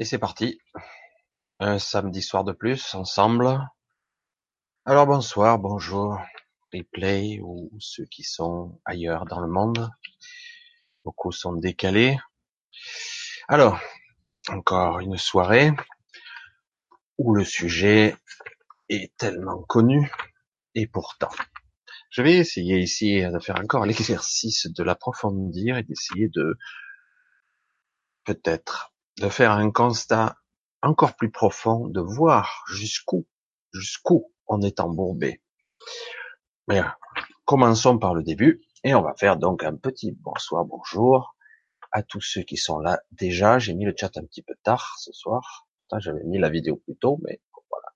Et c'est parti. Un samedi soir de plus, ensemble. Alors bonsoir, bonjour, replay ou ceux qui sont ailleurs dans le monde. Beaucoup sont décalés. Alors, encore une soirée où le sujet est tellement connu et pourtant. Je vais essayer ici de faire encore l'exercice de l'approfondir et d'essayer de peut-être de faire un constat encore plus profond, de voir jusqu'où, jusqu'où on est embourbé. Mais commençons par le début et on va faire donc un petit bonsoir, bonjour à tous ceux qui sont là déjà. J'ai mis le chat un petit peu tard ce soir. J'avais mis la vidéo plus tôt, mais voilà.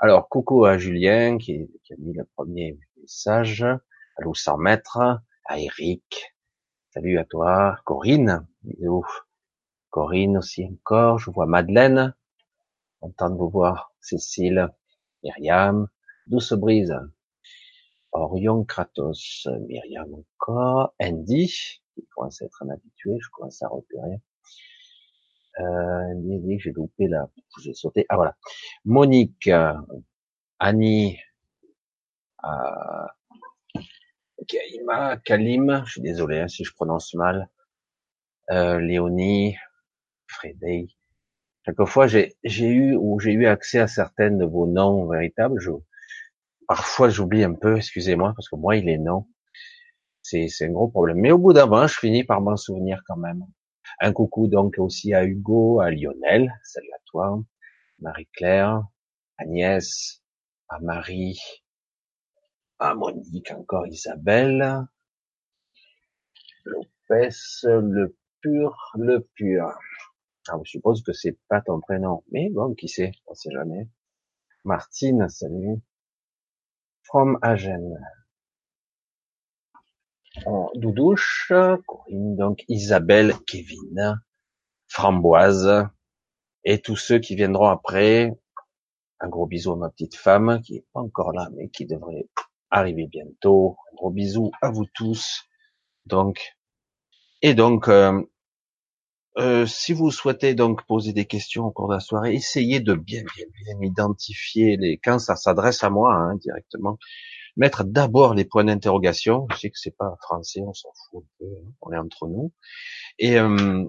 Alors, coucou à Julien qui, qui a mis le premier message. Allô 100 mètres. À Eric. Salut à toi. Corinne. Corinne aussi encore, je vois Madeleine, content de vous voir, Cécile, Myriam, Douce Brise, Orion Kratos, Myriam encore, Andy, qui commence à être un habitué, je commence à repérer. Euh, j'ai loupé là, j'ai sauté. Ah voilà. Monique, Annie, euh, Kaima, Kalim, je suis désolé hein, si je prononce mal. Euh, Léonie, Frédéric. Quelquefois, j'ai, j'ai eu ou j'ai eu accès à certaines de vos noms véritables. Je, parfois, j'oublie un peu, excusez-moi, parce que moi, il est non. C'est, c'est un gros problème. Mais au bout d'un moment, je finis par m'en souvenir quand même. Un coucou donc aussi à Hugo, à Lionel, salut à toi, Marie-Claire, Agnès, à Marie, à Monique, encore Isabelle, Lopez, le pur, le pur. Ah, je suppose que c'est pas ton prénom. Mais bon, qui sait, on sait jamais. Martine, salut. From Agen. Doudouche, Corinne, donc Isabelle, Kevin, Framboise, et tous ceux qui viendront après. Un gros bisou à ma petite femme, qui est pas encore là, mais qui devrait arriver bientôt. Un gros bisou à vous tous. Donc, et donc, euh, euh, si vous souhaitez donc poser des questions au cours de la soirée, essayez de bien bien bien identifier les quand ça s'adresse à moi hein, directement. Mettre d'abord les points d'interrogation. Je sais que c'est pas français, on s'en fout un peu, hein, on est entre nous. Et euh,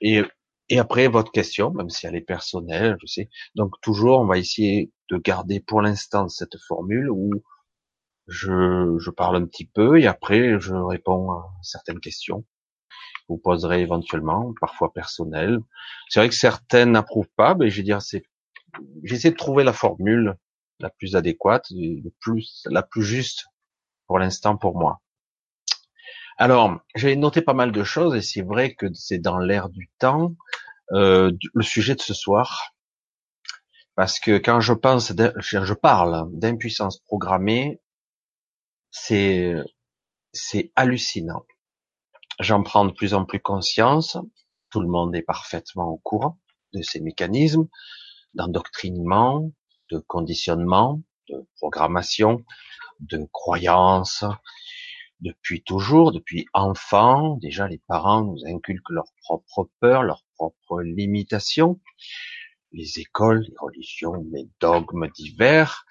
et et après votre question, même si elle est personnelle, je sais. Donc toujours, on va essayer de garder pour l'instant cette formule où je, je parle un petit peu et après je réponds à certaines questions vous poserez éventuellement, parfois personnel. C'est vrai que certaines n'approuvent pas, mais je veux dire, c'est, j'essaie de trouver la formule la plus adéquate, le plus, la plus juste pour l'instant pour moi. Alors, j'ai noté pas mal de choses et c'est vrai que c'est dans l'air du temps euh, le sujet de ce soir, parce que quand je pense, je parle d'impuissance programmée, c'est c'est hallucinant. J'en prends de plus en plus conscience. Tout le monde est parfaitement au courant de ces mécanismes d'endoctrinement, de conditionnement, de programmation, de croyances. Depuis toujours, depuis enfant, déjà les parents nous inculquent leurs propres peurs, leurs propres limitations. Les écoles, les religions, les dogmes divers,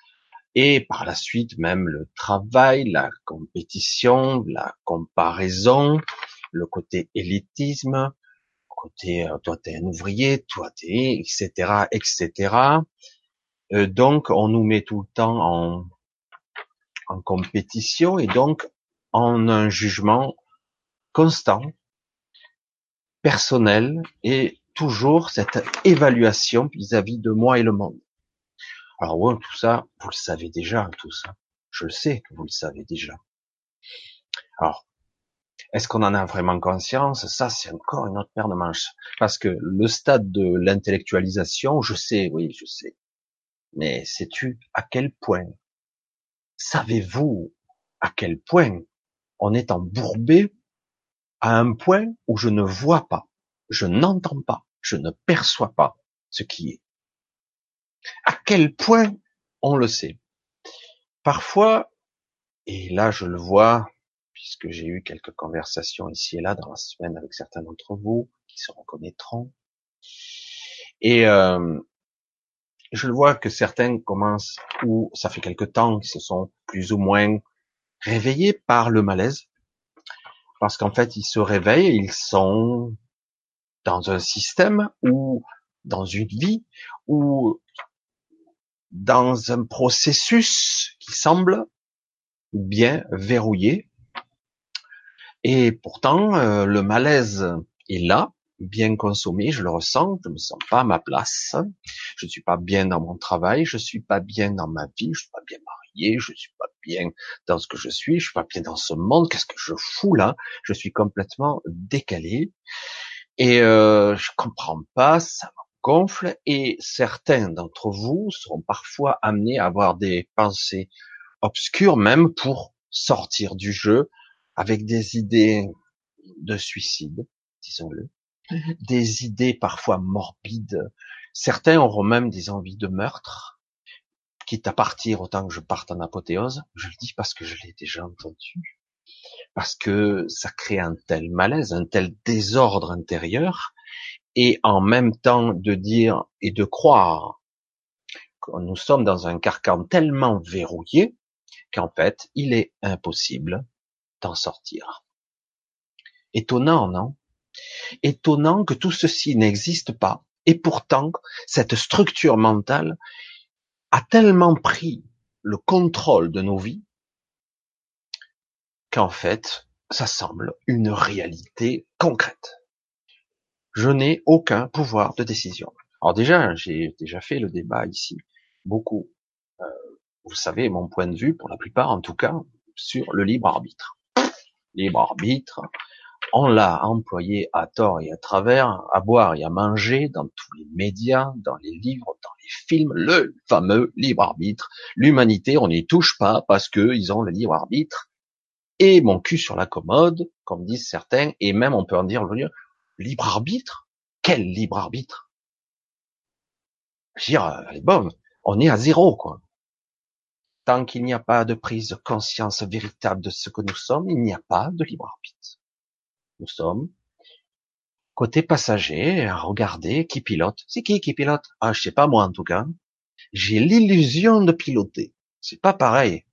et par la suite même le travail, la compétition, la comparaison, le côté élitisme, côté euh, toi t'es un ouvrier, toi t'es etc etc. Euh, donc on nous met tout le temps en en compétition et donc en un jugement constant, personnel et toujours cette évaluation vis-à-vis de moi et le monde. Alors ouais, tout ça, vous le savez déjà, tout ça. Je le sais que vous le savez déjà. Alors, est-ce qu'on en a vraiment conscience? Ça, c'est encore une autre paire de manches. Parce que le stade de l'intellectualisation, je sais, oui, je sais. Mais sais-tu à quel point Savez-vous à quel point on est embourbé à un point où je ne vois pas, je n'entends pas, je ne perçois pas ce qui est? À quel point on le sait? Parfois, et là je le vois puisque j'ai eu quelques conversations ici et là dans la semaine avec certains d'entre vous qui se reconnaîtront. Et euh, je le vois que certains commencent, ou ça fait quelque temps qu'ils se sont plus ou moins réveillés par le malaise, parce qu'en fait ils se réveillent, ils sont dans un système ou dans une vie ou dans un processus qui semble bien verrouillé. Et pourtant, euh, le malaise est là, bien consommé, je le ressens, je me sens pas à ma place, je suis pas bien dans mon travail, je suis pas bien dans ma vie, je suis pas bien marié, je suis pas bien dans ce que je suis, je suis pas bien dans ce monde, qu'est-ce que je fous là? Je suis complètement décalé et euh, je comprends pas, ça me gonfle et certains d'entre vous seront parfois amenés à avoir des pensées obscures même pour sortir du jeu avec des idées de suicide, disons-le, mhm. des idées parfois morbides. Certains auront même des envies de meurtre, quitte à partir autant que je parte en apothéose. Je le dis parce que je l'ai déjà entendu parce que ça crée un tel malaise, un tel désordre intérieur, et en même temps de dire et de croire que nous sommes dans un carcan tellement verrouillé qu'en fait, il est impossible sortir. Étonnant, non? Étonnant que tout ceci n'existe pas, et pourtant, cette structure mentale a tellement pris le contrôle de nos vies qu'en fait, ça semble une réalité concrète. Je n'ai aucun pouvoir de décision. Alors déjà, j'ai déjà fait le débat ici, beaucoup. Euh, vous savez mon point de vue, pour la plupart en tout cas, sur le libre arbitre. Libre arbitre, on l'a employé à tort et à travers, à boire et à manger dans tous les médias, dans les livres, dans les films, le fameux libre arbitre. L'humanité, on n'y touche pas parce qu'ils ont le libre arbitre et mon cul sur la commode, comme disent certains, et même on peut en dire libre arbitre? Quel libre arbitre? Je veux dire, allez, bon, on est à zéro, quoi. Tant qu'il n'y a pas de prise de conscience véritable de ce que nous sommes, il n'y a pas de libre arbitre. Nous sommes côté passager, à regarder qui pilote. C'est qui qui pilote? Ah, je sais pas moi en tout cas. J'ai l'illusion de piloter. C'est pas pareil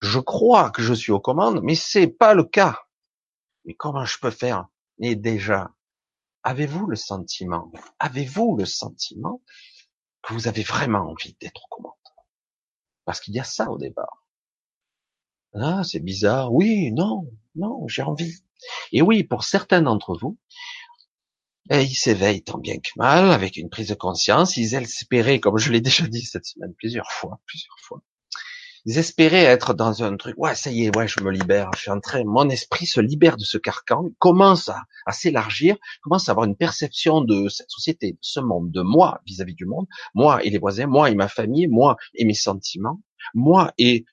je crois que je suis aux commandes, mais c'est pas le cas. Mais comment je peux faire? Et déjà, avez-vous le sentiment, avez-vous le sentiment que vous avez vraiment envie d'être aux commandes? Parce qu'il y a ça au départ. Ah, c'est bizarre. Oui, non, non, j'ai envie. Et oui, pour certains d'entre vous, eh, ils s'éveillent tant bien que mal avec une prise de conscience. Ils espéraient, comme je l'ai déjà dit cette semaine plusieurs fois, plusieurs fois, ils espéraient être dans un truc, ouais, ça y est, ouais, je me libère, je suis en train, mon esprit se libère de ce carcan, commence à, s'élargir, commence à avoir une perception de cette société, de ce monde, de moi vis-à-vis du monde, moi et les voisins, moi et ma famille, moi et mes sentiments, moi et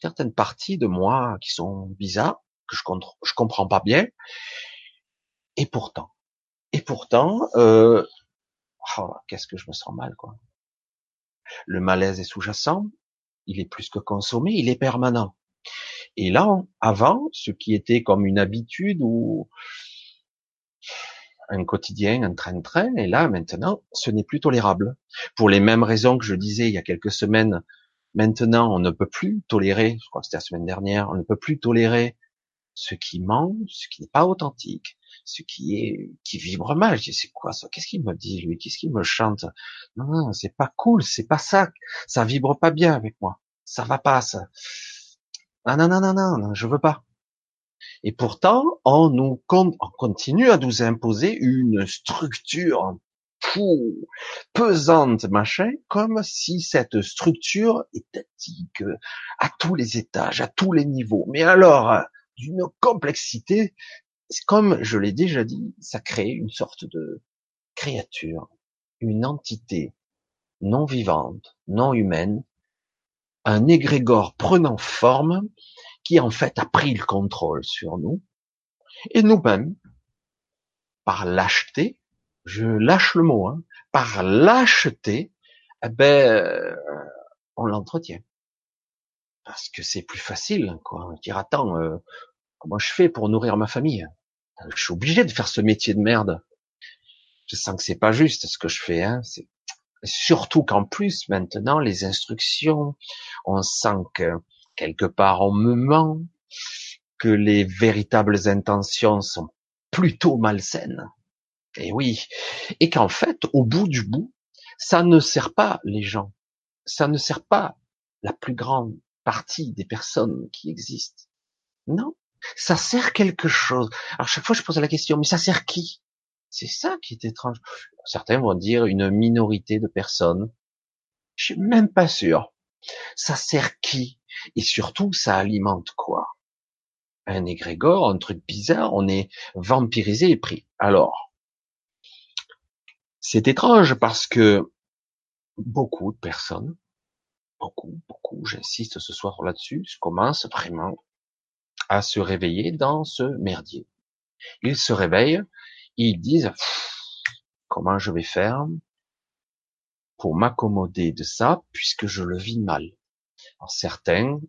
certaines parties de moi qui sont bizarres, que je, je comprends pas bien, et pourtant, et pourtant, euh, oh, qu'est-ce que je me sens mal, quoi. Le malaise est sous-jacent, il est plus que consommé, il est permanent. Et là, avant, ce qui était comme une habitude ou un quotidien, un train-train, et là, maintenant, ce n'est plus tolérable. Pour les mêmes raisons que je disais il y a quelques semaines, maintenant, on ne peut plus tolérer, je crois que c'était la semaine dernière, on ne peut plus tolérer ce qui ment, ce qui n'est pas authentique, ce qui est, qui vibre mal. Je dis, c'est quoi ça? Qu'est-ce qu'il me dit, lui? Qu'est-ce qu'il me chante? Non, non, c'est pas cool, c'est pas ça. Ça vibre pas bien avec moi. Ça va pas, ça. Ah, non, non, non, non, non, je veux pas. Et pourtant, on nous on continue à nous imposer une structure pesante, machin, comme si cette structure étatique à tous les étages, à tous les niveaux. Mais alors, d'une complexité comme je l'ai déjà dit, ça crée une sorte de créature, une entité non vivante, non humaine, un égrégore prenant forme qui en fait a pris le contrôle sur nous. Et nous-mêmes, par lâcheté, je lâche le mot, hein, par lâcheté, eh ben, euh, on l'entretient. Parce que c'est plus facile, quoi. Dire, attends, euh, comment je fais pour nourrir ma famille? Je suis obligé de faire ce métier de merde. je sens que c'est pas juste ce que je fais. Hein. Surtout qu'en plus maintenant les instructions, on sent que quelque part on me ment, que les véritables intentions sont plutôt malsaines. Et oui, et qu'en fait, au bout du bout, ça ne sert pas les gens, ça ne sert pas la plus grande partie des personnes qui existent. Non, ça sert quelque chose. Alors chaque fois je pose la question, mais ça sert qui? C'est ça qui est étrange. Certains vont dire une minorité de personnes. Je suis même pas sûr. Ça sert qui? Et surtout, ça alimente quoi? Un égrégore, un truc bizarre, on est vampirisé et pris. Alors, c'est étrange parce que beaucoup de personnes, beaucoup, beaucoup, j'insiste ce soir là-dessus, commencent vraiment à se réveiller dans ce merdier. Ils se réveillent, ils disent comment je vais faire pour m'accommoder de ça puisque je le vis mal. Alors certains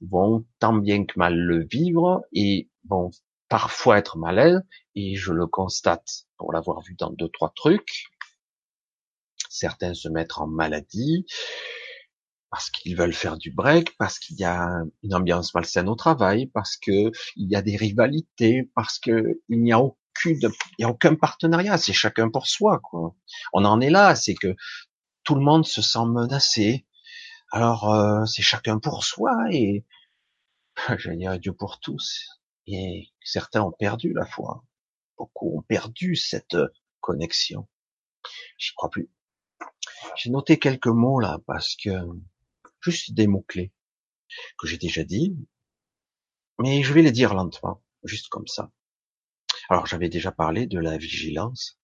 vont tant bien que mal le vivre et vont parfois être malades et je le constate pour l'avoir vu dans deux trois trucs. Certains se mettent en maladie parce qu'ils veulent faire du break, parce qu'il y a une ambiance malsaine au travail, parce que il y a des rivalités, parce que il n'y a il y a aucun partenariat, c'est chacun pour soi, quoi. On en est là, c'est que tout le monde se sent menacé. Alors euh, c'est chacun pour soi et je dire Dieu pour tous. Et certains ont perdu la foi. Beaucoup ont perdu cette connexion. J'y crois plus. J'ai noté quelques mots là parce que juste des mots-clés que j'ai déjà dit, mais je vais les dire lentement, juste comme ça. Alors j'avais déjà parlé de la vigilance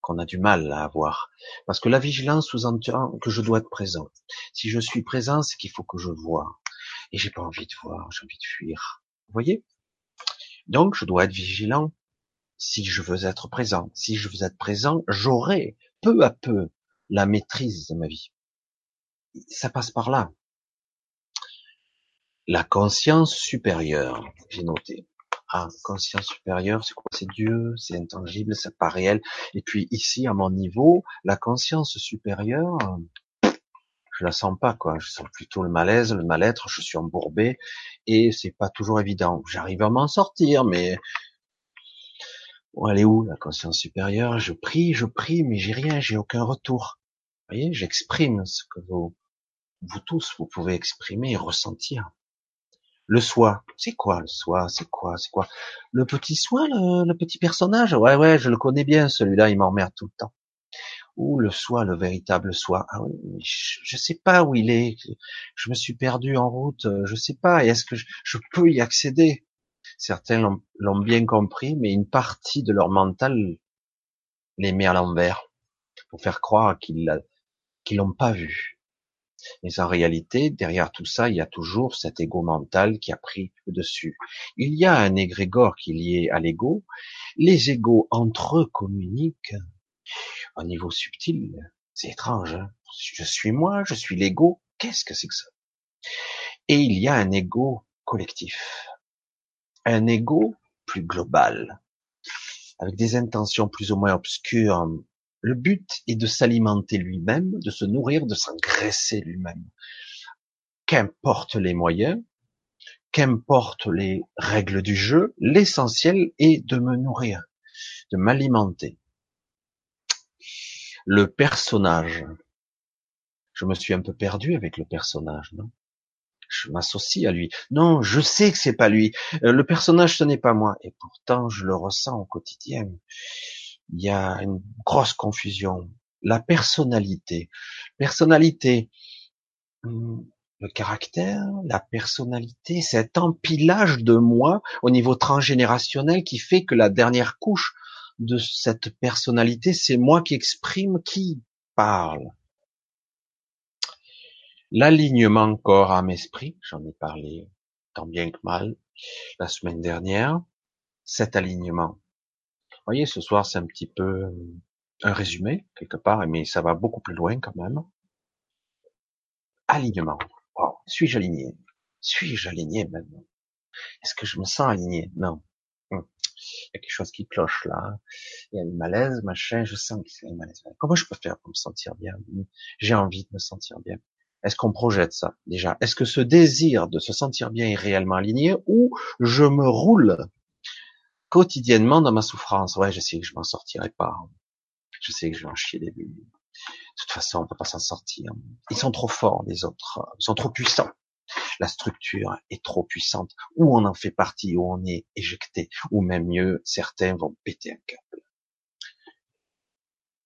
qu'on a du mal à avoir, parce que la vigilance sous-entend que je dois être présent. Si je suis présent, c'est qu'il faut que je vois, et j'ai pas envie de voir, j'ai envie de fuir. Vous voyez? Donc je dois être vigilant si je veux être présent. Si je veux être présent, j'aurai peu à peu la maîtrise de ma vie ça passe par là. La conscience supérieure, j'ai noté. Ah, conscience supérieure, c'est quoi? C'est Dieu, c'est intangible, c'est pas réel. Et puis ici, à mon niveau, la conscience supérieure, je la sens pas, quoi. Je sens plutôt le malaise, le mal-être, je suis embourbé, et c'est pas toujours évident. J'arrive à m'en sortir, mais bon, elle est où, la conscience supérieure? Je prie, je prie, mais j'ai rien, j'ai aucun retour. Vous voyez, j'exprime ce que vous vous tous, vous pouvez exprimer et ressentir. Le soi, c'est quoi le soi? C'est quoi? C'est quoi? Le petit soi, le, petit personnage? Ouais, ouais, je le connais bien, celui-là, il m'emmerde tout le temps. Ou le soi, le véritable soi? Ah oui, je, je, sais pas où il est. Je me suis perdu en route. Je sais pas. Est-ce que je, peux y accéder? Certains l'ont bien compris, mais une partie de leur mental les met à l'envers pour faire croire qu'ils qu'ils l'ont pas vu. Mais en réalité, derrière tout ça, il y a toujours cet ego mental qui a pris le dessus. Il y a un égrégore qui est lié à l'ego. Les égos entre eux communiquent au niveau subtil. C'est étrange. Hein je suis moi, je suis l'ego. Qu'est-ce que c'est que ça? Et il y a un ego collectif. Un ego plus global, avec des intentions plus ou moins obscures, le but est de s'alimenter lui-même, de se nourrir, de s'engraisser lui-même. Qu'importe les moyens, qu'importe les règles du jeu, l'essentiel est de me nourrir, de m'alimenter. Le personnage, je me suis un peu perdu avec le personnage, non? Je m'associe à lui. Non, je sais que c'est pas lui. Euh, le personnage, ce n'est pas moi. Et pourtant, je le ressens au quotidien il y a une grosse confusion. La personnalité. Personnalité, hmm, le caractère, la personnalité, cet empilage de moi au niveau transgénérationnel qui fait que la dernière couche de cette personnalité, c'est moi qui exprime qui parle. L'alignement corps, âme, esprit, j'en ai parlé tant bien que mal la semaine dernière, cet alignement voyez, ce soir, c'est un petit peu euh, un résumé, quelque part, mais ça va beaucoup plus loin quand même. Alignement. Suis-je aligné? Suis-je aligné maintenant? Est-ce que je me sens aligné? Non. Hum. il y a quelque chose qui cloche là, il y a une malaise, machin, je sens qu'il y a une malaise. Comment je peux faire pour me sentir bien? J'ai envie de me sentir bien. Est-ce qu'on projette ça déjà? Est-ce que ce désir de se sentir bien est réellement aligné ou je me roule? Quotidiennement dans ma souffrance Ouais, je sais que je m'en sortirai pas. Je sais que je vais en chier des bulles. De toute façon, on peut pas s'en sortir. Ils sont trop forts, les autres. Ils sont trop puissants. La structure est trop puissante. Ou on en fait partie, ou on est éjecté. Ou même mieux, certains vont péter un câble.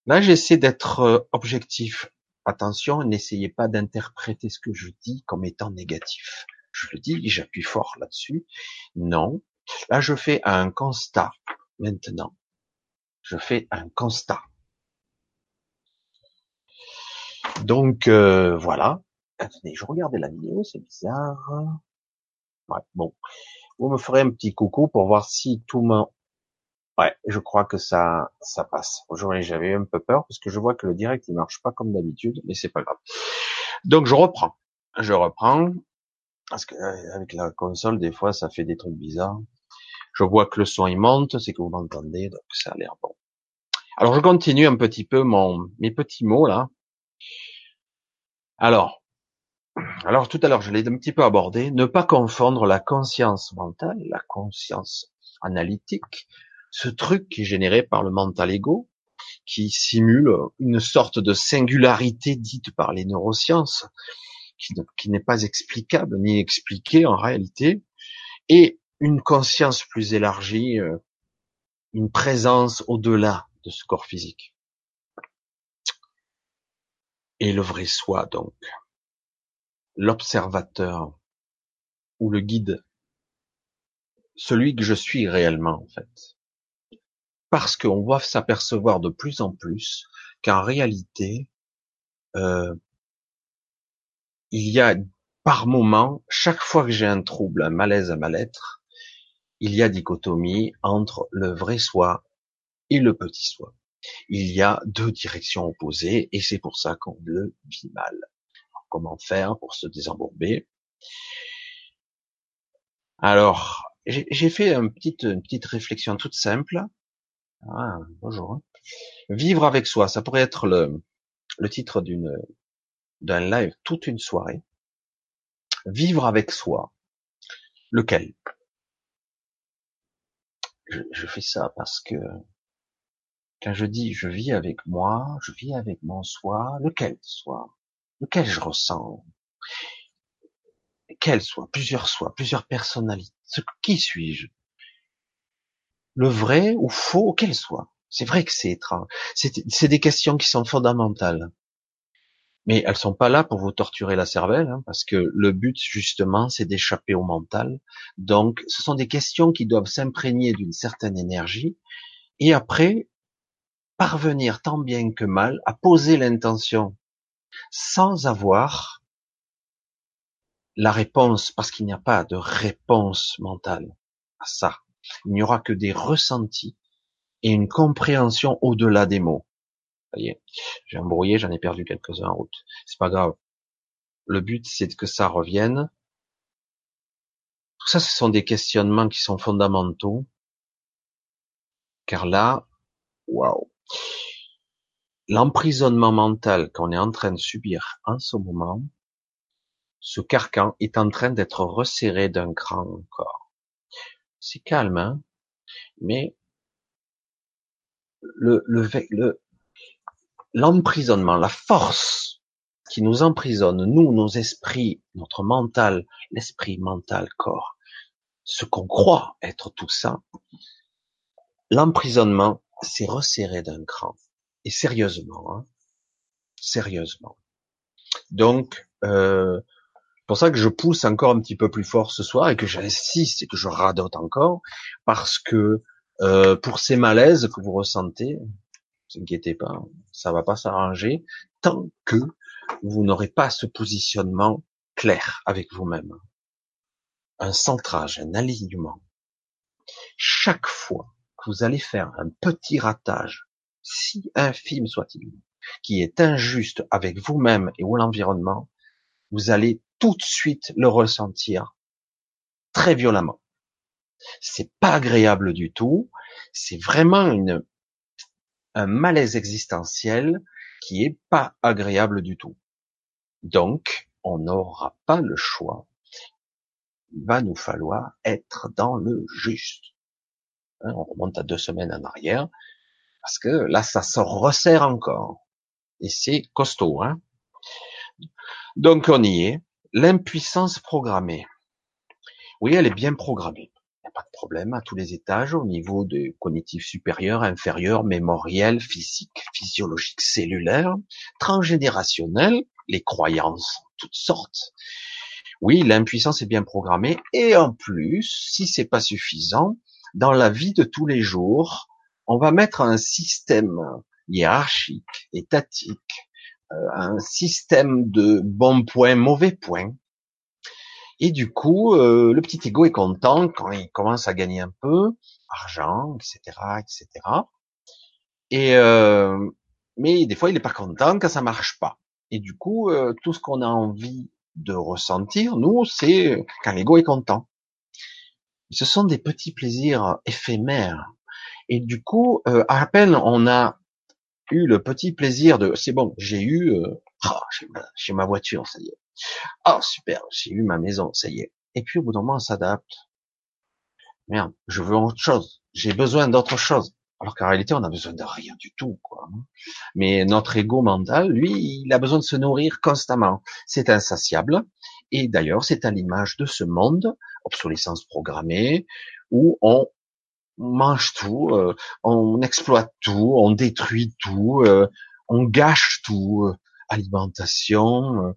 Là, j'essaie d'être euh, objectif. Attention, n'essayez pas d'interpréter ce que je dis comme étant négatif. Je le dis, j'appuie fort là-dessus. Non. Là, je fais un constat. Maintenant, je fais un constat. Donc euh, voilà. Attendez, je regardais la vidéo, c'est bizarre. Ouais, bon, vous me ferez un petit coucou pour voir si tout me. Ouais, je crois que ça, ça passe. Aujourd'hui, j'avais un peu peur parce que je vois que le direct il marche pas comme d'habitude, mais c'est pas grave. Donc je reprends, je reprends parce que euh, avec la console des fois ça fait des trucs bizarres. Je vois que le son il monte, c'est que vous m'entendez, donc ça a l'air bon. Alors je continue un petit peu mon mes petits mots là. Alors, alors tout à l'heure, je l'ai un petit peu abordé, ne pas confondre la conscience mentale, la conscience analytique, ce truc qui est généré par le mental ego, qui simule une sorte de singularité dite par les neurosciences, qui, n'est pas explicable ni expliquée en réalité, et une conscience plus élargie, euh, une présence au-delà de ce corps physique. Et le vrai soi donc l'observateur ou le guide, celui que je suis réellement en fait. Parce qu'on va s'apercevoir de plus en plus qu'en réalité, euh, il y a par moment, chaque fois que j'ai un trouble, un malaise, un mal-être, il y a dichotomie entre le vrai soi et le petit soi. Il y a deux directions opposées et c'est pour ça qu'on le vit mal comment faire pour se désembourber. Alors, j'ai fait une petite, réflexion toute simple. Ah, bonjour. Hein. Vivre avec soi, ça pourrait être le, le titre d'une d'un live toute une soirée. Vivre avec soi. Lequel? Je, fais ça parce que quand je dis je vis avec moi, je vis avec mon soi, lequel soi lequel je ressens, quel soit, plusieurs soi, plusieurs personnalités, qui suis-je? Le vrai ou faux, quel soit C'est vrai que c'est étrange. C'est des questions qui sont fondamentales. Mais elles sont pas là pour vous torturer la cervelle, hein, parce que le but justement, c'est d'échapper au mental. Donc, ce sont des questions qui doivent s'imprégner d'une certaine énergie, et après parvenir tant bien que mal à poser l'intention sans avoir la réponse, parce qu'il n'y a pas de réponse mentale à ça. Il n'y aura que des ressentis et une compréhension au-delà des mots. Vous voyez, j'ai embrouillé, j'en ai perdu quelques-uns en route. C'est pas grave. Le but, c'est que ça revienne. Tout ça, ce sont des questionnements qui sont fondamentaux. Car là, waouh, l'emprisonnement mental qu'on est en train de subir en ce moment, ce carcan est en train d'être resserré d'un cran encore. C'est calme, hein mais le, le, l'emprisonnement, la force qui nous emprisonne, nous, nos esprits, notre mental, l'esprit mental, corps, ce qu'on croit être tout ça, l'emprisonnement s'est resserré d'un cran et sérieusement, hein, sérieusement. Donc, euh, pour ça que je pousse encore un petit peu plus fort ce soir et que j'insiste et que je radote encore, parce que euh, pour ces malaises que vous ressentez, vous inquiétez pas, ça va pas s'arranger tant que vous n'aurez pas ce positionnement clair avec vous-même, un centrage, un alignement. Chaque fois que vous allez faire un petit ratage si infime soit-il, qui est injuste avec vous-même et ou l'environnement, vous allez tout de suite le ressentir très violemment. C'est pas agréable du tout. C'est vraiment une, un malaise existentiel qui est pas agréable du tout. Donc, on n'aura pas le choix. Il va nous falloir être dans le juste. Hein, on remonte à deux semaines en arrière, parce que là, ça se resserre encore. Et c'est costaud. Hein Donc, on y est. L'impuissance programmée. Oui, elle est bien programmée. Pas de problème à tous les étages, au niveau de cognitif supérieur, inférieur, mémoriel, physique, physiologique, cellulaire, transgénérationnel, les croyances, toutes sortes. Oui, l'impuissance est bien programmée, et en plus, si c'est pas suffisant, dans la vie de tous les jours, on va mettre un système hiérarchique, étatique, euh, un système de bons points, mauvais points, et du coup, euh, le petit ego est content quand il commence à gagner un peu, argent, etc., etc. Et euh, mais des fois, il n'est pas content quand ça marche pas. Et du coup, euh, tout ce qu'on a envie de ressentir, nous, c'est quand l'ego est content. Ce sont des petits plaisirs éphémères. Et du coup, à peine on a eu le petit plaisir de, c'est bon, j'ai eu, oh, j'ai ma voiture, ça y est ah, super, j'ai eu ma maison, ça y est. Et puis, au bout d'un moment, on s'adapte. Merde, je veux autre chose. J'ai besoin d'autre chose. Alors qu'en réalité, on a besoin de rien du tout, quoi. Mais notre ego mental, lui, il a besoin de se nourrir constamment. C'est insatiable. Et d'ailleurs, c'est à l'image de ce monde, obsolescence programmée, où on mange tout, euh, on exploite tout, on détruit tout, euh, on gâche tout, euh, alimentation,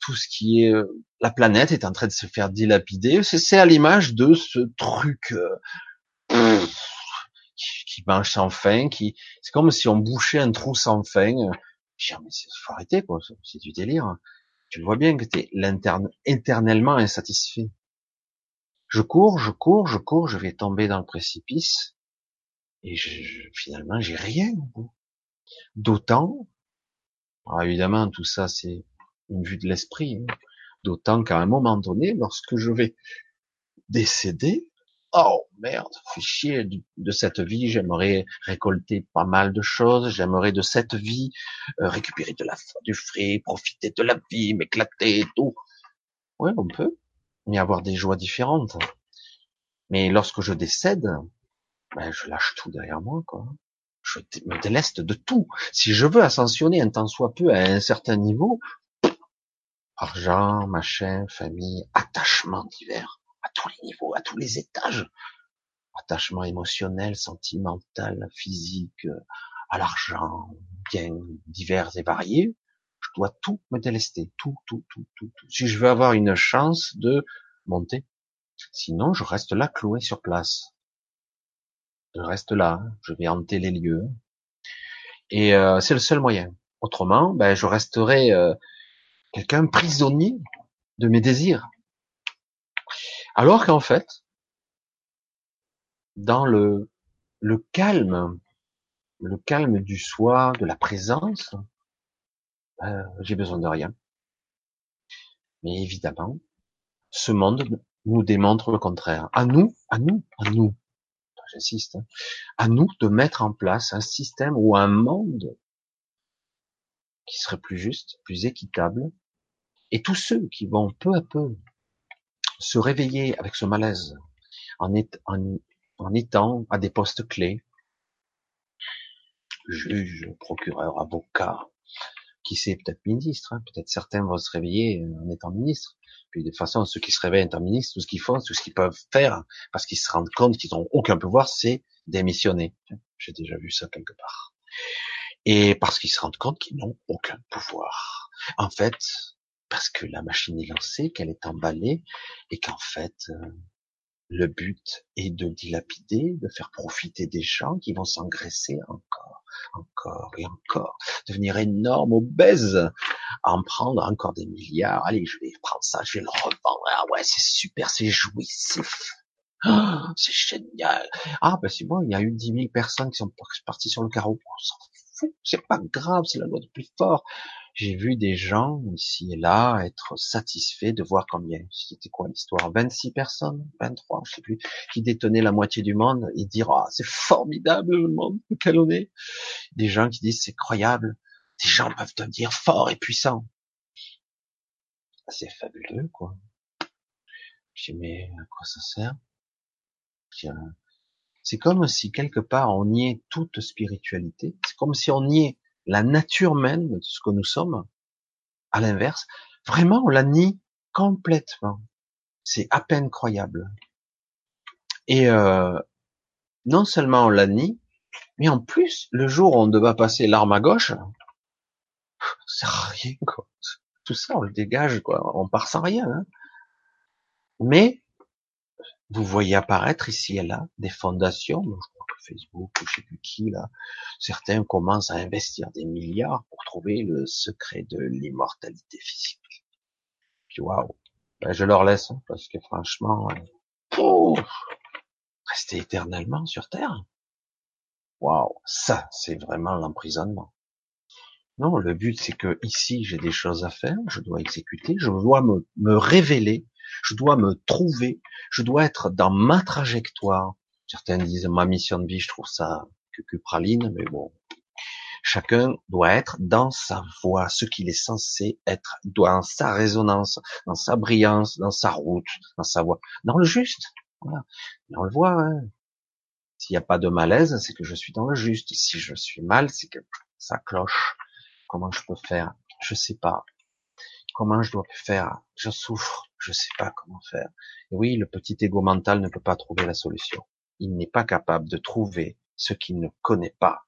tout ce qui est euh, la planète est en train de se faire dilapider. C'est à l'image de ce truc euh, qui mange sans fin, qui c'est comme si on bouchait un trou sans fin. Je mais faut arrêter quoi, c'est du délire. Tu vois bien que t'es éternellement insatisfait. Je cours, je cours, je cours, je vais tomber dans le précipice et finalement j'ai rien. D'autant, évidemment tout ça c'est une vue de l'esprit. Hein. D'autant qu'à un moment donné, lorsque je vais décéder, oh merde, fais chier de cette vie, j'aimerais récolter pas mal de choses, j'aimerais de cette vie euh, récupérer de la du frais, profiter de la vie, m'éclater et tout. Ouais, on peut, y avoir des joies différentes. Mais lorsque je décède, ben, je lâche tout derrière moi, quoi. Je me déleste de tout. Si je veux ascensionner un temps soit peu à un certain niveau, argent, machin, famille, attachement divers, à tous les niveaux, à tous les étages. Attachement émotionnel, sentimental, physique, à l'argent, bien divers et variés. Je dois tout me délester, tout, tout, tout, tout, tout. Si je veux avoir une chance de monter. Sinon, je reste là cloué sur place. Je reste là, je vais hanter les lieux. Et euh, c'est le seul moyen. Autrement, ben, je resterai euh, quelqu'un prisonnier de mes désirs. Alors qu'en fait, dans le, le calme, le calme du soi, de la présence, euh, j'ai besoin de rien. Mais évidemment, ce monde nous démontre le contraire. À nous, à nous, à nous, j'insiste, hein, à nous de mettre en place un système ou un monde qui serait plus juste, plus équitable, et tous ceux qui vont peu à peu se réveiller avec ce malaise en, étant à des postes clés, juge, procureur, avocat, qui sait, peut-être ministre, hein, peut-être certains vont se réveiller en étant ministre. Puis de toute façon, ceux qui se réveillent en étant ministre, tout ce qu'ils font, tout ce qu'ils peuvent faire, parce qu'ils se rendent compte qu'ils n'ont aucun pouvoir, c'est démissionner. J'ai déjà vu ça quelque part. Et parce qu'ils se rendent compte qu'ils n'ont aucun pouvoir. En fait, parce que la machine est lancée, qu'elle est emballée, et qu'en fait, euh, le but est de dilapider, de faire profiter des gens qui vont s'engraisser encore, encore et encore, devenir énormes, obèses, en prendre encore des milliards. Allez, je vais prendre ça, je vais le revendre. Ah ouais, c'est super, c'est jouissif. Oh, c'est génial. Ah ben c'est bon, il y a eu dix mille personnes qui sont parties sur le carreau. Fout, c'est pas grave, c'est la loi du plus fort J'ai vu des gens ici et là être satisfaits de voir combien, c'était quoi l'histoire, 26 personnes, 23, je sais plus, qui détenaient la moitié du monde et dire, ah, c'est formidable le monde lequel on est. Des gens qui disent, c'est croyable, des gens peuvent devenir forts et puissants. C'est fabuleux, quoi. Je dis, mais à quoi ça sert? C'est comme si quelque part on niait toute spiritualité. C'est comme si on niait la nature même de ce que nous sommes. À l'inverse, vraiment on la nie complètement. C'est à peine croyable. Et euh, non seulement on la nie, mais en plus, le jour où on devait passer l'arme à gauche, c'est rien quoi. Tout ça, on le dégage quoi. On part sans rien. Hein. Mais vous voyez apparaître ici et là des fondations, Facebook ou je sais plus qui là, certains commencent à investir des milliards pour trouver le secret de l'immortalité physique. Puis waouh, ben, je leur laisse hein, parce que franchement, rester éternellement sur Terre, waouh, ça c'est vraiment l'emprisonnement. Non, le but c'est que ici j'ai des choses à faire, je dois exécuter, je dois me révéler je dois me trouver, je dois être dans ma trajectoire. Certains disent ma mission de vie, je trouve ça que praline, mais bon. Chacun doit être dans sa voie, ce qu'il est censé être, dans sa résonance, dans sa brillance, dans sa route, dans sa voie, dans le juste. Voilà. on le voit. Hein. S'il n'y a pas de malaise, c'est que je suis dans le juste. Si je suis mal, c'est que ça cloche. Comment je peux faire? Je sais pas. Comment je dois faire? Je souffre je sais pas comment faire. oui, le petit ego mental ne peut pas trouver la solution. Il n'est pas capable de trouver ce qu'il ne connaît pas.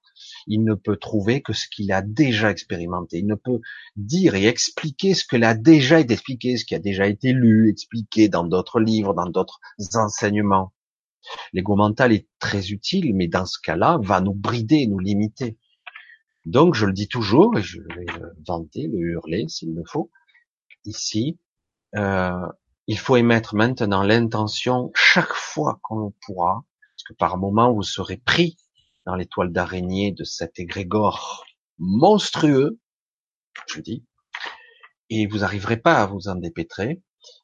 Il ne peut trouver que ce qu'il a déjà expérimenté. Il ne peut dire et expliquer ce qu'il a déjà été expliqué, ce qui a déjà été lu, expliqué dans d'autres livres, dans d'autres enseignements. L'ego mental est très utile, mais dans ce cas-là, va nous brider, nous limiter. Donc, je le dis toujours, et je vais le vanter, le hurler s'il le faut. Ici, euh, il faut émettre maintenant l'intention chaque fois qu'on pourra, parce que par moment vous serez pris dans l'étoile d'araignée de cet égrégore monstrueux, je dis, et vous n'arriverez pas à vous en dépêtrer,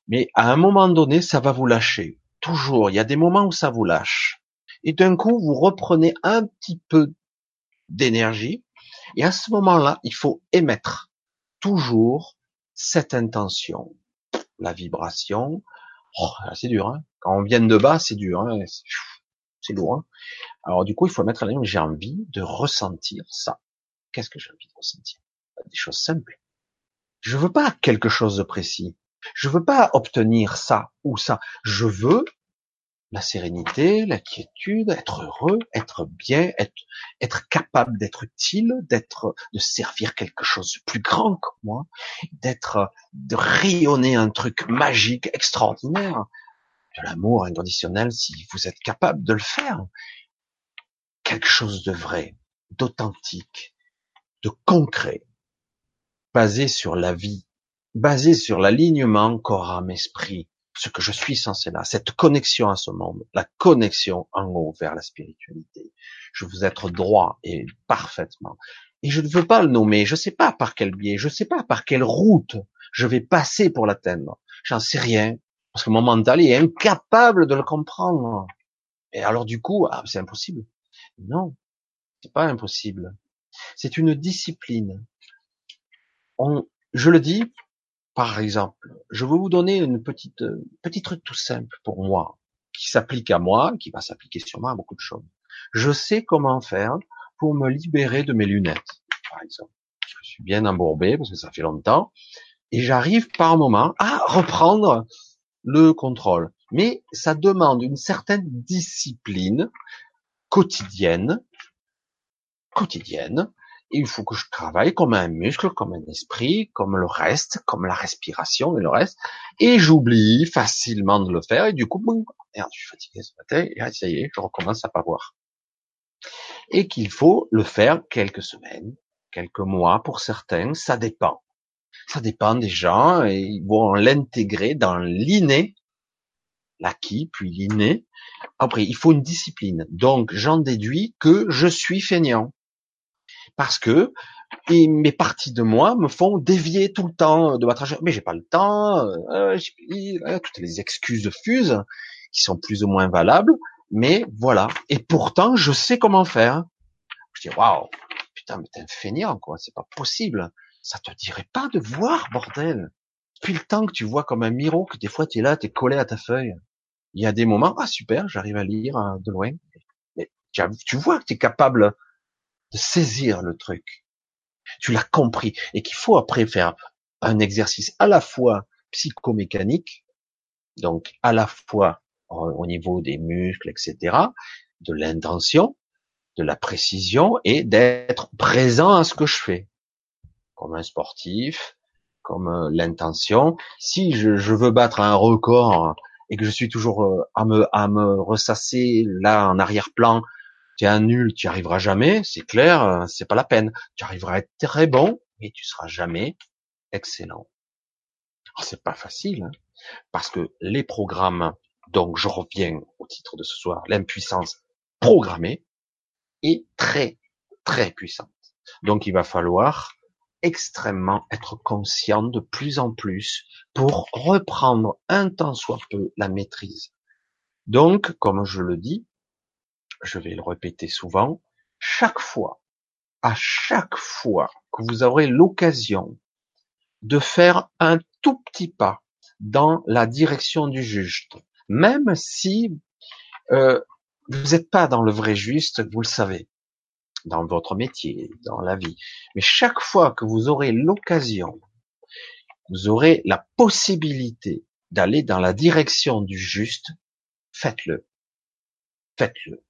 mais à un moment donné, ça va vous lâcher. Toujours, il y a des moments où ça vous lâche. Et d'un coup, vous reprenez un petit peu d'énergie, et à ce moment-là, il faut émettre toujours cette intention la vibration. Oh, c'est dur. Hein Quand on vient de bas, c'est dur. Hein c'est lourd. Hein Alors du coup, il faut mettre à la j'ai envie de ressentir ça. Qu'est-ce que j'ai envie de ressentir? Des choses simples. Je veux pas quelque chose de précis. Je veux pas obtenir ça ou ça. Je veux la sérénité, la quiétude, être heureux, être bien, être, être capable d'être utile, d'être, de servir quelque chose de plus grand que moi, d'être, de rayonner un truc magique, extraordinaire, de l'amour inconditionnel si vous êtes capable de le faire. Quelque chose de vrai, d'authentique, de concret, basé sur la vie, basé sur l'alignement corps, âme, esprit, ce que je suis censé là, cette connexion à ce monde, la connexion en haut vers la spiritualité. Je veux être droit et parfaitement. Et je ne veux pas le nommer, je ne sais pas par quel biais, je ne sais pas par quelle route je vais passer pour l'atteindre. J'en sais rien, parce que mon mental est incapable de le comprendre. Et alors du coup, ah, c'est impossible. Non, c'est pas impossible. C'est une discipline. Je le dis par exemple, je vais vous donner une petite, euh, petit truc tout simple pour moi, qui s'applique à moi, qui va s'appliquer sûrement à beaucoup de choses. Je sais comment faire pour me libérer de mes lunettes, par exemple. Je suis bien embourbé parce que ça fait longtemps, et j'arrive par moment à reprendre le contrôle. Mais ça demande une certaine discipline quotidienne, quotidienne, il faut que je travaille comme un muscle, comme un esprit, comme le reste, comme la respiration et le reste. Et j'oublie facilement de le faire. Et du coup, merde, je suis fatigué ce matin. Et ça y est, je recommence à pas voir. Et qu'il faut le faire quelques semaines, quelques mois pour certains. Ça dépend. Ça dépend des gens et ils vont l'intégrer dans l'inné, l'acquis, puis l'inné. Après, il faut une discipline. Donc, j'en déduis que je suis feignant parce que mes parties de moi me font dévier tout le temps de ma trajectoire. Mais j'ai pas le temps, euh, euh, toutes les excuses fusent, qui sont plus ou moins valables, mais voilà. Et pourtant, je sais comment faire. Je dis, waouh, putain, mais t'es un feignant, quoi, c'est pas possible. Ça te dirait pas de voir, bordel? Depuis le temps que tu vois comme un miro, que des fois tu es là, tu es collé à ta feuille. Il y a des moments, ah super, j'arrive à lire euh, de loin. Mais tu vois que tu es capable de saisir le truc tu l'as compris, et qu'il faut après faire un exercice à la fois psychomécanique, donc à la fois au niveau des muscles, etc., de l'intention, de la précision et d'être présent à ce que je fais, comme un sportif, comme euh, l'intention. Si je, je, veux battre un record et que je suis toujours euh, à me, à me ressasser là en arrière-plan tu es un nul, tu n'y arriveras jamais, c'est clair, euh, c'est pas la peine. Tu arriveras à être très bon, mais tu seras jamais excellent. C'est pas facile, hein, parce que les programmes, donc je reviens au titre de ce soir, l'impuissance programmée est très, très puissante. Donc il va falloir extrêmement être conscient de plus en plus pour reprendre un temps soit peu la maîtrise. Donc, comme je le dis, je vais le répéter souvent, chaque fois, à chaque fois que vous aurez l'occasion de faire un tout petit pas dans la direction du juste, même si euh, vous n'êtes pas dans le vrai juste, vous le savez, dans votre métier, dans la vie. Mais chaque fois que vous aurez l'occasion, vous aurez la possibilité d'aller dans la direction du juste, faites-le. Faites-le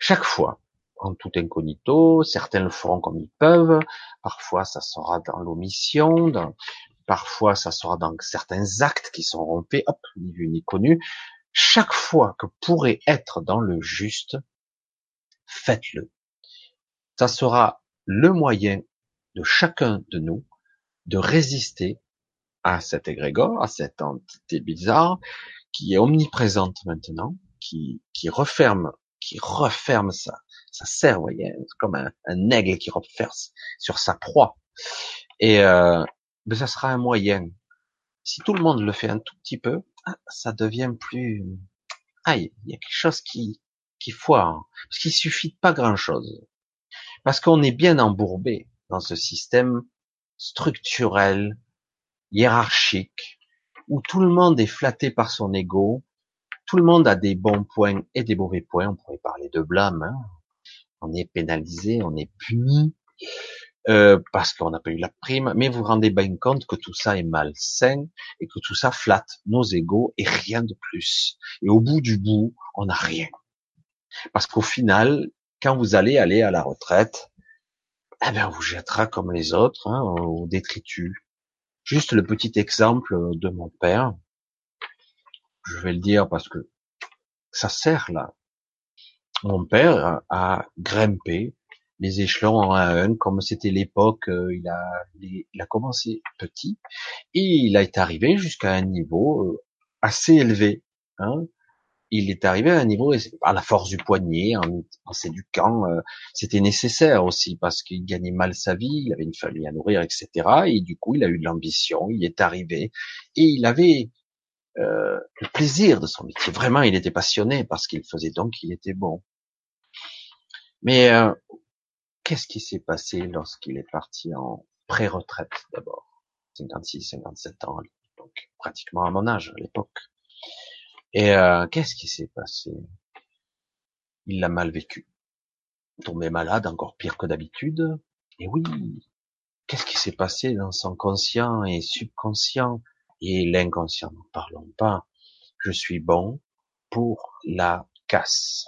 chaque fois, en tout incognito, certains le feront comme ils peuvent, parfois ça sera dans l'omission, parfois ça sera dans certains actes qui sont rompés, hop, ni vu ni connu. Chaque fois que pourrez être dans le juste, faites-le. Ça sera le moyen de chacun de nous de résister à cet égrégore, à cette entité bizarre qui est omniprésente maintenant, qui, qui referme qui referme ça, ça serre, voyez, comme un, aigle qui referme sur sa proie. Et euh, ben ça sera un moyen. Si tout le monde le fait un tout petit peu, ah, ça devient plus. Ah, il y a quelque chose qui qui foire, parce qu'il suffit de pas grand chose, parce qu'on est bien embourbé dans ce système structurel, hiérarchique, où tout le monde est flatté par son ego, tout le monde a des bons points et des mauvais points. On pourrait parler de blâme. Hein. On est pénalisé, on est puni euh, parce qu'on n'a pas eu la prime. Mais vous rendez bien compte que tout ça est malsain et que tout ça flatte nos égaux et rien de plus. Et au bout du bout, on n'a rien. Parce qu'au final, quand vous allez aller à la retraite, eh bien, on vous jettera comme les autres, hein, au détritus. Juste le petit exemple de mon père je vais le dire parce que ça sert là. Mon père a grimpé les échelons en à un, comme c'était l'époque, euh, il a, il a commencé petit et il été arrivé jusqu'à un niveau euh, assez élevé. Hein. Il est arrivé à un niveau à la force du poignet, en, s'éduquant, euh, c'était nécessaire aussi parce qu'il gagnait mal sa vie, il avait une famille à nourrir, etc. Et du coup, il a eu de l'ambition, il est arrivé et il avait euh, le plaisir de son métier. Vraiment, il était passionné parce qu'il faisait donc il était bon. Mais euh, qu'est-ce qui s'est passé lorsqu'il est parti en pré-retraite d'abord? 56, 57 ans, donc pratiquement à mon âge à l'époque. Et euh, qu'est-ce qui s'est passé? Il l'a mal vécu. Tombé malade, encore pire que d'habitude. Et oui, qu'est-ce qui s'est passé dans son conscient et subconscient? Et l'inconscient, n'en parlons pas. Je suis bon pour la casse.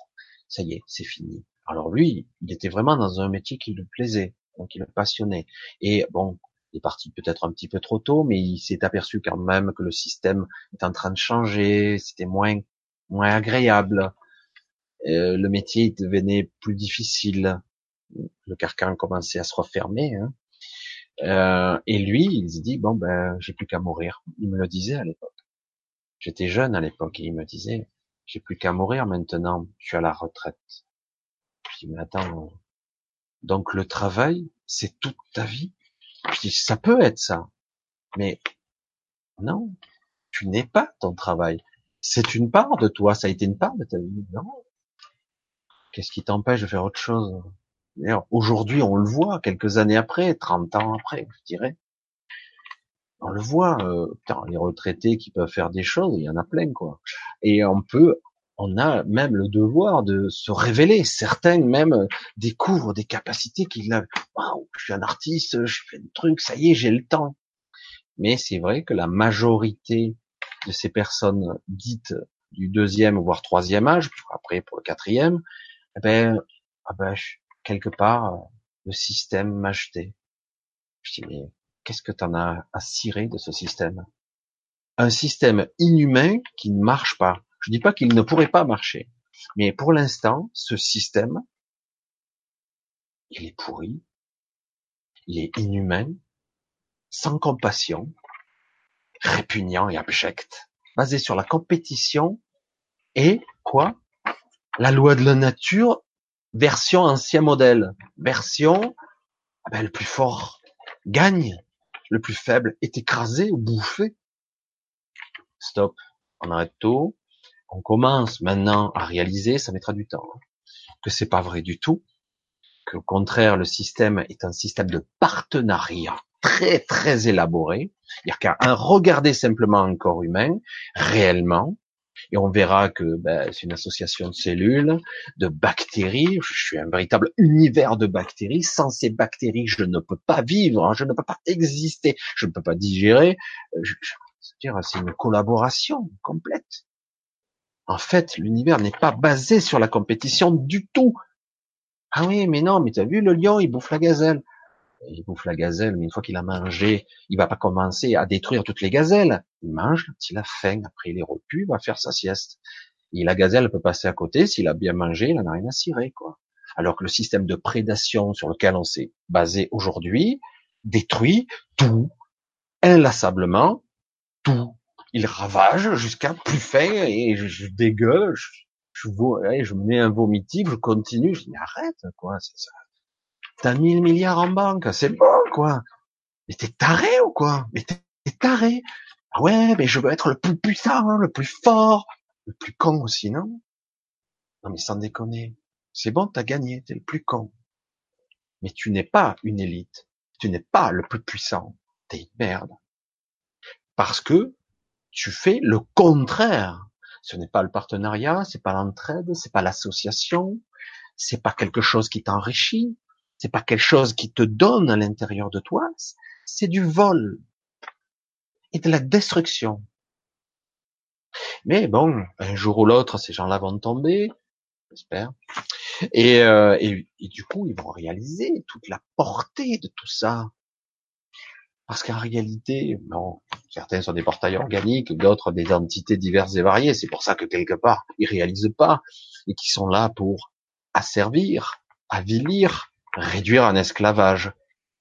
Ça y est, c'est fini. Alors lui, il était vraiment dans un métier qui lui plaisait, donc il le passionnait. Et bon, est parti peut-être un petit peu trop tôt, mais il s'est aperçu quand même que le système est en train de changer, c'était moins moins agréable. Euh, le métier devenait plus difficile. Le carcan commençait à se refermer. Hein. Euh, et lui, il se dit bon ben j'ai plus qu'à mourir. Il me le disait à l'époque. J'étais jeune à l'époque et il me disait j'ai plus qu'à mourir maintenant. Je suis à la retraite. Je dis mais attends. Donc le travail, c'est toute ta vie? Ça peut être ça. Mais non, tu n'es pas ton travail. C'est une part de toi, ça a été une part de ta vie. Non. Qu'est-ce qui t'empêche de faire autre chose? Aujourd'hui, on le voit, quelques années après, 30 ans après, je dirais. On le voit, euh, les retraités qui peuvent faire des choses, il y en a plein, quoi. Et on peut, on a même le devoir de se révéler. Certains même découvrent des capacités qu'ils ont. Waouh, je suis un artiste, je fais des trucs, ça y est, j'ai le temps. Mais c'est vrai que la majorité de ces personnes dites du deuxième voire troisième âge, après pour le quatrième, eh ben, ah ben, quelque part, le système m'a jeté. Je dis, mais qu'est-ce que tu en as à cirer de ce système? Un système inhumain qui ne marche pas. Je dis pas qu'il ne pourrait pas marcher, mais pour l'instant, ce système, il est pourri, il est inhumain, sans compassion, répugnant et abject, basé sur la compétition et quoi? La loi de la nature, version ancien modèle, version ah ben, le plus fort gagne, le plus faible est écrasé ou bouffé. Stop, on arrête tout. On commence maintenant à réaliser, ça mettra du temps, hein, que c'est pas vrai du tout, que au contraire le système est un système de partenariat très très élaboré. Il n'y a qu'à regarder simplement un corps humain réellement, et on verra que ben, c'est une association de cellules, de bactéries. Je suis un véritable univers de bactéries. Sans ces bactéries, je ne peux pas vivre, hein. je ne peux pas exister, je ne peux pas digérer. Euh, c'est une collaboration complète. En fait, l'univers n'est pas basé sur la compétition du tout. Ah oui, mais non, mais t'as vu le lion, il bouffe la gazelle il bouffe la gazelle, mais une fois qu'il a mangé, il va pas commencer à détruire toutes les gazelles. Il mange il a faim, après il est repu, il va faire sa sieste. Et la gazelle peut passer à côté, s'il a bien mangé, il n'en a rien à cirer, quoi. Alors que le système de prédation sur lequel on s'est basé aujourd'hui détruit tout, inlassablement, tout. Il ravage jusqu'à plus faim et je, dégueule, je, je, je, mets un vomitif, je continue, je dis arrête, quoi, c'est ça T'as 1000 milliards en banque, c'est bon, quoi. Mais t'es taré ou quoi? Mais t'es taré. Ah ouais, mais je veux être le plus puissant, le plus fort, le plus con aussi, non? Non mais sans déconner. C'est bon, t'as gagné, t'es le plus con. Mais tu n'es pas une élite. Tu n'es pas le plus puissant. T'es une merde. Parce que tu fais le contraire. Ce n'est pas le partenariat, c'est pas l'entraide, c'est pas l'association, c'est pas quelque chose qui t'enrichit, c'est pas quelque chose qui te donne à l'intérieur de toi, c'est du vol et de la destruction. Mais bon, un jour ou l'autre, ces gens-là vont tomber, j'espère. Et, euh, et, du coup, ils vont réaliser toute la portée de tout ça. Parce qu'en réalité, bon, certains sont des portails organiques, d'autres des entités diverses et variées. C'est pour ça que quelque part, ils réalisent pas et qui sont là pour asservir, avilir, réduire un esclavage,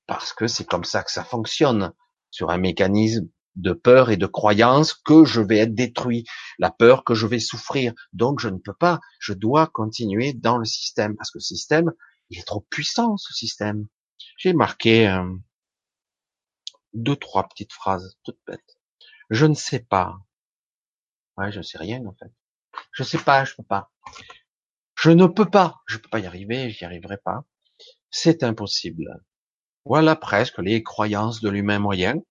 parce que c'est comme ça que ça fonctionne, sur un mécanisme de peur et de croyance que je vais être détruit, la peur que je vais souffrir. Donc je ne peux pas, je dois continuer dans le système, parce que le système, il est trop puissant, ce système. J'ai marqué euh, deux, trois petites phrases toutes bêtes. Je ne sais pas. Ouais, je sais rien en fait. Je sais pas, je peux pas. Je ne peux pas, je peux pas y arriver, j'y arriverai pas c'est impossible. Voilà presque les croyances de l'humain moyen.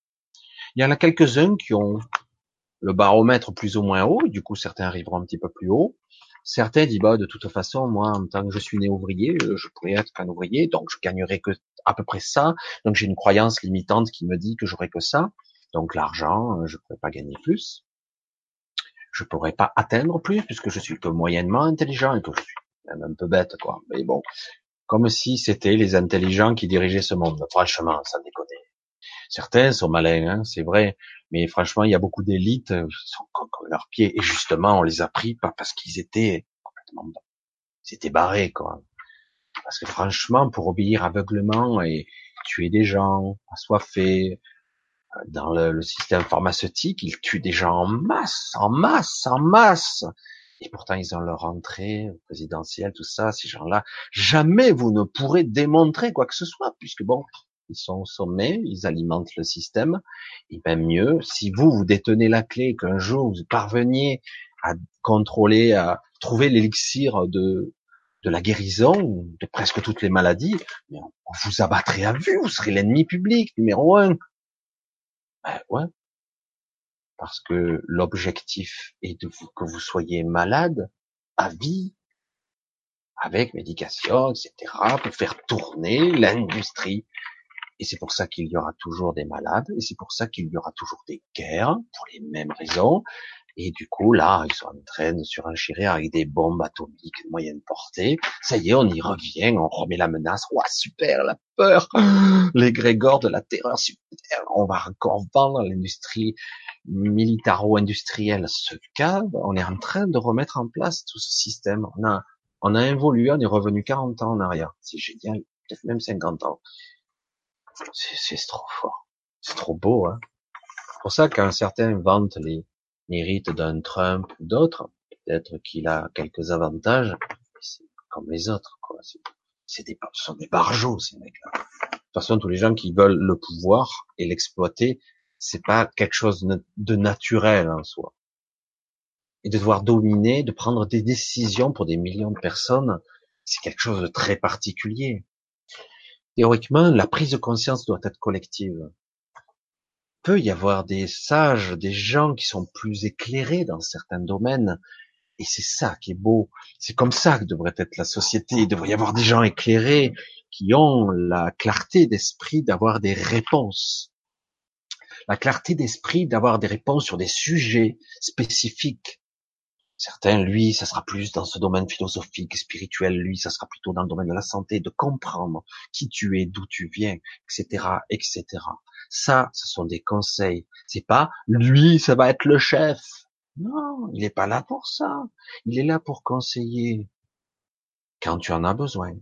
Il y en a quelques-uns qui ont le baromètre plus ou moins haut, du coup certains arriveront un petit peu plus haut. Certains disent bah de toute façon moi en tant que je suis né ouvrier, je pourrais être qu'un ouvrier, donc je gagnerai que à peu près ça. Donc j'ai une croyance limitante qui me dit que j'aurai que ça. Donc l'argent, je pourrais pas gagner plus. Je pourrais pas atteindre plus puisque je suis que moyennement intelligent et que je suis même un peu bête quoi. Mais bon, comme si c'était les intelligents qui dirigeaient ce monde. Franchement, ça déconne. Certains sont malins, hein, c'est vrai, mais franchement, il y a beaucoup d'élites euh, qui sont comme, leurs pieds, et justement, on les a pris pas parce qu'ils étaient complètement, ils étaient barrés, quoi. Parce que franchement, pour obéir aveuglement et tuer des gens, assoiffés, euh, dans le, le système pharmaceutique, ils tuent des gens en masse, en masse, en masse. Et pourtant, ils ont leur entrée présidentielle, tout ça, ces gens-là. Jamais vous ne pourrez démontrer quoi que ce soit, puisque bon, ils sont au sommet, ils alimentent le système. Et même mieux, si vous, vous détenez la clé, qu'un jour vous parveniez à contrôler, à trouver l'élixir de, de la guérison de presque toutes les maladies, on vous abattrait à vue, vous serez l'ennemi public numéro un. Ben ouais, parce que l'objectif est que vous soyez malade à vie, avec médication, etc., pour faire tourner l'industrie. Et c'est pour ça qu'il y aura toujours des malades, et c'est pour ça qu'il y aura toujours des guerres, pour les mêmes raisons, et du coup, là, ils sont en train de surenchérir avec des bombes atomiques de moyenne portée. Ça y est, on y revient, on remet la menace. Ouah, super, la peur, les grégores de la terreur, super. On va encore vendre l'industrie militaro-industrielle ce cas. On est en train de remettre en place tout ce système. On a, on a évolué, on est revenu 40 ans en arrière. C'est génial, peut-être même 50 ans. C'est trop fort. C'est trop beau, hein. C'est pour ça qu'un certain vante les, mérite d'un Trump ou d'autres, peut-être qu'il a quelques avantages, c'est comme les autres. C'est ce sont des barjots, ces mecs-là. De toute façon, tous les gens qui veulent le pouvoir et l'exploiter, c'est pas quelque chose de naturel en soi. Et de devoir dominer, de prendre des décisions pour des millions de personnes, c'est quelque chose de très particulier. Théoriquement, la prise de conscience doit être collective peut y avoir des sages, des gens qui sont plus éclairés dans certains domaines. Et c'est ça qui est beau. C'est comme ça que devrait être la société. Il devrait y avoir des gens éclairés qui ont la clarté d'esprit d'avoir des réponses. La clarté d'esprit d'avoir des réponses sur des sujets spécifiques. Certains, lui, ça sera plus dans ce domaine philosophique, spirituel. Lui, ça sera plutôt dans le domaine de la santé, de comprendre qui tu es, d'où tu viens, etc., etc. Ça, ce sont des conseils. C'est pas lui, ça va être le chef. Non, il n'est pas là pour ça. Il est là pour conseiller quand tu en as besoin.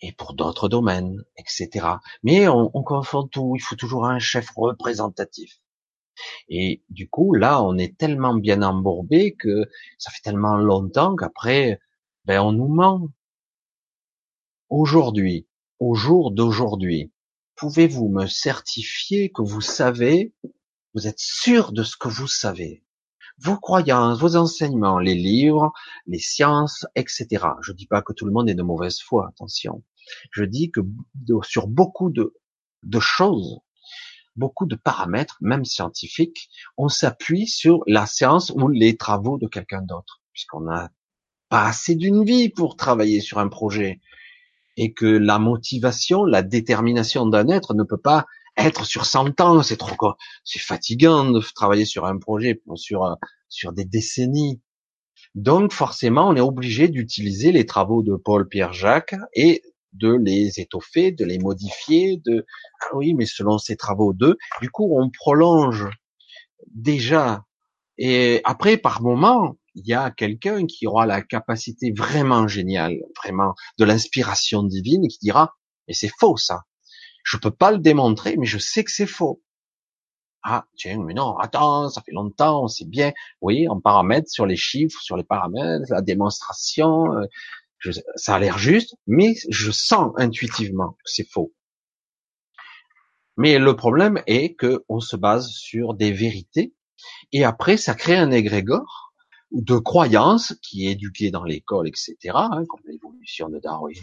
Et pour d'autres domaines, etc. Mais on, on confond tout. Il faut toujours un chef représentatif. Et du coup, là, on est tellement bien embourbé que ça fait tellement longtemps qu'après, ben, on nous ment. Aujourd'hui, au jour d'aujourd'hui, pouvez-vous me certifier que vous savez, vous êtes sûr de ce que vous savez? Vos croyances, vos enseignements, les livres, les sciences, etc. Je dis pas que tout le monde est de mauvaise foi, attention. Je dis que sur beaucoup de choses, beaucoup de paramètres, même scientifiques, on s'appuie sur la science ou les travaux de quelqu'un d'autre, puisqu'on n'a pas assez d'une vie pour travailler sur un projet et que la motivation, la détermination d'un être ne peut pas être sur 100 ans, c'est trop c'est fatigant de travailler sur un projet sur sur des décennies. Donc forcément, on est obligé d'utiliser les travaux de Paul Pierre Jacques et de les étoffer, de les modifier, de ah oui, mais selon ces travaux d'eux, du coup, on prolonge déjà et après par moment, il y a quelqu'un qui aura la capacité vraiment géniale, vraiment de l'inspiration divine, qui dira, et c'est faux ça. Je peux pas le démontrer, mais je sais que c'est faux. Ah, tiens, mais non, attends, ça fait longtemps, on sait bien. Oui, en paramètres, sur les chiffres, sur les paramètres, la démonstration, euh, ça a l'air juste, mais je sens intuitivement que c'est faux. Mais le problème est que on se base sur des vérités, et après, ça crée un égrégore de croyances qui est éduquée dans l'école, etc., hein, comme l'évolution de Darwin.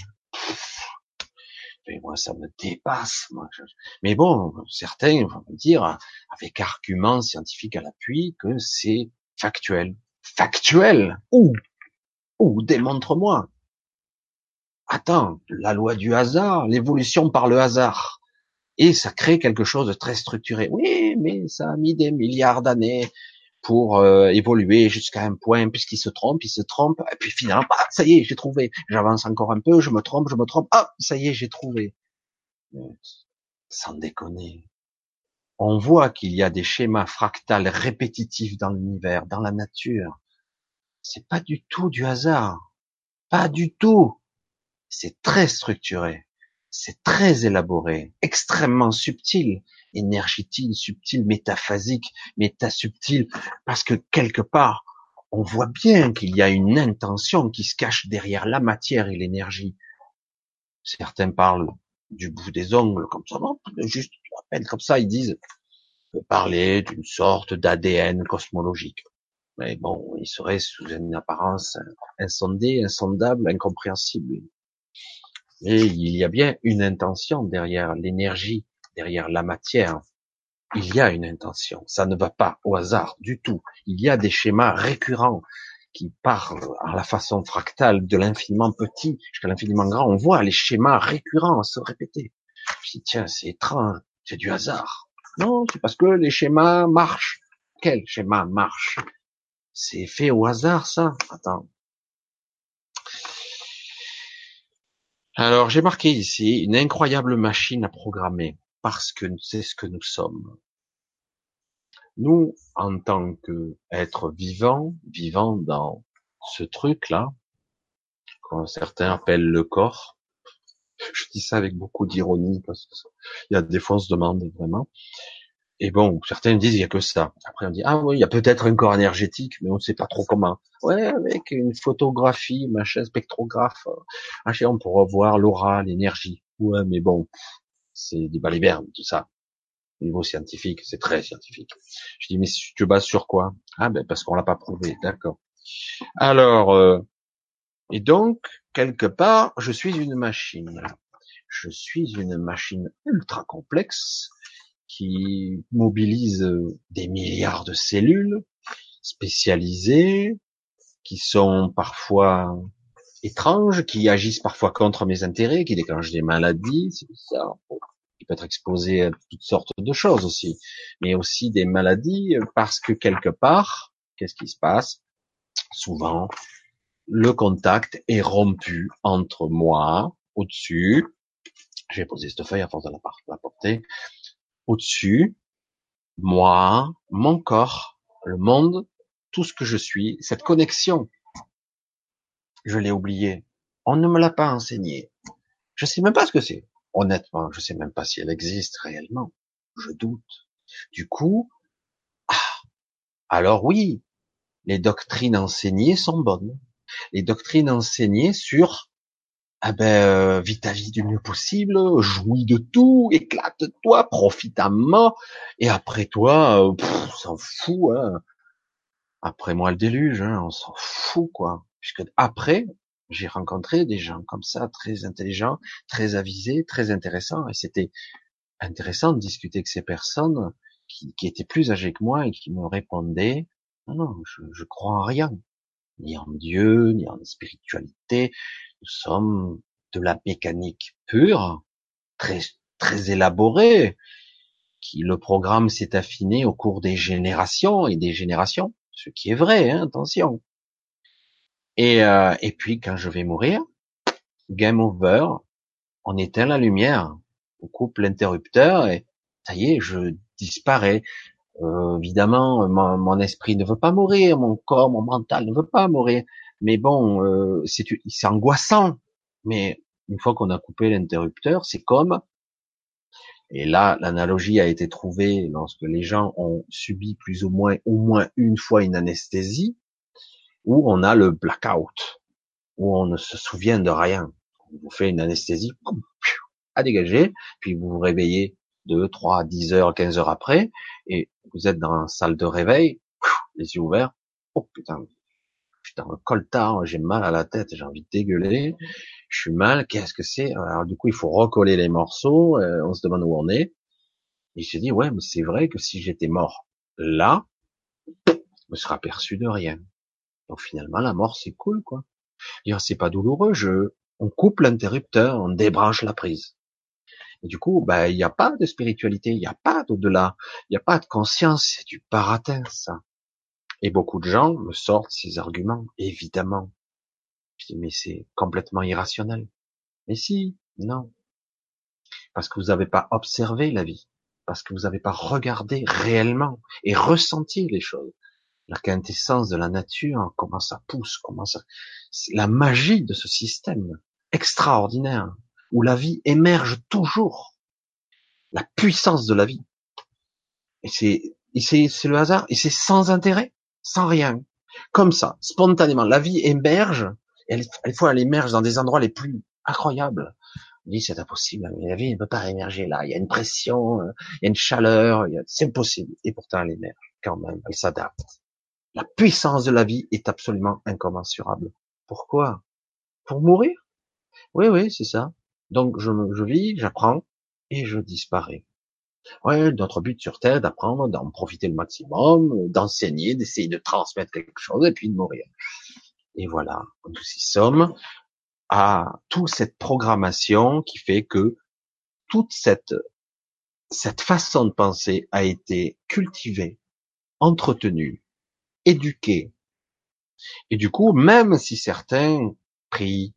Mais moi, ça me dépasse. Moi. Mais bon, certains vont me dire, avec arguments scientifiques à l'appui, que c'est factuel. Factuel Où Où Démontre-moi. Attends, la loi du hasard, l'évolution par le hasard. Et ça crée quelque chose de très structuré. Oui, mais ça a mis des milliards d'années pour euh, évoluer jusqu'à un point, puisqu'il se trompe, il se trompe, et puis finalement, bah, ça y est, j'ai trouvé. J'avance encore un peu, je me trompe, je me trompe, ah, ça y est, j'ai trouvé. Sans déconner. On voit qu'il y a des schémas fractales répétitifs dans l'univers, dans la nature. C'est pas du tout du hasard. Pas du tout. C'est très structuré. C'est très élaboré, extrêmement subtil énergétique, subtil, métaphasique, métasubtil, parce que quelque part, on voit bien qu'il y a une intention qui se cache derrière la matière et l'énergie. Certains parlent du bout des ongles, comme ça, non, juste à peine comme ça, ils disent parler d'une sorte d'ADN cosmologique. Mais bon, il serait sous une apparence insondée, insondable, incompréhensible. Et il y a bien une intention derrière l'énergie, derrière la matière. Il y a une intention. Ça ne va pas au hasard du tout. Il y a des schémas récurrents qui parlent à la façon fractale de l'infiniment petit jusqu'à l'infiniment grand. On voit les schémas récurrents se répéter. Je dis, tiens, c'est étrange, c'est du hasard. Non, c'est parce que les schémas marchent. Quel schéma marche? C'est fait au hasard, ça? Attends. Alors, j'ai marqué ici une incroyable machine à programmer, parce que c'est ce que nous sommes. Nous, en tant qu'êtres vivants, vivants dans ce truc-là, que certains appellent le corps, je dis ça avec beaucoup d'ironie, parce qu'il y a des fois on se demande vraiment, et bon, certains disent il y a que ça. Après on dit ah oui, il y a peut-être un corps énergétique, mais on ne sait pas trop comment. Ouais, avec une photographie, machin, spectrographe, machin, on pourra voir l'aura, l'énergie. Ouais, mais bon, c'est des balivernes, tout ça. Au niveau scientifique, c'est très scientifique. Je dis mais tu bases sur quoi? Ah ben parce qu'on l'a pas prouvé, d'accord. Alors euh, et donc quelque part, je suis une machine. Je suis une machine ultra complexe qui mobilise des milliards de cellules spécialisées, qui sont parfois étranges, qui agissent parfois contre mes intérêts, qui déclenchent des maladies, c'est ça, qui peut être exposé à toutes sortes de choses aussi, mais aussi des maladies parce que quelque part, qu'est-ce qui se passe? Souvent, le contact est rompu entre moi, au-dessus, j'ai posé cette feuille à force de la porter, au-dessus, moi, mon corps, le monde, tout ce que je suis, cette connexion. Je l'ai oublié. On ne me l'a pas enseigné. Je sais même pas ce que c'est. Honnêtement, je sais même pas si elle existe réellement. Je doute. Du coup, ah, alors oui, les doctrines enseignées sont bonnes. Les doctrines enseignées sur ah ben, euh, vis ta vie du mieux possible, jouis de tout, éclate-toi, profite à mort, et après toi, euh, on s'en fout, hein. Après moi le déluge, hein, on s'en fout, quoi. Puisque après, j'ai rencontré des gens comme ça, très intelligents, très avisés, très intéressants, et c'était intéressant de discuter avec ces personnes qui, qui, étaient plus âgées que moi et qui me répondaient, non, non, je, je crois en rien, ni en Dieu, ni en spiritualité, nous sommes de la mécanique pure, très, très élaborée, qui le programme s'est affiné au cours des générations et des générations, ce qui est vrai, hein, attention. Et, euh, et puis quand je vais mourir, game over, on éteint la lumière, on coupe l'interrupteur et ça y est, je disparais. Euh, évidemment, mon, mon, esprit ne veut pas mourir, mon corps, mon mental ne veut pas mourir, mais bon, euh, c'est angoissant. Mais une fois qu'on a coupé l'interrupteur, c'est comme, et là l'analogie a été trouvée lorsque les gens ont subi plus ou moins au moins une fois une anesthésie, où on a le blackout, où on ne se souvient de rien. On vous fait une anesthésie, à dégager, puis vous vous réveillez deux, trois, dix heures, quinze heures après, et vous êtes dans la salle de réveil, les yeux ouverts, oh putain, putain, le coltard, j'ai mal à la tête, j'ai envie de dégueuler, je suis mal, qu'est-ce que c'est? Alors du coup, il faut recoller les morceaux, euh, on se demande où on est. Et je dit, ouais, mais c'est vrai que si j'étais mort là, je me serais aperçu de rien. Donc finalement, la mort, c'est cool, quoi. C'est pas douloureux, je, on coupe l'interrupteur, on débranche la prise. Du coup, bah, il n'y a pas de spiritualité, il n'y a pas d'au-delà, il n'y a pas de conscience, c'est du baratin, ça. Et beaucoup de gens me sortent ces arguments, évidemment. Je dis, mais c'est complètement irrationnel. Mais si, non. Parce que vous n'avez pas observé la vie. Parce que vous n'avez pas regardé réellement et ressenti les choses. La quintessence de la nature, comment ça pousse, comment ça, la magie de ce système extraordinaire où la vie émerge toujours. La puissance de la vie. Et c'est, c'est, le hasard et c'est sans intérêt sans rien. Comme ça, spontanément. La vie émerge, et des fois elle émerge dans des endroits les plus incroyables. On dit c'est impossible, mais la vie ne peut pas émerger là. Il y a une pression, il y a une chaleur, c'est impossible. Et pourtant elle émerge quand même, elle s'adapte. La puissance de la vie est absolument incommensurable. Pourquoi? Pour mourir? Oui, oui, c'est ça. Donc je, je vis, j'apprends et je disparais. Ouais, notre but sur Terre, d'apprendre, d'en profiter le maximum, d'enseigner, d'essayer de transmettre quelque chose et puis de mourir. Et voilà, nous y sommes à toute cette programmation qui fait que toute cette cette façon de penser a été cultivée, entretenue, éduquée. Et du coup, même si certains prient,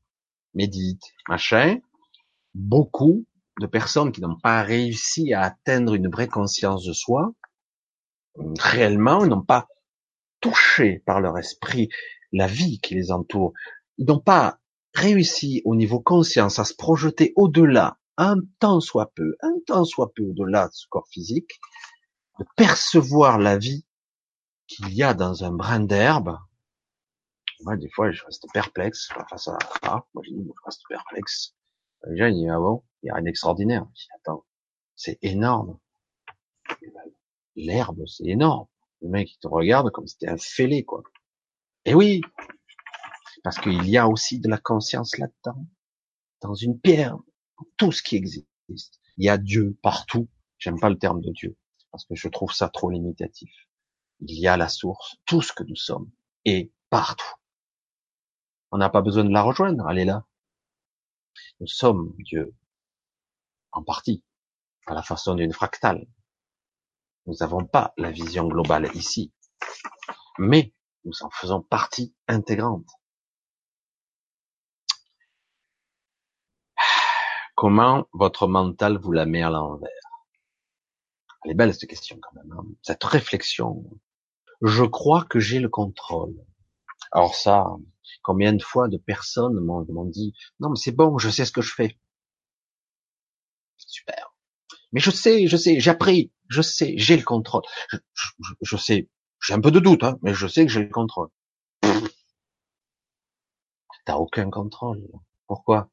méditent, machin, beaucoup de personnes qui n'ont pas réussi à atteindre une vraie conscience de soi, réellement, n'ont pas touché par leur esprit la vie qui les entoure. Ils n'ont pas réussi au niveau conscience à se projeter au-delà, un temps soit peu, un temps soit peu au-delà de ce corps physique, de percevoir la vie qu'il y a dans un brin d'herbe. Moi, des fois, je reste perplexe face à ça. Moi, je, je reste perplexe. Déjà, il dit, ah bon, il y a rien d'extraordinaire. Attends, c'est énorme. L'herbe, c'est énorme. Le mec, il te regarde comme si c'était un fêlé, quoi. Et oui, parce qu'il y a aussi de la conscience là-dedans, dans une pierre, tout ce qui existe. Il y a Dieu partout. J'aime pas le terme de Dieu, parce que je trouve ça trop limitatif. Il y a la source, tout ce que nous sommes, et partout. On n'a pas besoin de la rejoindre, elle est là. Nous sommes Dieu, en partie, à la façon d'une fractale. Nous n'avons pas la vision globale ici, mais nous en faisons partie intégrante. Comment votre mental vous la met à l'envers? Elle est belle cette question quand même, hein. cette réflexion. Je crois que j'ai le contrôle. Alors ça, combien de fois de personnes m'ont dit non mais c'est bon, je sais ce que je fais. Super. Mais je sais, je sais, j'ai appris, je sais, j'ai le contrôle. Je, sais, j'ai un peu de doute, hein, mais je sais que j'ai le contrôle. T'as aucun contrôle. Pourquoi?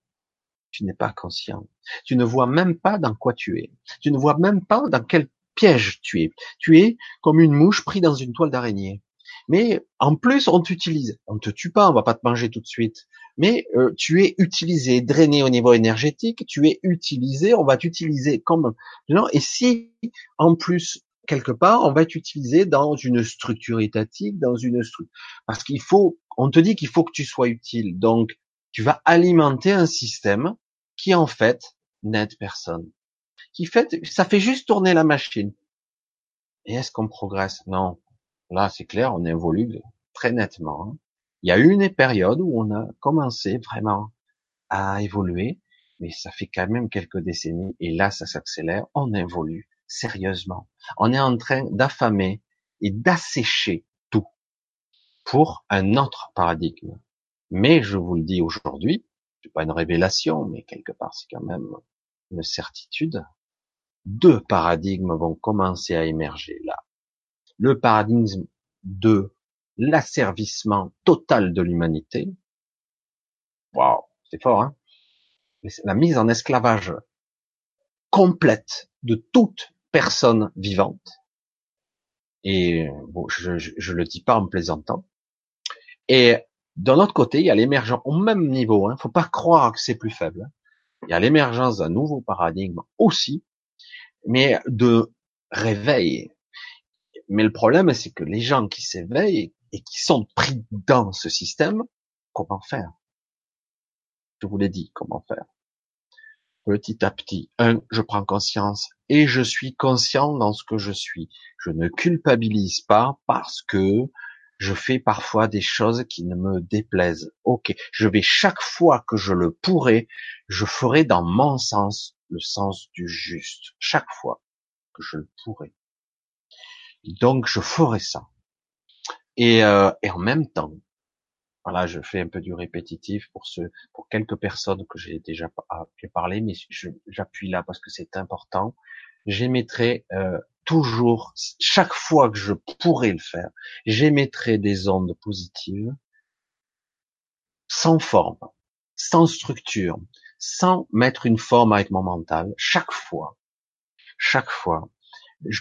Tu n'es pas conscient. Tu ne vois même pas dans quoi tu es. Tu ne vois même pas dans quel piège tu es. Tu es comme une mouche prise dans une toile d'araignée. Mais en plus, on t'utilise. On te tue pas, on va pas te manger tout de suite. Mais euh, tu es utilisé, drainé au niveau énergétique. Tu es utilisé. On va t'utiliser comme non. Et si en plus quelque part, on va t'utiliser dans une structure étatique, dans une structure parce qu'il faut. On te dit qu'il faut que tu sois utile. Donc tu vas alimenter un système qui en fait n'aide personne. Qui fait, ça fait juste tourner la machine. Et est-ce qu'on progresse? Non. Là, c'est clair, on évolue très nettement. Hein. Il y a eu une période où on a commencé vraiment à évoluer, mais ça fait quand même quelques décennies, et là, ça s'accélère, on évolue sérieusement. On est en train d'affamer et d'assécher tout pour un autre paradigme. Mais je vous le dis aujourd'hui, c'est pas une révélation, mais quelque part c'est quand même une certitude. Deux paradigmes vont commencer à émerger là. Le paradigme de l'asservissement total de l'humanité. Waouh, c'est fort, hein La mise en esclavage complète de toute personne vivante. Et bon, je, je, le dis pas en plaisantant. Et d'un autre côté, il y a l'émergence au même niveau. Hein, faut pas croire que c'est plus faible. Hein. Il y a l'émergence d'un nouveau paradigme aussi, mais de réveil. Mais le problème, c'est que les gens qui s'éveillent et qui sont pris dans ce système, comment faire? Je vous l'ai dit, comment faire? Petit à petit, un, je prends conscience et je suis conscient dans ce que je suis. Je ne culpabilise pas parce que je fais parfois des choses qui ne me déplaisent. Ok, je vais chaque fois que je le pourrai, je ferai dans mon sens, le sens du juste, chaque fois que je le pourrai. Donc je ferai ça. Et, euh, et en même temps, voilà, je fais un peu du répétitif pour ce, pour quelques personnes que j'ai déjà parlé, mais j'appuie là parce que c'est important. J'émettrai euh, toujours, chaque fois que je pourrais le faire, j'émettrai des ondes positives, sans forme, sans structure, sans mettre une forme avec mon mental, chaque fois, chaque fois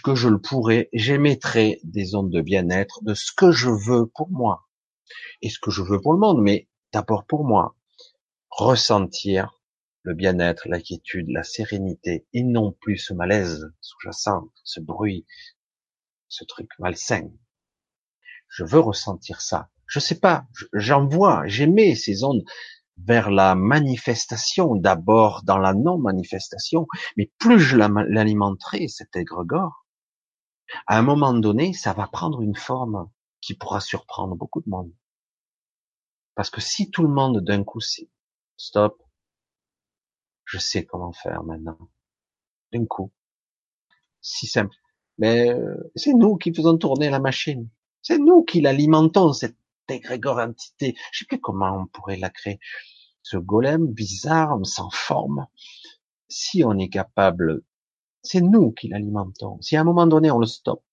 que je le pourrais, j'émettrai des ondes de bien-être, de ce que je veux pour moi, et ce que je veux pour le monde, mais d'abord pour moi, ressentir le bien-être, la quiétude, la sérénité, et non plus ce malaise sous-jacent, ce bruit, ce truc malsain. Je veux ressentir ça. Je sais pas, j'en vois, j'aimais ces ondes vers la manifestation, d'abord dans la non-manifestation, mais plus je l'alimenterai, cet égrégore, à un moment donné, ça va prendre une forme qui pourra surprendre beaucoup de monde. Parce que si tout le monde d'un coup c'est stop, je sais comment faire maintenant. D'un coup. Si simple. Mais euh, c'est nous qui faisons tourner la machine. C'est nous qui l'alimentons, cette égrégore entité. Je sais plus comment on pourrait la créer. Ce golem bizarre, sans forme. Si on est capable, c'est nous qui l'alimentons. Si à un moment donné on le stoppe,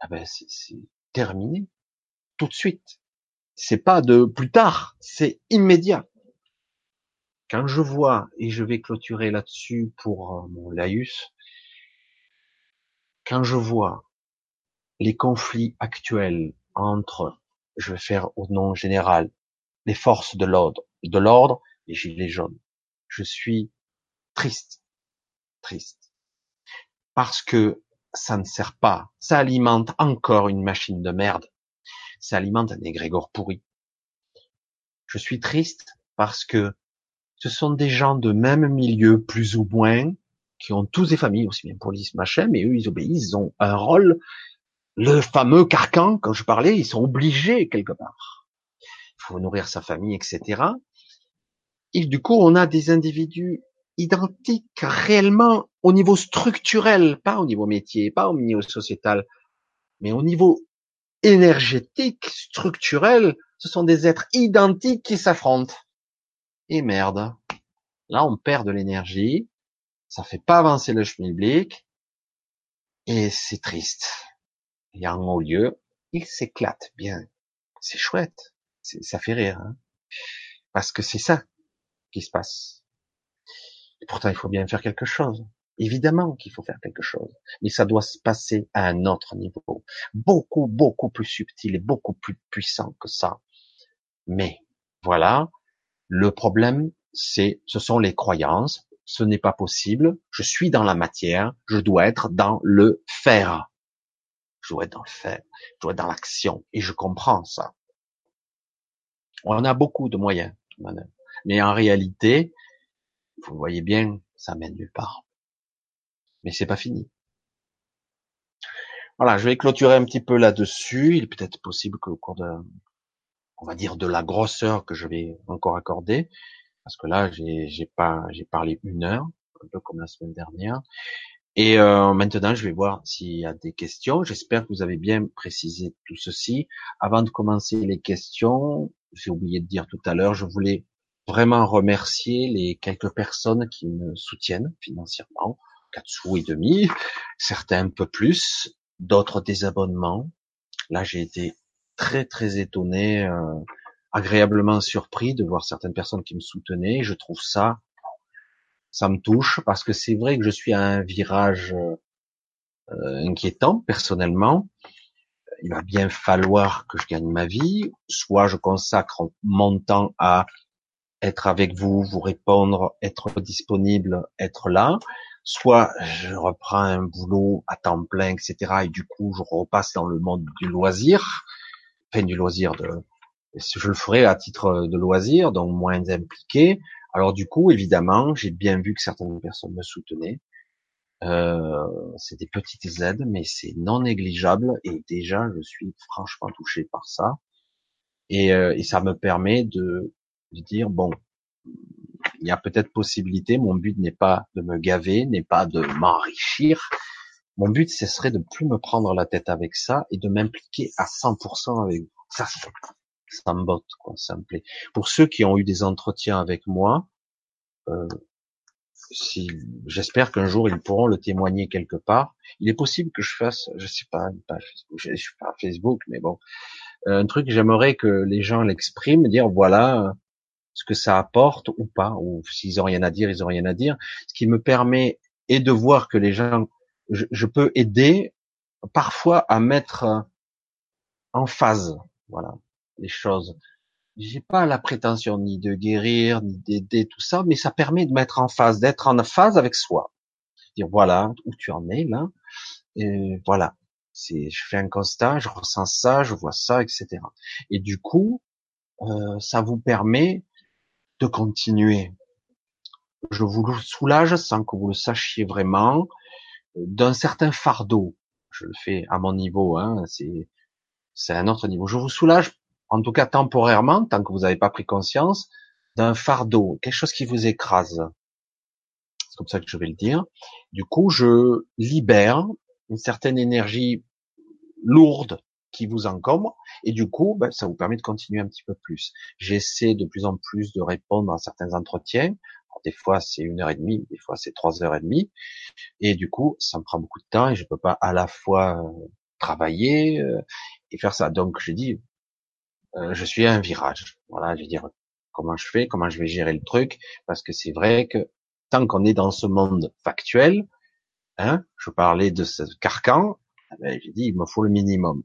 ah ben c'est terminé. Tout de suite. C'est pas de plus tard, c'est immédiat. Quand je vois, et je vais clôturer là-dessus pour euh, mon laïus, quand je vois les conflits actuels entre, je vais faire au nom général, les forces de l'ordre, de l'ordre, les gilets jaunes, je suis triste, triste, parce que ça ne sert pas, ça alimente encore une machine de merde, ça alimente un égrégore pourri. Je suis triste parce que ce sont des gens de même milieu, plus ou moins, qui ont tous des familles, aussi bien police, machin, mais eux, ils obéissent, ils ont un rôle, le fameux carcan, quand je parlais, ils sont obligés quelque part. Il faut nourrir sa famille, etc. Et du coup, on a des individus identiques réellement au niveau structurel, pas au niveau métier, pas au niveau sociétal, mais au niveau énergétique, structurel, ce sont des êtres identiques qui s'affrontent. Et merde. Là, on perd de l'énergie. Ça fait pas avancer le schmilblick. Et c'est triste. Et en haut lieu, il s'éclate bien. C'est chouette. Ça fait rire. Hein Parce que c'est ça qui se passe. Pourtant, il faut bien faire quelque chose. Évidemment qu'il faut faire quelque chose. Mais ça doit se passer à un autre niveau. Beaucoup, beaucoup plus subtil et beaucoup plus puissant que ça. Mais, voilà, le problème, c'est, ce sont les croyances. Ce n'est pas possible. Je suis dans la matière. Je dois être dans le faire. Je dois être dans le faire. Je dois être dans l'action. Et je comprends ça. On a beaucoup de moyens. Mais en réalité, vous voyez bien, ça mène nulle part. Mais c'est pas fini. Voilà, je vais clôturer un petit peu là-dessus. Il est peut-être possible qu'au cours de, on va dire de la grosseur que je vais encore accorder, parce que là j'ai pas j'ai parlé une heure, un peu comme la semaine dernière. Et euh, maintenant je vais voir s'il y a des questions. J'espère que vous avez bien précisé tout ceci. Avant de commencer les questions, j'ai oublié de dire tout à l'heure, je voulais vraiment remercier les quelques personnes qui me soutiennent financièrement, quatre sous et demi, certains un peu plus, d'autres des abonnements. Là, j'ai été très très étonné, euh, agréablement surpris de voir certaines personnes qui me soutenaient. Je trouve ça, ça me touche parce que c'est vrai que je suis à un virage euh, inquiétant personnellement. Il va bien falloir que je gagne ma vie, soit je consacre mon temps à être avec vous, vous répondre, être disponible, être là, soit je reprends un boulot à temps plein, etc. Et du coup, je repasse dans le monde du loisir enfin du loisir de je le ferai à titre de loisir, donc moins impliqué. Alors du coup, évidemment, j'ai bien vu que certaines personnes me soutenaient. Euh, c'est des petites aides, mais c'est non négligeable et déjà je suis franchement touché par ça. Et, euh, ça me permet de, de dire bon, il y a peut-être possibilité. Mon but n'est pas de me gaver, n'est pas de m'enrichir, mon but, ce serait de plus me prendre la tête avec ça et de m'impliquer à 100% avec vous. Ça, ça me botte, quoi, ça me plaît. Pour ceux qui ont eu des entretiens avec moi, euh, si j'espère qu'un jour ils pourront le témoigner quelque part. Il est possible que je fasse, je sais pas, une page Facebook, je, suis pas Facebook, mais bon, un truc. J'aimerais que les gens l'expriment, dire voilà ce que ça apporte ou pas, ou s'ils ont rien à dire, ils ont rien à dire. Ce qui me permet et de voir que les gens, je, je peux aider parfois à mettre en phase, voilà, les choses j'ai pas la prétention ni de guérir, ni d'aider tout ça, mais ça permet de mettre en phase, d'être en phase avec soi. Dire voilà où tu en es là, voilà. C'est, je fais un constat, je ressens ça, je vois ça, etc. Et du coup, euh, ça vous permet de continuer. Je vous soulage sans que vous le sachiez vraiment d'un certain fardeau. Je le fais à mon niveau, hein, c'est c'est un autre niveau. Je vous soulage en tout cas temporairement, tant que vous n'avez pas pris conscience, d'un fardeau, quelque chose qui vous écrase. C'est comme ça que je vais le dire. Du coup, je libère une certaine énergie lourde qui vous encombre, et du coup, ben, ça vous permet de continuer un petit peu plus. J'essaie de plus en plus de répondre à certains entretiens. des fois, c'est une heure et demie, des fois, c'est trois heures et demie, et du coup, ça me prend beaucoup de temps et je peux pas à la fois euh, travailler euh, et faire ça. Donc, je dis, euh, je suis à un virage. Voilà, je vais dire comment je fais, comment je vais gérer le truc, parce que c'est vrai que tant qu'on est dans ce monde factuel, hein, je parlais de ce carcan, eh ben, j'ai dit il me faut le minimum,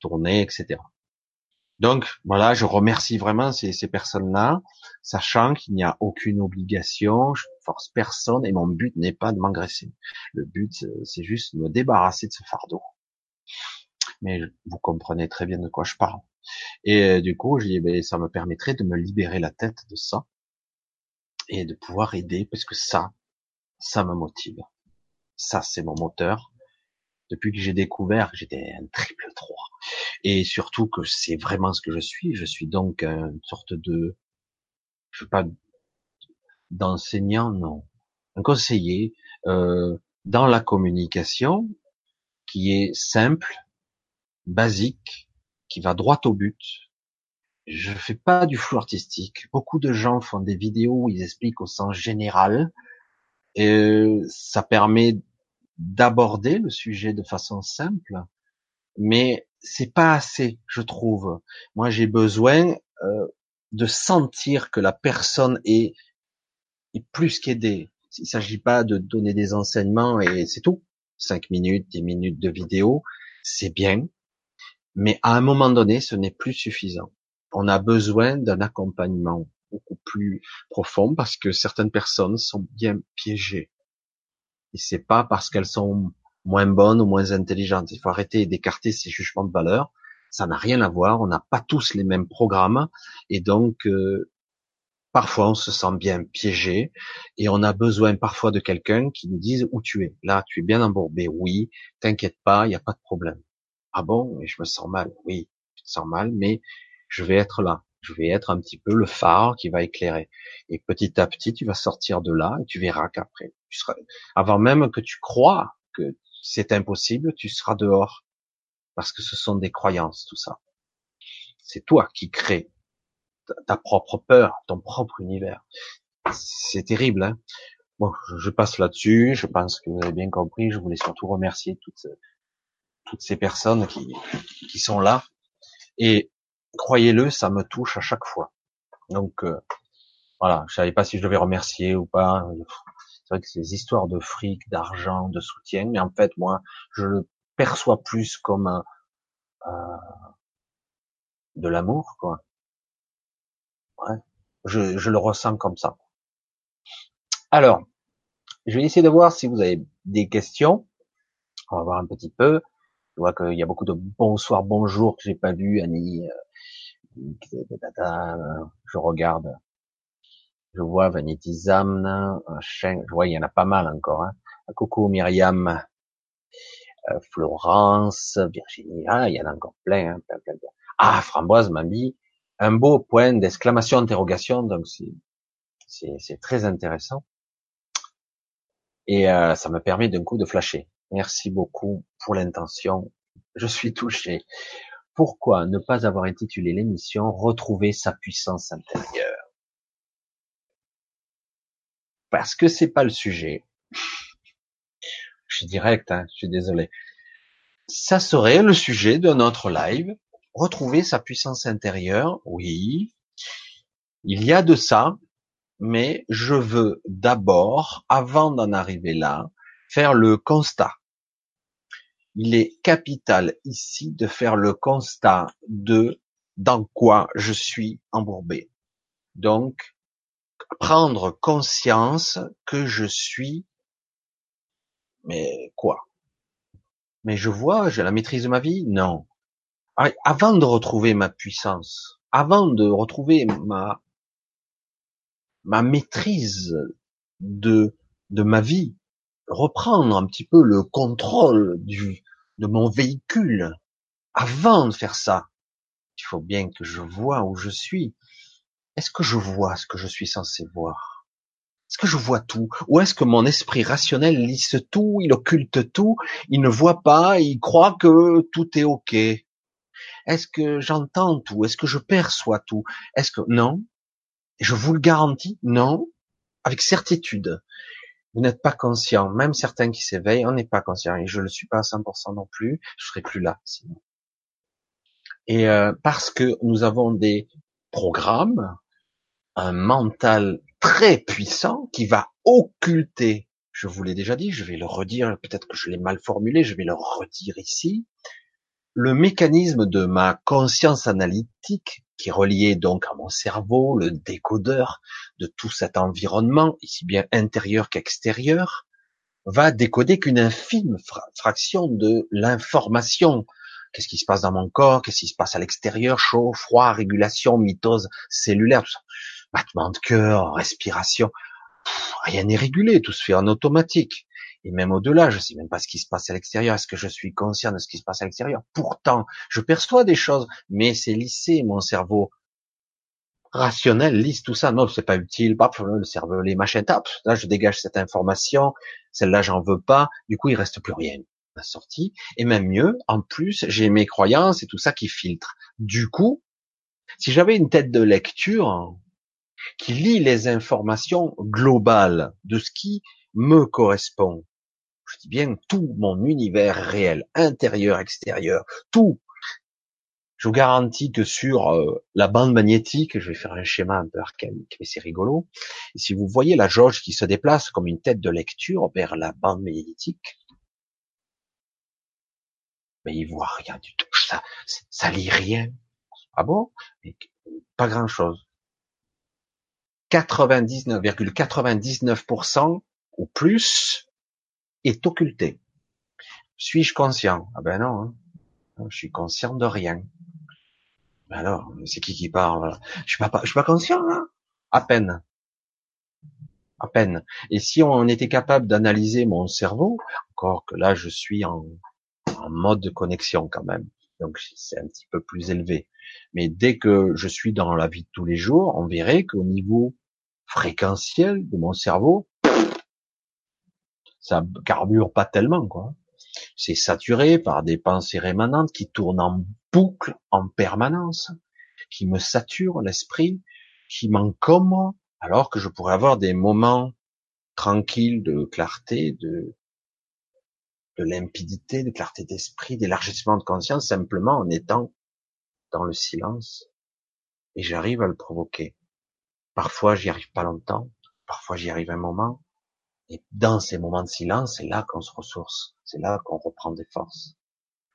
tourner, etc. Donc voilà, je remercie vraiment ces, ces personnes-là, sachant qu'il n'y a aucune obligation, je force personne et mon but n'est pas de m'engraisser. Le but, c'est juste de me débarrasser de ce fardeau. Mais vous comprenez très bien de quoi je parle. Et euh, du coup, je dis, ben, ça me permettrait de me libérer la tête de ça et de pouvoir aider parce que ça, ça me motive. Ça, c'est mon moteur. Depuis que j'ai découvert que j'étais un triple 3 et surtout que c'est vraiment ce que je suis. Je suis donc une sorte de, je sais pas, d'enseignant, non, un conseiller euh, dans la communication qui est simple, basique, qui va droit au but. Je fais pas du flou artistique. Beaucoup de gens font des vidéos où ils expliquent au sens général. Et ça permet d'aborder le sujet de façon simple, mais c'est pas assez, je trouve. Moi, j'ai besoin euh, de sentir que la personne est, est plus qu'aidée. Il s'agit pas de donner des enseignements et c'est tout. Cinq minutes, dix minutes de vidéo, c'est bien, mais à un moment donné, ce n'est plus suffisant. On a besoin d'un accompagnement beaucoup plus profond parce que certaines personnes sont bien piégées. Et c'est pas parce qu'elles sont moins bonnes ou moins intelligentes. Il faut arrêter d'écarter ces jugements de valeur. Ça n'a rien à voir. On n'a pas tous les mêmes programmes et donc euh, parfois on se sent bien piégé et on a besoin parfois de quelqu'un qui nous dise où tu es. Là, tu es bien embourbé. Oui, t'inquiète pas, il n'y a pas de problème. Ah bon, mais je me sens mal. Oui, je te sens mal, mais je vais être là. Je vais être un petit peu le phare qui va éclairer. Et petit à petit, tu vas sortir de là et tu verras qu'après, tu seras, avant même que tu crois que c'est impossible, tu seras dehors. Parce que ce sont des croyances, tout ça. C'est toi qui crée ta propre peur, ton propre univers. C'est terrible, hein Bon, je passe là-dessus. Je pense que vous avez bien compris. Je voulais surtout remercier toutes toutes ces personnes qui, qui sont là. Et croyez-le, ça me touche à chaque fois. Donc euh, voilà, je savais pas si je devais remercier ou pas. C'est vrai que ces histoires de fric, d'argent, de soutien, mais en fait moi, je le perçois plus comme euh, de l'amour, quoi. Je, je le ressens comme ça. Alors, je vais essayer de voir si vous avez des questions. On va voir un petit peu. Je vois qu'il y a beaucoup de bonsoir, bonjour que j'ai pas vu, Annie. Euh, je regarde. Je vois Vanity Zamn, je vois il y en a pas mal encore. Hein. Coucou Myriam, euh, Florence, Virginie, ah, il y en a encore plein, hein, plein, plein, plein. Ah, Framboise m'a mis un beau point d'exclamation, interrogation, donc c'est, c'est, très intéressant. Et euh, ça me permet d'un coup de flasher. Merci beaucoup pour l'intention. Je suis touché. Pourquoi ne pas avoir intitulé l'émission Retrouver sa puissance intérieure parce que c'est pas le sujet. Je suis direct, hein, je suis désolé. Ça serait le sujet de notre live. Retrouver sa puissance intérieure, oui. Il y a de ça, mais je veux d'abord, avant d'en arriver là, faire le constat. Il est capital ici de faire le constat de dans quoi je suis embourbé. Donc, prendre conscience que je suis, mais quoi? Mais je vois, j'ai la maîtrise de ma vie? Non. Ah, avant de retrouver ma puissance, avant de retrouver ma ma maîtrise de ma vie, reprendre un petit peu le contrôle du de mon véhicule. Avant de faire ça, il faut bien que je vois où je suis. Est-ce que je vois ce que je suis censé voir? Est-ce que je vois tout? Ou est-ce que mon esprit rationnel lisse tout, il occulte tout, il ne voit pas, il croit que tout est OK? Est-ce que j'entends tout? Est-ce que je perçois tout? Est-ce que non? Je vous le garantis, non, avec certitude. Vous n'êtes pas conscient, même certains qui s'éveillent, on n'est pas conscient, et je ne le suis pas à 100% non plus, je serais plus là sinon. Et euh, parce que nous avons des programmes, un mental très puissant qui va occulter, je vous l'ai déjà dit, je vais le redire, peut-être que je l'ai mal formulé, je vais le redire ici, le mécanisme de ma conscience analytique, qui relié donc à mon cerveau, le décodeur de tout cet environnement, ici bien intérieur qu'extérieur, va décoder qu'une infime fraction de l'information. Qu'est-ce qui se passe dans mon corps? Qu'est-ce qui se passe à l'extérieur? Chaud, froid, régulation, mitose cellulaire, battement de cœur, respiration, rien n'est régulé, tout se fait en automatique. Et même au-delà, je sais même pas ce qui se passe à l'extérieur. Est-ce que je suis conscient de ce qui se passe à l'extérieur? Pourtant, je perçois des choses, mais c'est lissé, mon cerveau rationnel lisse tout ça. Non, c'est pas utile. le cerveau, les machins. Là, je dégage cette information. Celle-là, j'en veux pas. Du coup, il reste plus rien sortie. Et même mieux, en plus, j'ai mes croyances et tout ça qui filtre. Du coup, si j'avais une tête de lecture, qui lit les informations globales de ce qui me correspond. Je dis bien tout mon univers réel, intérieur, extérieur, tout. Je vous garantis que sur euh, la bande magnétique, je vais faire un schéma un peu archaïque, mais c'est rigolo. Et si vous voyez la jauge qui se déplace comme une tête de lecture vers la bande magnétique, mais il voit rien du tout. Ça, ça lit rien. Ah bon? Pas grand chose. 99,99% ou plus est occulté. Suis-je conscient? Ah ben non, hein. je suis conscient de rien. Alors, c'est qui qui parle? Je suis pas, je suis pas conscient, hein à peine, à peine. Et si on était capable d'analyser mon cerveau, encore que là je suis en, en mode de connexion quand même, donc c'est un petit peu plus élevé. Mais dès que je suis dans la vie de tous les jours, on verrait qu'au niveau fréquentiel de mon cerveau, ça carbure pas tellement, quoi. C'est saturé par des pensées rémanentes qui tournent en boucle en permanence, qui me saturent l'esprit, qui m'encombrent, alors que je pourrais avoir des moments tranquilles de clarté, de, de limpidité, de clarté d'esprit, d'élargissement de conscience, simplement en étant dans le silence. Et j'arrive à le provoquer. Parfois, j'y arrive pas longtemps. Parfois, j'y arrive un moment. Et dans ces moments de silence, c'est là qu'on se ressource. C'est là qu'on reprend des forces.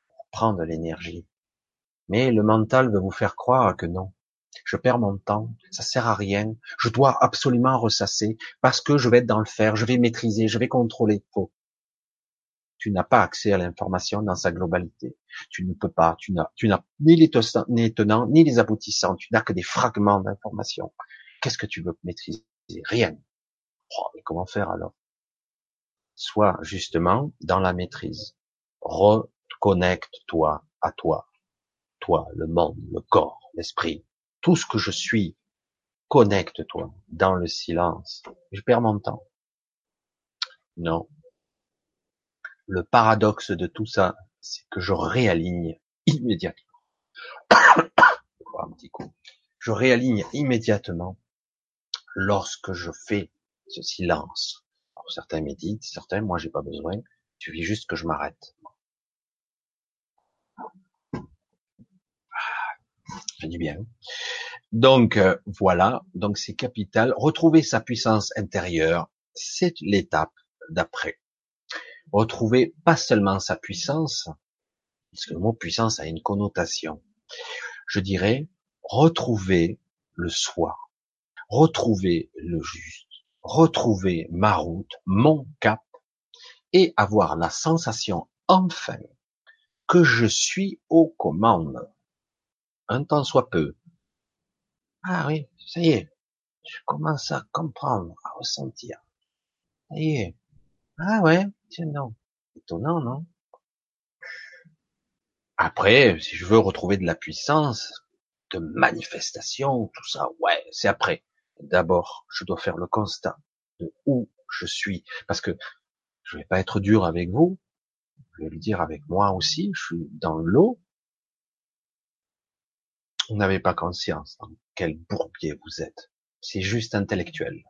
On reprend de l'énergie. Mais le mental veut vous faire croire que non. Je perds mon temps. Ça sert à rien. Je dois absolument ressasser parce que je vais être dans le faire. Je vais maîtriser. Je vais contrôler. Tu n'as pas accès à l'information dans sa globalité. Tu ne peux pas, tu n'as, tu n'as ni les tenants, ni les aboutissants, tu n'as que des fragments d'information. Qu'est-ce que tu veux maîtriser? Rien. Oh, mais comment faire alors? Sois justement dans la maîtrise. Reconnecte-toi à toi. Toi, le monde, le corps, l'esprit, tout ce que je suis. Connecte-toi dans le silence. Je perds mon temps. Non, le paradoxe de tout ça, c'est que je réaligne immédiatement. Je réaligne immédiatement lorsque je fais ce silence. Certains méditent, certains, moi j'ai pas besoin. Tu vis juste que je m'arrête. fait du bien. Donc euh, voilà, donc c'est capital. Retrouver sa puissance intérieure, c'est l'étape d'après. Retrouver pas seulement sa puissance, parce que le mot puissance a une connotation. Je dirais retrouver le soi, retrouver le juste, retrouver ma route, mon cap, et avoir la sensation enfin que je suis aux commandes. Un temps soit peu. Ah oui, ça y est, je commence à comprendre, à ressentir. Ça y est. Ah ouais, tiens non. Étonnant, non? Après, si je veux retrouver de la puissance, de manifestation, tout ça, ouais, c'est après. D'abord, je dois faire le constat de où je suis, parce que je vais pas être dur avec vous, je vais le dire avec moi aussi, je suis dans l'eau, vous n'avez pas conscience dans quel bourbier vous êtes. C'est juste intellectuel.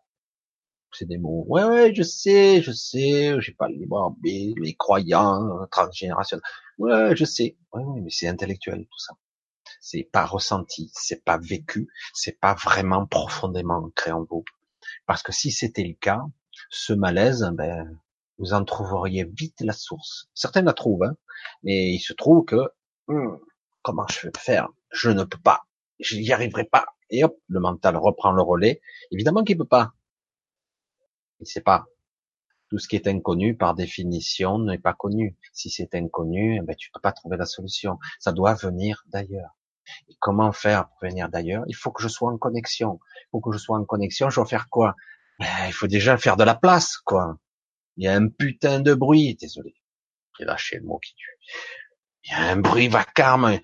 C'est des mots. Ouais, ouais, je sais, je sais, j'ai pas le libre les croyants, transgénérationnels. Ouais, je sais. Ouais, ouais, mais c'est intellectuel, tout ça. C'est pas ressenti, c'est pas vécu, c'est pas vraiment profondément ancré en vous. Parce que si c'était le cas, ce malaise, ben, vous en trouveriez vite la source. Certains la trouvent, hein, mais il se trouve que, hmm, comment je vais faire? Je ne peux pas. Je n'y arriverai pas. Et hop, le mental reprend le relais. Évidemment qu'il peut pas. Il sait pas. Tout ce qui est inconnu, par définition, n'est pas connu. Si c'est inconnu, eh ben, tu peux pas trouver la solution. Ça doit venir d'ailleurs. Et comment faire pour venir d'ailleurs? Il faut que je sois en connexion. Il faut que je sois en connexion. Je dois faire quoi? Ben, Il faut déjà faire de la place, quoi. Il y a un putain de bruit. Désolé. J'ai lâché le mot qui tue. Il y a un bruit vacarme.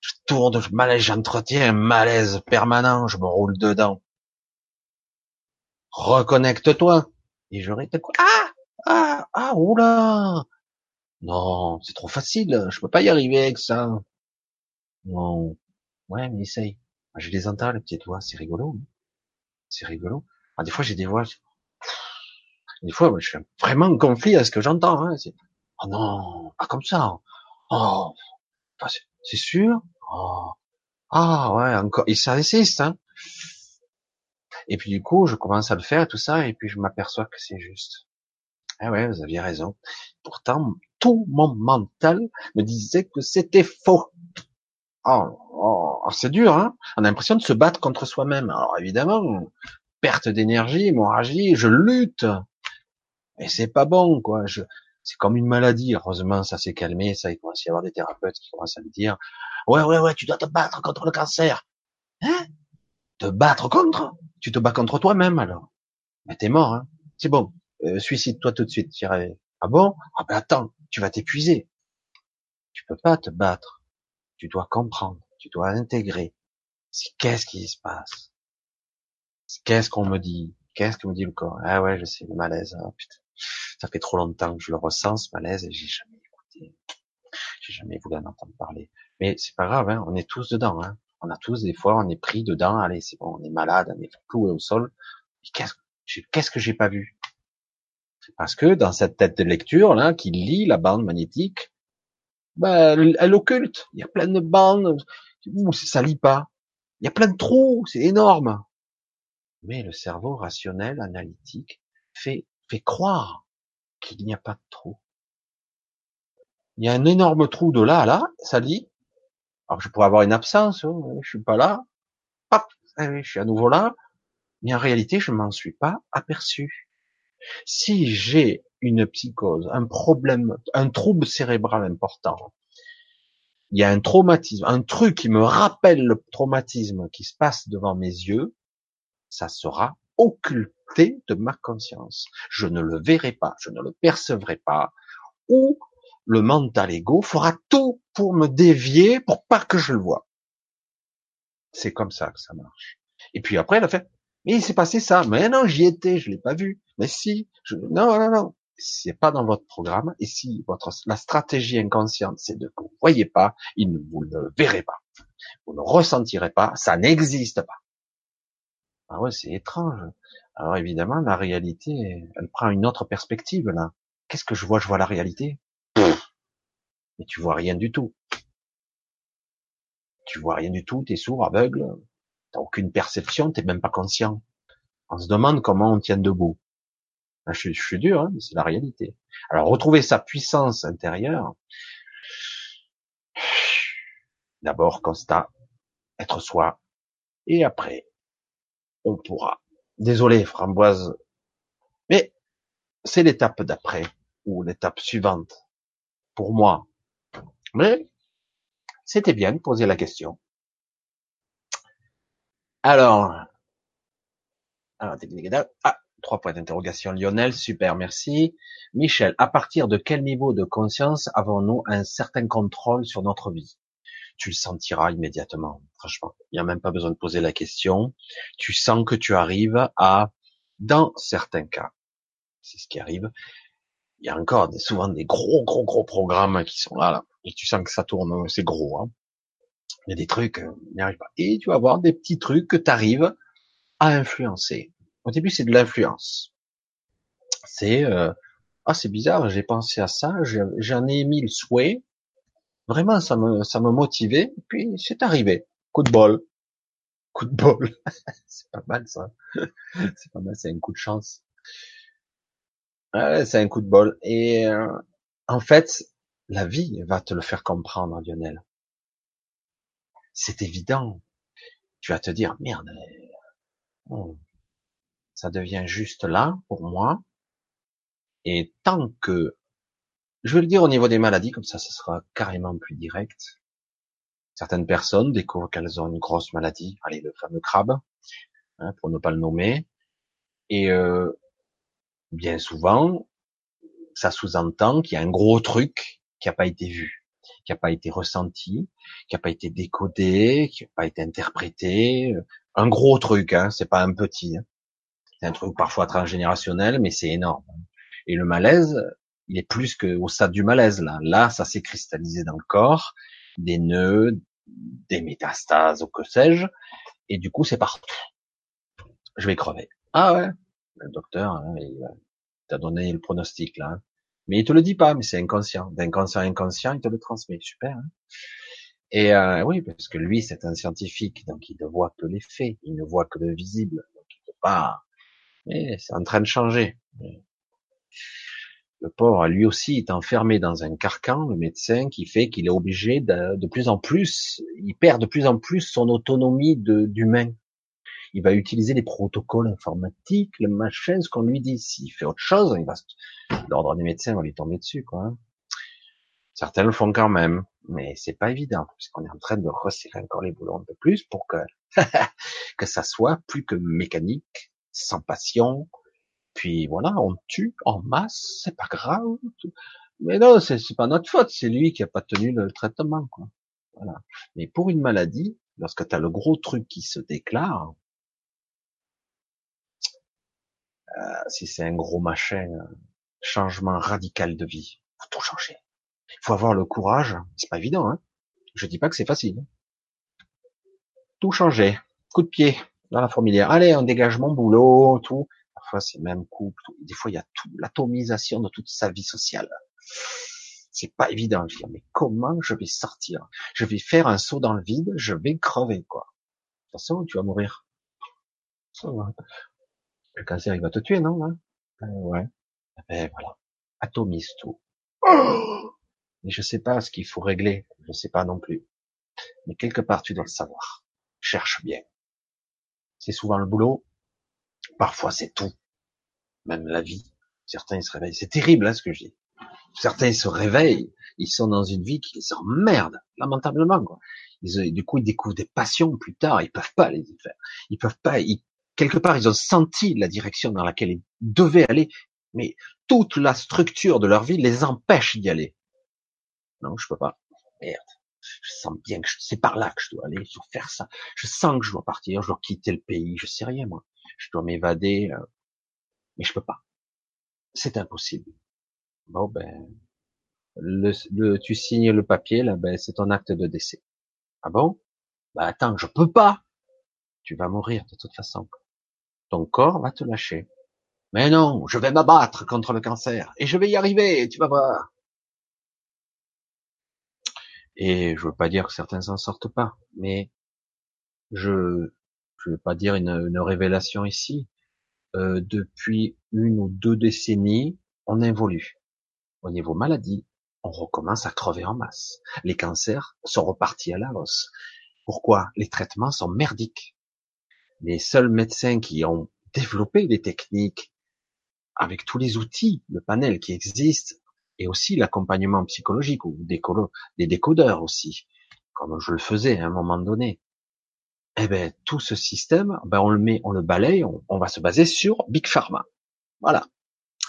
Je tourne, je malaise, j'entretiens un malaise permanent. Je me roule dedans. Reconnecte-toi. Et j'aurais été quoi? Ah Ah Ah Oula Non, c'est trop facile. Je peux pas y arriver avec ça. Non. Ouais, mais essaye. Je les entends, les petites voix. C'est rigolo. Hein. c'est rigolo. Ah, des fois, j'ai des voix. Des fois, je fais vraiment un conflit à ce que j'entends. Hein. Oh non, pas comme ça. Oh, c'est sûr? Oh. Ah ouais, encore. Et ça insiste. Hein. Et puis du coup, je commence à le faire tout ça, et puis je m'aperçois que c'est juste. Ah ouais, vous aviez raison. Pourtant, tout mon mental me disait que c'était faux. Oh, oh c'est dur, hein On a l'impression de se battre contre soi-même. Alors évidemment, perte d'énergie, hémorragie, je lutte. Et c'est pas bon, quoi. C'est comme une maladie. Heureusement, ça s'est calmé. Ça, il commence à y avoir des thérapeutes qui commencent à me dire, ouais, ouais, ouais, tu dois te battre contre le cancer. Hein? Te battre contre? Tu te bats contre toi-même alors. Mais t'es mort, hein C'est bon. Euh, suicide-toi tout de suite. Ah bon? Ah ben attends, tu vas t'épuiser. Tu peux pas te battre. Tu dois comprendre. Tu dois intégrer. Qu'est-ce qui se passe? Qu'est-ce qu'on me dit? Qu'est-ce que me dit le corps? Ah ouais, je sais, le malaise. Oh, putain ça fait trop longtemps que je le ressens ce malaise et j'ai jamais écouté, j'ai jamais voulu en entendre parler. Mais c'est pas grave, hein, on est tous dedans. Hein. On a tous des fois, on est pris dedans. Allez, c'est bon, on est malade, on est cloué au sol. Qu'est-ce que j'ai pas vu? Parce que dans cette tête de lecture là, qui lit la bande magnétique, ben, elle, occulte. Il y a plein de bandes ça lit pas. Il y a plein de trous, c'est énorme. Mais le cerveau rationnel, analytique, fait fait croire qu'il n'y a pas de trou. Il y a un énorme trou de là à là, ça dit. Alors je pourrais avoir une absence, hein, je suis pas là. Hop, je suis à nouveau là. Mais en réalité, je m'en suis pas aperçu. Si j'ai une psychose, un problème, un trouble cérébral important, il y a un traumatisme, un truc qui me rappelle le traumatisme qui se passe devant mes yeux, ça sera occulté de ma conscience. Je ne le verrai pas, je ne le percevrai pas, ou le mental ego fera tout pour me dévier pour pas que je le vois. C'est comme ça que ça marche. Et puis après, elle a fait, mais il s'est passé ça. Mais non, j'y étais, je l'ai pas vu. Mais si, je... non, non, non. C'est pas dans votre programme. Et si votre, la stratégie inconsciente, c'est de que vous voyez pas, il ne vous le verrez pas. Vous ne ressentirez pas, ça n'existe pas. Ah ouais, c'est étrange. Alors évidemment, la réalité, elle prend une autre perspective là. Qu'est-ce que je vois? Je vois la réalité. Mais tu vois rien du tout. Tu vois rien du tout, tu es sourd, aveugle, t'as aucune perception, t'es même pas conscient. On se demande comment on tient debout. Je, suis dur, hein, mais c'est la réalité. Alors retrouver sa puissance intérieure, d'abord constat, être soi, et après, on pourra. Désolé, framboise, mais c'est l'étape d'après, ou l'étape suivante, pour moi. Mais c'était bien de poser la question. Alors, alors ah, trois points d'interrogation. Lionel, super, merci. Michel, à partir de quel niveau de conscience avons-nous un certain contrôle sur notre vie? Tu le sentiras immédiatement, franchement. Il n'y a même pas besoin de poser la question. Tu sens que tu arrives à, dans certains cas, c'est ce qui arrive, il y a encore souvent des gros, gros, gros programmes qui sont là, et tu sens que ça tourne, c'est gros. Hein. Il y a des trucs, euh, n'y arrive pas. Et tu vas voir des petits trucs que tu arrives à influencer. Au début, c'est de l'influence. C'est euh, ah c'est bizarre, j'ai pensé à ça, j'en ai mis le souhait. Vraiment, ça me ça me motivait. puis c'est arrivé. Coup de bol. Coup de bol. c'est pas mal ça. c'est pas mal, c'est un coup de chance. Ouais, c'est un coup de bol. Et euh, en fait, la vie va te le faire comprendre, Lionel. C'est évident. Tu vas te dire, merde, oh, ça devient juste là pour moi. Et tant que, je vais le dire au niveau des maladies, comme ça, ça sera carrément plus direct. Certaines personnes découvrent qu'elles ont une grosse maladie, allez, le fameux crabe, hein, pour ne pas le nommer. Et euh, bien souvent, ça sous-entend qu'il y a un gros truc qui n'a pas été vu, qui n'a pas été ressenti, qui n'a pas été décodé, qui n'a pas été interprété. Un gros truc, hein, c'est pas un petit. Hein. C'est un truc parfois transgénérationnel, mais c'est énorme. Et le malaise, il est plus que au stade du malaise là. Là, ça s'est cristallisé dans le corps, des nœuds, des métastases ou que sais-je, et du coup c'est partout. Je vais crever. Ah ouais, le docteur, hein, il t'a donné le pronostic là. Mais il te le dit pas, mais c'est inconscient. D'inconscient à inconscient, il te le transmet. Super. Hein et euh, oui, parce que lui, c'est un scientifique, donc il ne voit que les faits, il ne voit que le visible. Donc il peut pas. Mais c'est en train de changer. Le pauvre, lui aussi, est enfermé dans un carcan, le médecin, qui fait qu'il est obligé de, de, plus en plus, il perd de plus en plus son autonomie d'humain il va utiliser les protocoles informatiques, le machin, ce qu'on lui dit. S'il fait autre chose, il va, l'ordre des médecins va lui tomber dessus, quoi. Certains le font quand même, mais c'est pas évident, puisqu'on est en train de resserrer encore les boulons un peu plus pour que, que ça soit plus que mécanique, sans passion. Puis voilà, on tue en masse, c'est pas grave. Mais non, c'est pas notre faute, c'est lui qui a pas tenu le traitement, quoi. Voilà. Mais pour une maladie, lorsque tu as le gros truc qui se déclare, Euh, si c'est un gros machin, euh, changement radical de vie. Faut tout changer. Il faut avoir le courage. C'est pas évident, hein. Je dis pas que c'est facile. Tout changer. Coup de pied dans la fourmilière. Allez, un dégagement, boulot, tout. Parfois, c'est même couple. Des fois, il y a tout, l'atomisation de toute sa vie sociale. C'est pas évident. Je dis, mais comment je vais sortir? Je vais faire un saut dans le vide, je vais crever, quoi. De toute façon, tu vas mourir. Le cancer, il va te tuer, non hein? Euh, Ouais. Eh ben voilà. Atomise tout. Mais je sais pas ce qu'il faut régler. Je sais pas non plus. Mais quelque part, tu dois le savoir. Cherche bien. C'est souvent le boulot. Parfois, c'est tout. Même la vie. Certains, ils se réveillent. C'est terrible, hein, ce que je dis. Certains, ils se réveillent. Ils sont dans une vie qui les emmerde, lamentablement, quoi. Ils, du coup, ils découvrent des passions plus tard. Ils peuvent pas les y faire. Ils peuvent pas, ils quelque part, ils ont senti la direction dans laquelle ils devaient aller, mais toute la structure de leur vie les empêche d'y aller. Non, je peux pas. Merde. Je sens bien que c'est par là que je dois aller, je dois faire ça. Je sens que je dois partir, je dois quitter le pays, je sais rien, moi. Je dois m'évader, euh, mais je peux pas. C'est impossible. Bon, ben, le, tu signes le papier, là, ben, c'est ton acte de décès. Ah bon? Ben, attends, je peux pas. Tu vas mourir, de toute façon. Ton corps va te lâcher. Mais non, je vais m'abattre contre le cancer et je vais y arriver, tu vas voir. Et je veux pas dire que certains s'en sortent pas, mais je je veux pas dire une, révélation ici. Euh, depuis une ou deux décennies, on évolue. Au niveau maladie, on recommence à crever en masse. Les cancers sont repartis à la hausse. Pourquoi? Les traitements sont merdiques. Les seuls médecins qui ont développé des techniques avec tous les outils, le panel qui existe, et aussi l'accompagnement psychologique ou des, des décodeurs aussi, comme je le faisais à un moment donné. Eh ben, tout ce système, ben, on le met, on le balaye, on, va se baser sur Big Pharma. Voilà.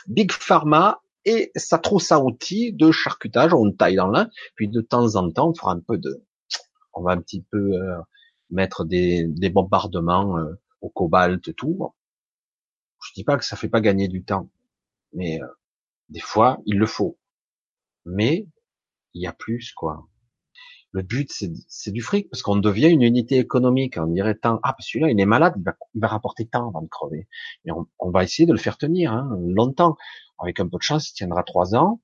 Big Pharma et sa trousse à outils de charcutage, on taille dans l'un, puis de temps en temps, on fera un peu de, on va un petit peu euh, mettre des, des bombardements euh, au cobalt, tout. Je dis pas que ça fait pas gagner du temps, mais euh, des fois, il le faut. Mais il y a plus, quoi. Le but, c'est du fric, parce qu'on devient une unité économique. On dirait tant, ah, celui-là, il est malade, il va, rapporter tant avant de crever. Et on, va essayer de le faire tenir hein, longtemps. Avec un peu de chance, il tiendra trois ans.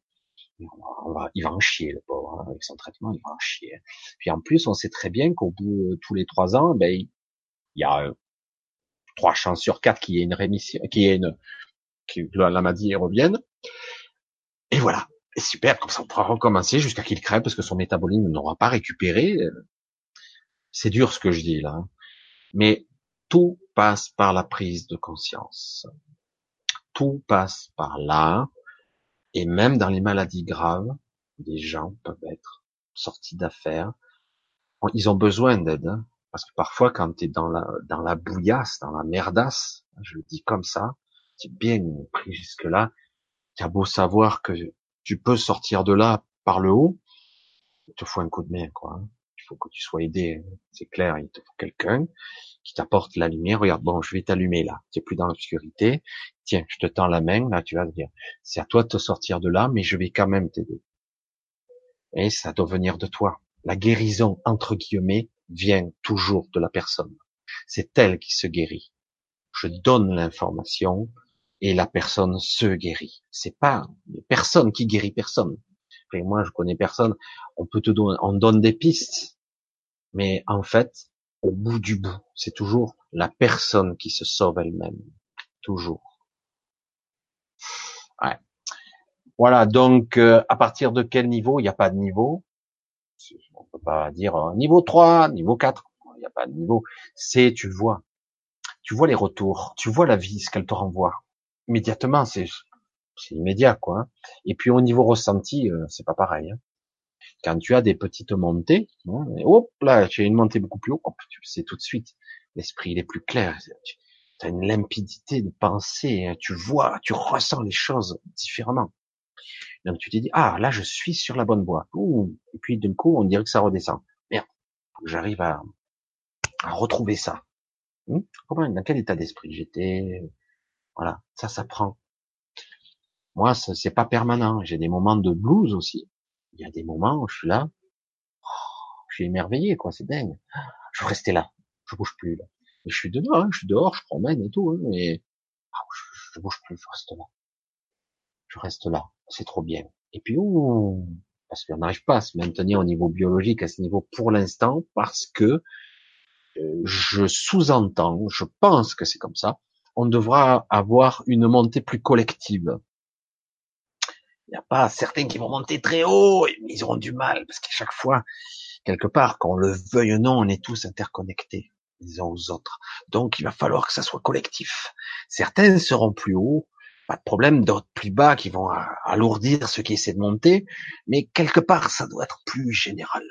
On va, il va en chier, le pauvre. Hein, avec son traitement, il va en chier. Puis en plus, on sait très bien qu'au bout de tous les trois ans, ben, il y a euh, trois chances sur quatre qu'il y ait une rémission, qu'il y ait une, que la maladie revienne. Et voilà. Et super, comme ça on pourra recommencer jusqu'à qu'il crève parce que son métabolisme n'aura pas récupéré. C'est dur ce que je dis là. Hein. Mais tout passe par la prise de conscience. Tout passe par là. Et même dans les maladies graves, des gens peuvent être sortis d'affaires. Ils ont besoin d'aide. Hein. parce que parfois, quand tu es dans la, dans la bouillasse, dans la merdasse, je le dis comme ça, tu bien pris jusque-là, tu as beau savoir que tu peux sortir de là par le haut, il te faut un coup de main, quoi. Hein. Faut que tu sois aidé, c'est clair, il te faut quelqu'un qui t'apporte la lumière. Regarde, bon, je vais t'allumer là. Tu es plus dans l'obscurité. Tiens, je te tends la main, là, tu vas dire, c'est à toi de te sortir de là, mais je vais quand même t'aider. Et ça doit venir de toi. La guérison, entre guillemets, vient toujours de la personne. C'est elle qui se guérit. Je donne l'information, et la personne se guérit. C'est pas personne qui guérit personne. moi, je connais personne. On peut te donner, on donne des pistes, mais en fait, au bout du bout, c'est toujours la personne qui se sauve elle-même, toujours. Voilà. Donc, euh, à partir de quel niveau? Il n'y a pas de niveau. On peut pas dire euh, niveau 3, niveau 4. Il n'y a pas de niveau. C'est, tu vois. Tu vois les retours. Tu vois la vie, ce qu'elle te renvoie immédiatement, c'est c'est immédiat quoi. Hein. Et puis au niveau ressenti, euh, c'est pas pareil. Hein. Quand tu as des petites montées, hein, hop là, tu as une montée beaucoup plus haut, tu sais tout de suite. L'esprit il est plus clair. Tu as une limpidité de pensée, tu vois, tu ressens les choses différemment. Donc tu te dis ah là je suis sur la bonne voie. et puis d'un coup on dirait que ça redescend. Merde, j'arrive à, retrouver ça. Hmm Comment, dans quel état d'esprit j'étais voilà, ça, ça prend. Moi, c'est pas permanent. J'ai des moments de blues aussi. Il y a des moments où je suis là, oh, je suis émerveillé, quoi. C'est dingue. Je veux rester là. Je bouge plus. Là. Et je suis dehors, hein, je suis dehors, je promène et tout, hein, mais ah, je, bouge plus, je reste là. Je reste là. C'est trop bien. Et puis, parce qu'on n'arrive pas à se maintenir au niveau biologique à ce niveau pour l'instant, parce que euh, je sous-entends, je pense que c'est comme ça, on devra avoir une montée plus collective. Il n'y a pas certains qui vont monter très haut, mais ils auront du mal, parce qu'à chaque fois, quelque part, qu'on le veuille ou non, on est tous interconnectés les uns aux autres. Donc il va falloir que ça soit collectif. Certains seront plus hauts, pas de problème, d'autres plus bas qui vont alourdir ceux qui essaient de monter, mais quelque part ça doit être plus général.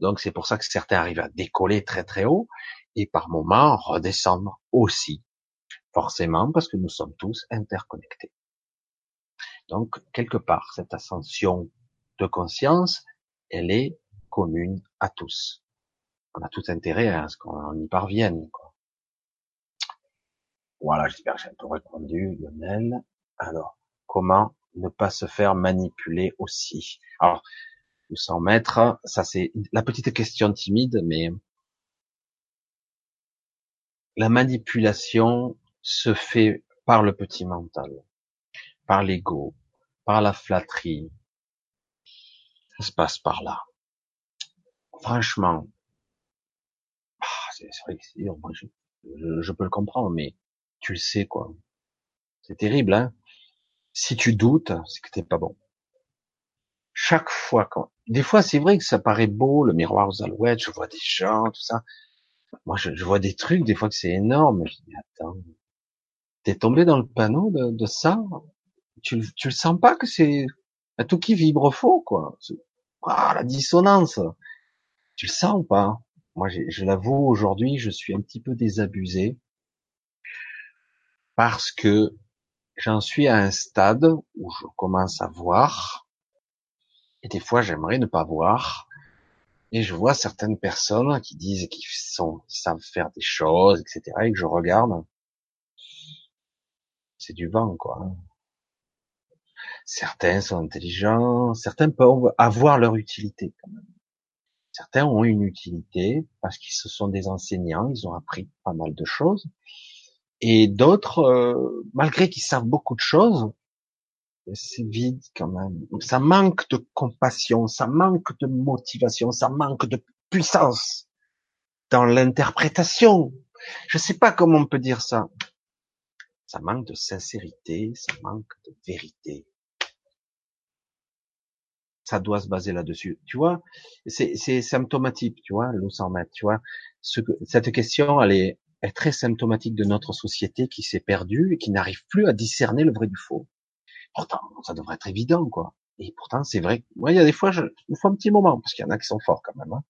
Donc c'est pour ça que certains arrivent à décoller très très haut et par moments redescendre aussi. Forcément, parce que nous sommes tous interconnectés. Donc, quelque part, cette ascension de conscience, elle est commune à tous. On a tout intérêt à ce qu'on y parvienne. Voilà, j'espère que j'ai un peu répondu, Lionel. Alors, comment ne pas se faire manipuler aussi? Alors, 100 mètres, ça c'est la petite question timide, mais la manipulation se fait par le petit mental, par l'ego, par la flatterie. Ça se passe par là. Franchement, ah, c'est vrai que c'est dur, je, peux le comprendre, mais tu le sais quoi. C'est terrible, hein. Si tu doutes, c'est que t'es pas bon. Chaque fois quand, des fois c'est vrai que ça paraît beau, le miroir aux alouettes, je vois des gens, tout ça. Moi je, vois des trucs, des fois que c'est énorme. Je attends, t'es tombé dans le panneau de ça? Tu, tu le sens pas que c'est tout qui vibre faux quoi. Ah, la dissonance. Tu le sens ou pas? Moi, je l'avoue, aujourd'hui, je suis un petit peu désabusé parce que j'en suis à un stade où je commence à voir, et des fois j'aimerais ne pas voir, et je vois certaines personnes qui disent qu'ils sont, savent faire des choses, etc., et que je regarde, c'est du vent, quoi. Certains sont intelligents, certains peuvent avoir leur utilité, quand même. Certains ont une utilité parce qu'ils se sont des enseignants, ils ont appris pas mal de choses. Et d'autres, euh, malgré qu'ils savent beaucoup de choses, c'est vide quand même. Ça manque de compassion, ça manque de motivation, ça manque de puissance dans l'interprétation. Je sais pas comment on peut dire ça. Ça manque de sincérité, ça manque de vérité ça doit se baser là-dessus. Tu vois, c'est symptomatique, tu vois, le 100 mètres, tu vois. Ce, cette question, elle est, est très symptomatique de notre société qui s'est perdue et qui n'arrive plus à discerner le vrai du faux. Pourtant, ça devrait être évident, quoi. Et pourtant, c'est vrai. Moi, il y a des fois, je, il faut un petit moment, parce qu'il y en a qui sont forts quand même. Hein.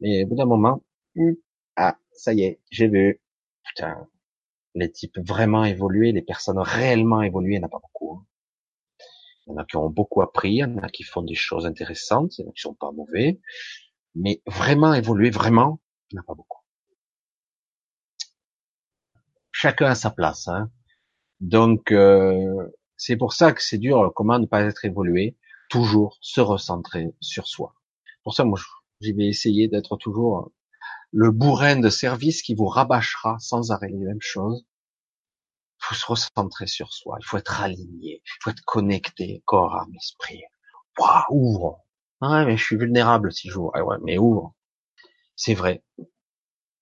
Mais au bout d'un moment, hum, ah, ça y est, j'ai vu. Putain, les types vraiment évolués, les personnes réellement évoluées, il n'y en a pas beaucoup. Hein. Il y en a qui ont beaucoup appris, il y en a qui font des choses intéressantes, il y en a qui sont pas mauvais, mais vraiment évoluer, vraiment, il n'y en a pas beaucoup. Chacun a sa place. Hein. Donc, euh, c'est pour ça que c'est dur, comment ne pas être évolué, toujours se recentrer sur soi. Pour ça, moi, j'y vais essayer d'être toujours le bourrin de service qui vous rabâchera sans arrêt les mêmes choses, faut se recentrer sur soi, il faut être aligné, il faut être connecté, corps, âme, esprit. Waouh, ouvre. Ouais, mais je suis vulnérable si j'ouvre. Ah ouais, mais ouvre. C'est vrai.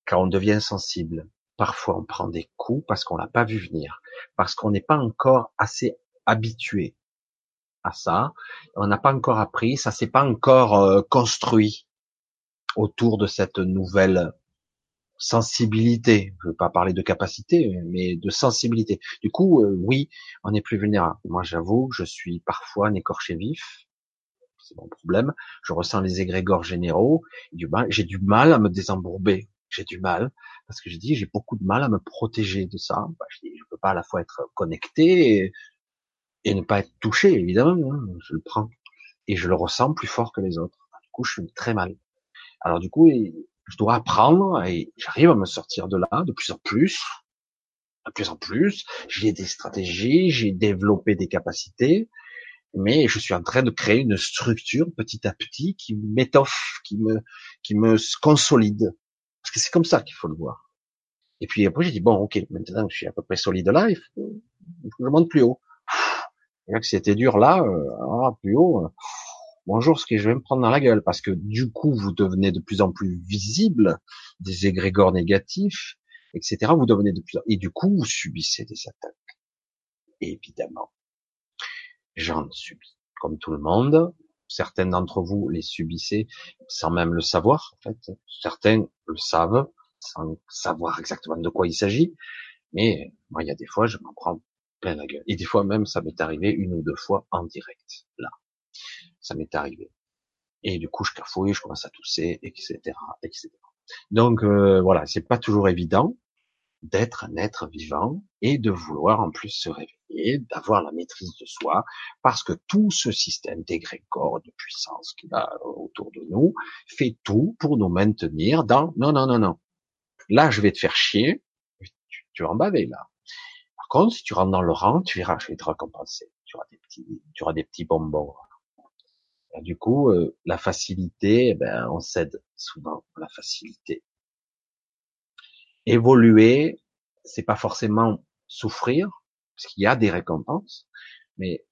Quand on devient sensible, parfois on prend des coups parce qu'on l'a pas vu venir, parce qu'on n'est pas encore assez habitué à ça, on n'a pas encore appris, ça s'est pas encore euh, construit autour de cette nouvelle sensibilité. Je ne veux pas parler de capacité, mais de sensibilité. Du coup, euh, oui, on est plus vulnérable. Moi, j'avoue, je suis parfois un écorché vif. C'est mon problème. Je ressens les égrégores généraux. J'ai du mal à me désembourber. J'ai du mal parce que je dis j'ai beaucoup de mal à me protéger de ça. Bah, je je peux pas à la fois être connecté et, ne pas être touché évidemment. Hein. je le prends et je le ressens plus fort que les autres. Du coup, je suis très mal. Alors du coup, je dois apprendre et j'arrive à me sortir de là de plus en plus, de plus en plus. J'ai des stratégies, j'ai développé des capacités, mais je suis en train de créer une structure petit à petit qui m'étoffe, qui me, qui me consolide. Parce que c'est comme ça qu'il faut le voir. Et puis après, j'ai dit, bon, ok, maintenant que je suis à peu près solide là, il faut, que je monte plus haut. Et là que c'était dur là, euh, ah, plus haut, bonjour, ce que je vais me prendre dans la gueule, parce que du coup, vous devenez de plus en plus visible, des égrégores négatifs, etc. Vous devenez de plus et du coup, vous subissez des attaques. évidemment, j'en subis, comme tout le monde. Certains d'entre vous les subissez sans même le savoir, en fait. Certains le savent sans savoir exactement de quoi il s'agit. Mais moi, il y a des fois, je m'en prends plein la gueule. Et des fois même, ça m'est arrivé une ou deux fois en direct, là ça m'est arrivé. Et du coup, je cafouille, je commence à tousser, etc., etc. Donc euh, voilà, c'est pas toujours évident d'être un être vivant et de vouloir en plus se réveiller, d'avoir la maîtrise de soi, parce que tout ce système d'égrégore, de puissance qu'il a autour de nous, fait tout pour nous maintenir dans non, non, non, non. Là, je vais te faire chier, tu, tu vas en baver là. Par contre, si tu rentres dans le rang, tu verras, je vais te récompenser. Tu auras des petits, tu auras des petits bonbons. Du coup, euh, la facilité, eh ben, on cède souvent à la facilité. évoluer, c'est pas forcément souffrir, parce qu'il y a des récompenses, mais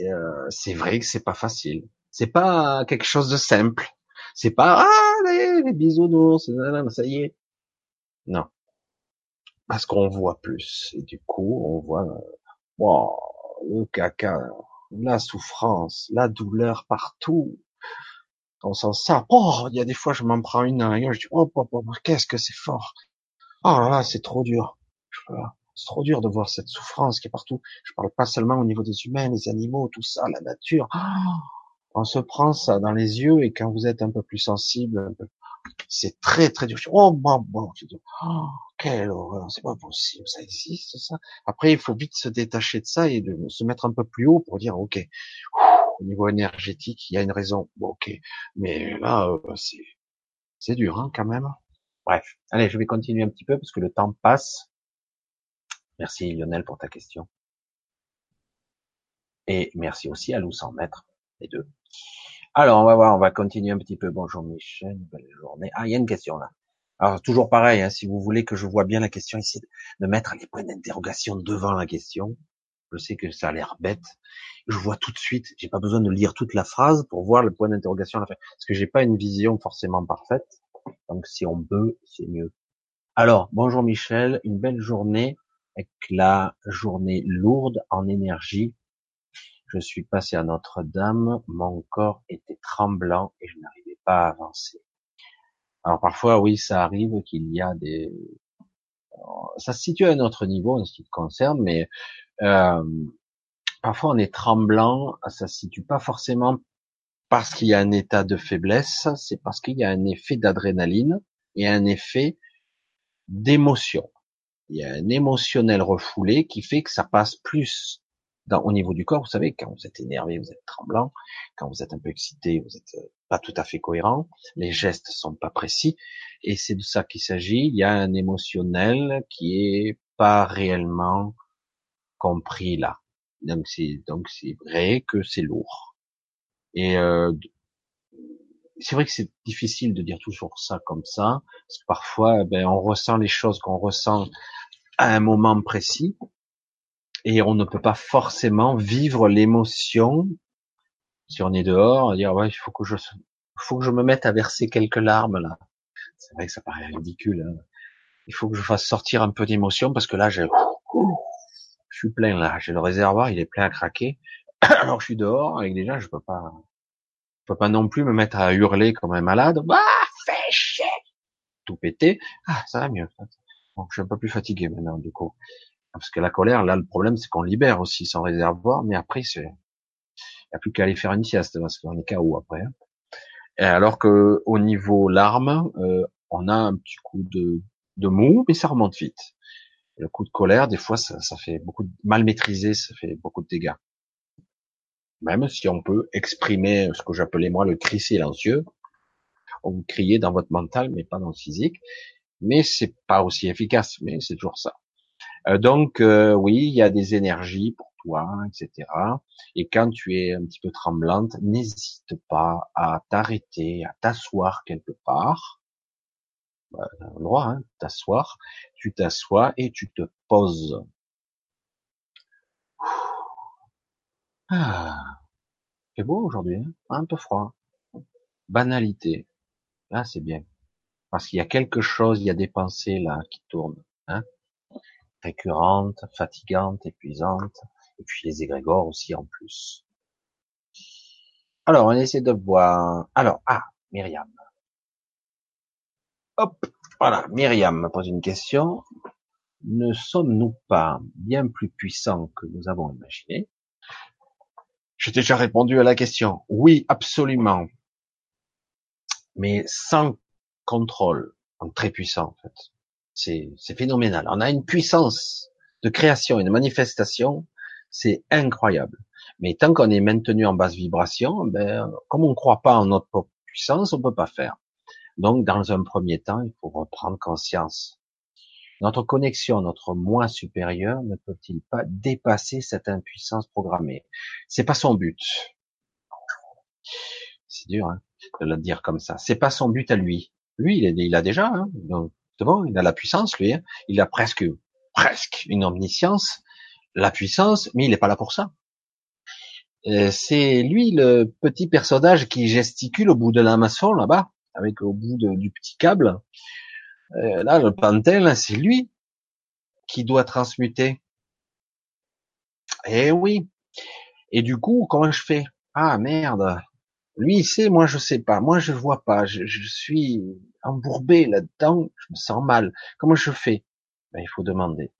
euh, c'est vrai que c'est pas facile. C'est pas quelque chose de simple. C'est pas ah les, les bisounours, ça y est. Non, parce qu'on voit plus et du coup on voit wow, le caca, la souffrance, la douleur partout. On sent ça. Oh, il y a des fois je m'en prends une à je dis oh, oh, oh qu'est-ce que c'est fort. Oh là là, c'est trop dur. C'est trop dur de voir cette souffrance qui est partout. Je parle pas seulement au niveau des humains, les animaux, tout ça, la nature. Oh, on se prend ça dans les yeux et quand vous êtes un peu plus sensible, c'est très très dur. Oh, bon, bon, oh, quelle horreur, c'est pas possible, ça existe ça. Après, il faut vite se détacher de ça et de se mettre un peu plus haut pour dire, ok, au niveau énergétique, il y a une raison. Bon, ok, mais là, euh, c'est c'est dur hein, quand même. Bref, allez, je vais continuer un petit peu parce que le temps passe. Merci Lionel pour ta question. Et merci aussi à Lou 100 mètres, les deux. Alors, on va voir, on va continuer un petit peu. Bonjour Michel, belle journée. Ah, il y a une question là. Alors, toujours pareil, hein, si vous voulez que je vois bien la question, essayez de mettre les points d'interrogation devant la question. Je sais que ça a l'air bête. Je vois tout de suite, j'ai pas besoin de lire toute la phrase pour voir le point d'interrogation à la fin. Parce que j'ai pas une vision forcément parfaite. Donc si on peut, c'est mieux. Alors, bonjour Michel, une belle journée avec la journée lourde en énergie. Je suis passé à Notre-Dame, mon corps était tremblant et je n'arrivais pas à avancer. Alors parfois, oui, ça arrive qu'il y a des... Ça se situe à un autre niveau en ce qui te concerne, mais euh, parfois on est tremblant, ça se situe pas forcément parce qu'il y a un état de faiblesse, c'est parce qu'il y a un effet d'adrénaline et un effet d'émotion. Il y a un émotionnel refoulé qui fait que ça passe plus au niveau du corps. Vous savez, quand vous êtes énervé, vous êtes tremblant. Quand vous êtes un peu excité, vous êtes euh, pas tout à fait cohérent. Les gestes sont pas précis. Et c'est de ça qu'il s'agit. Il y a un émotionnel qui est pas réellement compris là. Donc c'est donc c'est vrai que c'est lourd. Et euh, c'est vrai que c'est difficile de dire toujours ça comme ça, parce que parfois, ben, on ressent les choses qu'on ressent à un moment précis, et on ne peut pas forcément vivre l'émotion si on est dehors, dire ouais, il faut que je, faut que je me mette à verser quelques larmes là. C'est vrai que ça paraît ridicule. Hein. Il faut que je fasse sortir un peu d'émotion parce que là, je, je suis plein là, j'ai le réservoir, il est plein à craquer. Alors je suis dehors avec des gens, je peux pas, je peux pas non plus me mettre à hurler comme un malade. Ah, fais chier, tout péter. Ah, ça va mieux. Bon, je suis un peu plus fatigué maintenant du coup, parce que la colère, là, le problème, c'est qu'on libère aussi son réservoir, mais après, il n'y a plus qu'à aller faire une sieste parce qu'on est KO après. Hein. Et alors que au niveau larmes, euh, on a un petit coup de, de mou, mais ça remonte vite. le coup de colère, des fois, ça, fait beaucoup de mal maîtrisé, ça fait beaucoup de dégâts même si on peut exprimer ce que j'appelais moi le cri silencieux, vous criez dans votre mental, mais pas dans le physique, mais c'est pas aussi efficace, mais c'est toujours ça. Euh, donc euh, oui, il y a des énergies pour toi, etc. Et quand tu es un petit peu tremblante, n'hésite pas à t'arrêter, à t'asseoir quelque part. Un endroit, hein, t'asseoir. Tu t'assois et tu te poses. Ah, c'est beau aujourd'hui, hein un peu froid. Banalité. Là, c'est bien. Parce qu'il y a quelque chose, il y a des pensées là qui tournent, hein récurrentes, fatigantes, épuisantes, et puis les égrégores aussi en plus. Alors, on essaie de voir. Alors, ah, Myriam. Hop, voilà, Myriam me pose une question. Ne sommes-nous pas bien plus puissants que nous avons imaginé? J'ai déjà répondu à la question. Oui, absolument. Mais sans contrôle. très puissant, en fait. C'est, phénoménal. On a une puissance de création de manifestation. C'est incroyable. Mais tant qu'on est maintenu en basse vibration, ben, comme on ne croit pas en notre puissance, on peut pas faire. Donc, dans un premier temps, il faut reprendre conscience notre connexion, notre moi supérieur ne peut-il pas dépasser cette impuissance programmée? C'est pas son but. C'est dur hein, de le dire comme ça. C'est pas son but à lui. Lui, il, a déjà. Hein, Il a la puissance, lui. Hein. Il a presque, presque une omniscience, la puissance, mais il n'est pas là pour ça. Euh, c'est lui le petit personnage qui gesticule au bout de la maçon là-bas, avec au bout du petit câble. Euh, là, le pantel, c'est lui qui doit transmuter. Eh oui. Et du coup, comment je fais? Ah merde. Lui, il sait, moi je sais pas. Moi je vois pas. Je, suis embourbé là-dedans. Je me sens mal. Comment je fais? Ben, il faut demander.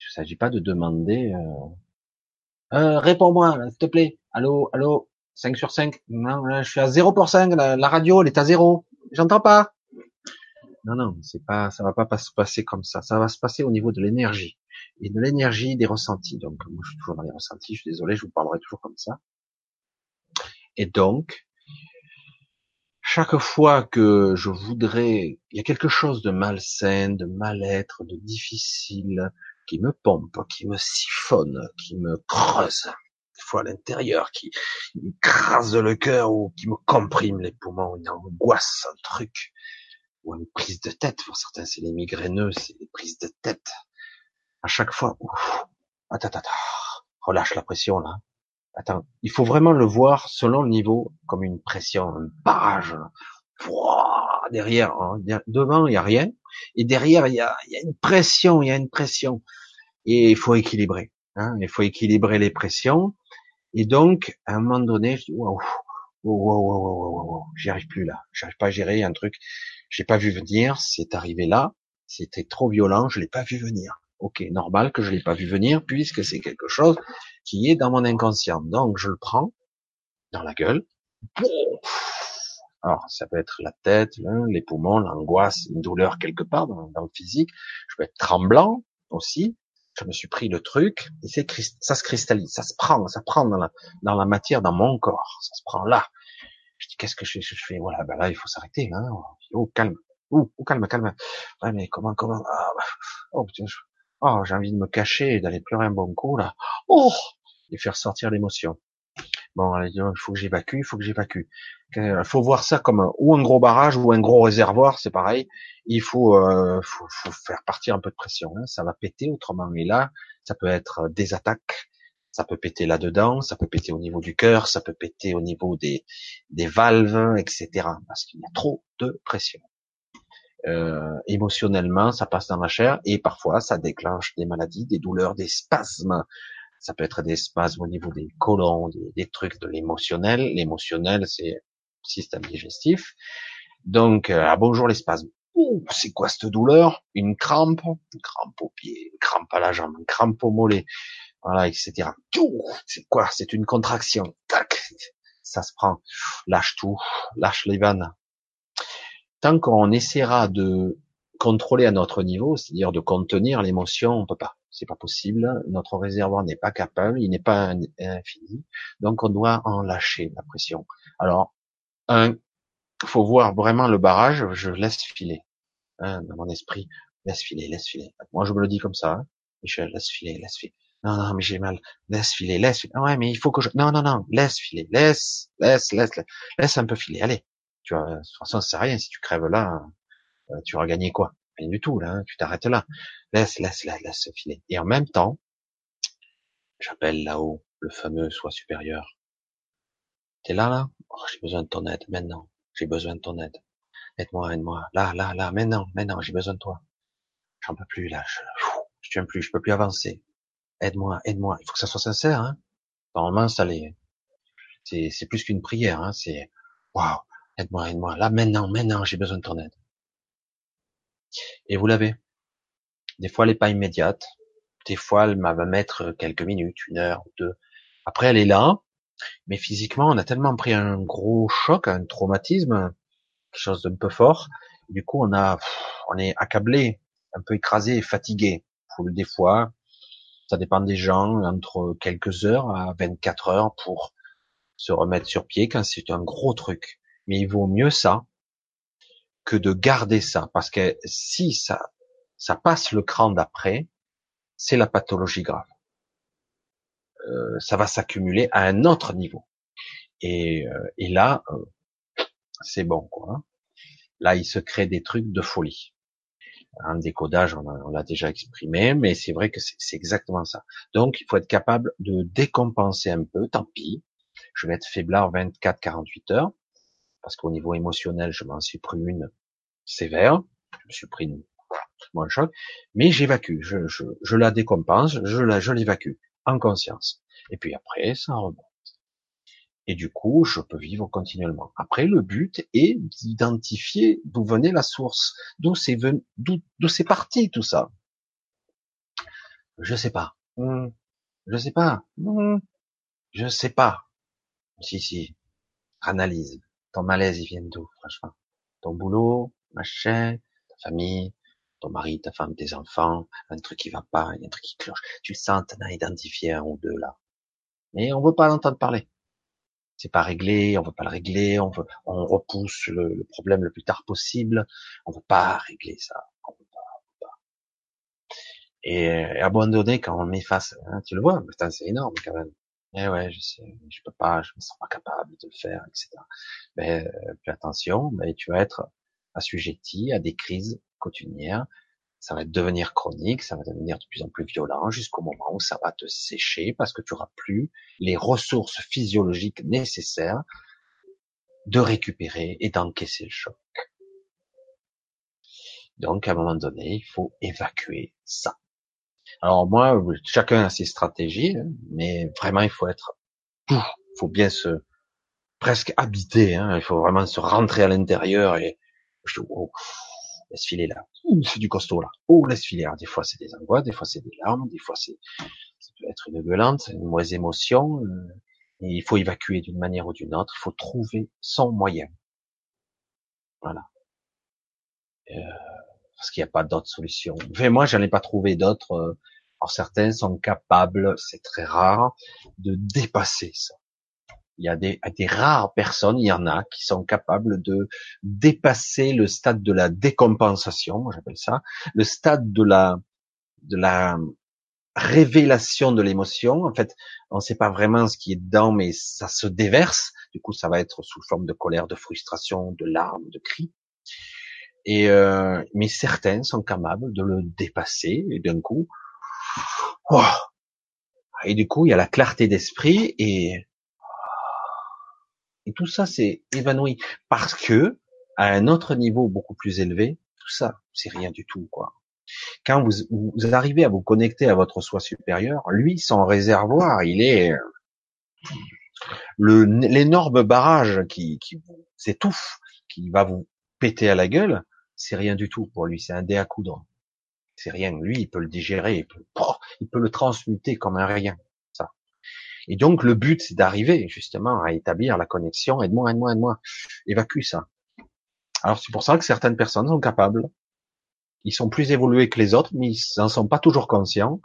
Il ne s'agit pas de demander. Euh, euh, réponds-moi, s'il te plaît. Allô, allô, 5 sur 5. Non, là, je suis à 0 pour 5. La, radio, elle est à 0. J'entends pas. Non, non, c'est pas, ça va pas se passer comme ça. Ça va se passer au niveau de l'énergie. Et de l'énergie des ressentis. Donc, moi, je suis toujours dans les ressentis. Je suis désolé, je vous parlerai toujours comme ça. Et donc, chaque fois que je voudrais, il y a quelque chose de malsain, de mal-être, de difficile, qui me pompe, qui me siphonne, qui me creuse, des fois à l'intérieur, qui crase le cœur ou qui me comprime les poumons, une angoisse, un truc, ou une prise de tête. Pour certains, c'est les migraineux, c'est les prises de tête. À chaque fois, ouf, attends, attends, relâche la pression là. Attends, il faut vraiment le voir selon le niveau, comme une pression, un barrage. derrière, hein, devant, il y a rien, et derrière, il y a, y a, une pression, il y a une pression, et il faut équilibrer. Hein, il faut équilibrer les pressions, et donc, à un moment donné, je dis waouh, waouh, waouh, waouh, j'y arrive plus là, j'arrive pas à gérer un truc, j'ai pas vu venir, c'est arrivé là, c'était trop violent, je l'ai pas vu venir. Ok, normal que je l'ai pas vu venir puisque c'est quelque chose qui est dans mon inconscient. Donc je le prends dans la gueule. Alors ça peut être la tête, les poumons, l'angoisse, une douleur quelque part dans, le physique. Je peux être tremblant aussi. Je me suis pris le truc et c'est ça se cristallise, ça se prend, ça prend dans la matière, dans mon corps, ça se prend là. Je dis qu'est-ce que je, je fais? Voilà, ben là il faut s'arrêter. Hein. Oh calme, oh, oh, calme, calme. Ouais mais comment comment? Ah, Oh putain, oh j'ai envie de me cacher et d'aller pleurer un bon coup là. Oh et faire sortir l'émotion. Bon, il faut que j'évacue, il faut que j'évacue. Il faut voir ça comme un, ou un gros barrage ou un gros réservoir, c'est pareil. Il faut, euh, faut, faut, faire partir un peu de pression. Hein. Ça va péter autrement. Et là, ça peut être des attaques, ça peut péter là-dedans, ça peut péter au niveau du cœur, ça peut péter au niveau des, des valves, etc. Parce qu'il y a trop de pression. Euh, émotionnellement, ça passe dans la chair et parfois ça déclenche des maladies, des douleurs, des spasmes ça peut être des spasmes au niveau des colons, des, trucs de l'émotionnel. L'émotionnel, c'est système digestif. Donc, euh, ah, bonjour les spasmes. C'est quoi cette douleur? Une crampe, une crampe au pied, une crampe à la jambe, une crampe au mollet, voilà, etc. C'est quoi? C'est une contraction. Tac, ça se prend. Lâche tout, lâche les vannes. Tant qu'on essaiera de contrôler à notre niveau, c'est-à-dire de contenir l'émotion, on peut pas c'est pas possible. Notre réservoir n'est pas capable, il n'est pas infini, donc on doit en lâcher la pression. Alors, un, faut voir vraiment le barrage. Je laisse filer hein, dans mon esprit, laisse filer, laisse filer. Moi, je me le dis comme ça. Hein. Michel, laisse filer, laisse filer. Non, non, mais j'ai mal. Laisse filer, laisse filer. Ah ouais, mais il faut que je. Non, non, non, laisse filer, laisse, laisse, laisse, laisse, un peu filer. Allez. Tu vois, de toute façon, ça sert à rien. Si tu crèves là, euh, tu auras gagné quoi? Rien du tout là. Hein. Tu t'arrêtes là. Laisse, laisse, laisse, laisse filer. Et en même temps, j'appelle là-haut le fameux soi supérieur. T'es là, là? Oh, J'ai besoin de ton aide maintenant. J'ai besoin de ton aide. Aide-moi, aide-moi. Là, là, là, maintenant, maintenant, j'ai besoin de toi. J'en peux plus, là. Je, je tiens plus, je peux plus avancer. Aide-moi, aide-moi. Il faut que ça soit sincère, hein. Normalement, ça l'est. C'est, c'est plus qu'une prière, hein. C'est, waouh, aide-moi, aide-moi. Là, maintenant, maintenant, j'ai besoin de ton aide. Et vous l'avez. Des fois, elle n'est pas immédiate. Des fois, elle va mettre quelques minutes, une heure, deux. Après, elle est là. Mais physiquement, on a tellement pris un gros choc, un traumatisme, quelque chose d'un peu fort. Du coup, on a, on est accablé, un peu écrasé fatigué. Des fois, ça dépend des gens, entre quelques heures à 24 heures pour se remettre sur pied quand c'est un gros truc. Mais il vaut mieux ça que de garder ça, parce que si ça ça passe le cran d'après, c'est la pathologie grave. Euh, ça va s'accumuler à un autre niveau. Et, euh, et là, euh, c'est bon, quoi. Hein. Là, il se crée des trucs de folie. Un décodage, on l'a déjà exprimé, mais c'est vrai que c'est exactement ça. Donc, il faut être capable de décompenser un peu, tant pis. Je vais être faiblard 24-48 heures, parce qu'au niveau émotionnel, je m'en suis pris une sévère. Je me suis pris une, moins choc, mais j'évacue, je, je, je, la décompense, je la, je l'évacue en conscience. Et puis après, ça remonte. Et du coup, je peux vivre continuellement. Après, le but est d'identifier d'où venait la source, d'où c'est venu, d'où c'est parti tout ça. Je sais pas. Hmm. Je sais pas. Hmm. Je sais pas. Si, si. Analyse. Ton malaise, il vient d'où, franchement? Ton boulot, machin, ta famille, ton mari, ta femme, tes enfants, un truc qui va pas, un truc qui cloche. Tu le sens, t'en as identifié un ou deux là. Mais on veut pas l'entendre parler c'est pas réglé, on veut pas le régler, on veut, on repousse le, problème le plus tard possible, on veut pas régler ça, on veut pas, on veut pas. Et, abandonner quand on met face, hein, tu le vois, c'est énorme quand même. Eh ouais, je sais, je peux pas, je me sens pas capable de le faire, etc. Mais euh, attention, mais tu vas être assujetti à des crises coutumières ça va devenir chronique, ça va devenir de plus en plus violent jusqu'au moment où ça va te sécher parce que tu auras plus les ressources physiologiques nécessaires de récupérer et d'encaisser le choc. Donc, à un moment donné, il faut évacuer ça. Alors moi, chacun a ses stratégies, hein, mais vraiment, il faut être, il faut bien se presque habiter. Hein, il faut vraiment se rentrer à l'intérieur et oh, laisse filer là. c'est du costaud là. Oh, laisse filer. des fois, c'est des angoisses, des fois, c'est des larmes, des fois, c'est, ça peut être une gueulante, une mauvaise émotion. Euh, et il faut évacuer d'une manière ou d'une autre. Il faut trouver son moyen. Voilà. Euh, parce qu'il n'y a pas d'autre solution. Enfin, moi, j'en ai pas trouvé d'autres. Euh, alors certains sont capables, c'est très rare, de dépasser ça. Il y a des, des rares personnes, il y en a qui sont capables de dépasser le stade de la décompensation, j'appelle ça, le stade de la de la révélation de l'émotion. En fait, on ne sait pas vraiment ce qui est dedans, mais ça se déverse. Du coup, ça va être sous forme de colère, de frustration, de larmes, de cris. Et euh, mais certains sont capables de le dépasser et d'un coup, et du coup, il y a la clarté d'esprit et et tout ça, c'est évanoui. Parce que, à un autre niveau beaucoup plus élevé, tout ça, c'est rien du tout, quoi. Quand vous, vous arrivez à vous connecter à votre soi supérieur, lui, son réservoir, il est l'énorme barrage qui, qui vous étouffe, qui va vous péter à la gueule, c'est rien du tout pour lui, c'est un dé à coudre. C'est rien. Lui, il peut le digérer, il peut, peut le transmuter comme un rien. Et donc le but, c'est d'arriver justement à établir la connexion. Aide-moi, aide-moi, aide-moi. Évacue ça. Alors c'est pour ça que certaines personnes sont capables, ils sont plus évolués que les autres, mais ils n'en sont pas toujours conscients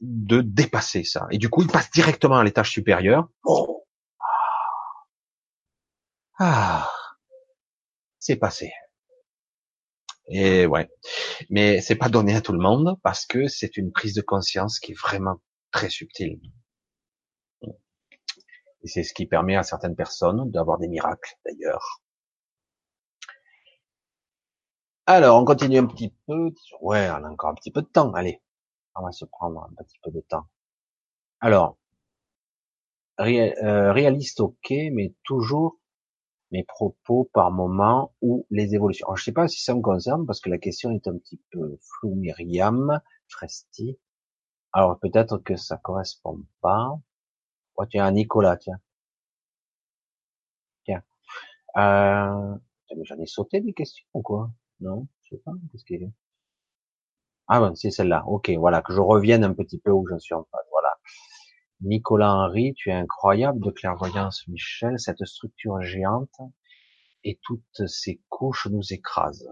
de dépasser ça. Et du coup, ils passent directement à l'étage supérieur. Oh. Ah, c'est passé. Et ouais, mais c'est pas donné à tout le monde parce que c'est une prise de conscience qui est vraiment très subtile. Et c'est ce qui permet à certaines personnes d'avoir des miracles, d'ailleurs. Alors, on continue un petit peu. Ouais, on a encore un petit peu de temps. Allez, on va se prendre un petit peu de temps. Alors, euh, réaliste, ok, mais toujours mes propos par moment ou les évolutions. Alors, je sais pas si ça me concerne parce que la question est un petit peu floue. Myriam, Fresti. Alors peut-être que ça correspond pas. Oh, tiens, Nicolas, tiens. Tiens. Euh, j'en ai sauté des questions ou quoi? Non, je sais pas. Qu'est-ce qu'il est Ah bon, c'est celle-là. Ok, voilà, que je revienne un petit peu où je suis en face. Nicolas Henry, tu es incroyable de clairvoyance, Michel. Cette structure géante et toutes ces couches nous écrasent.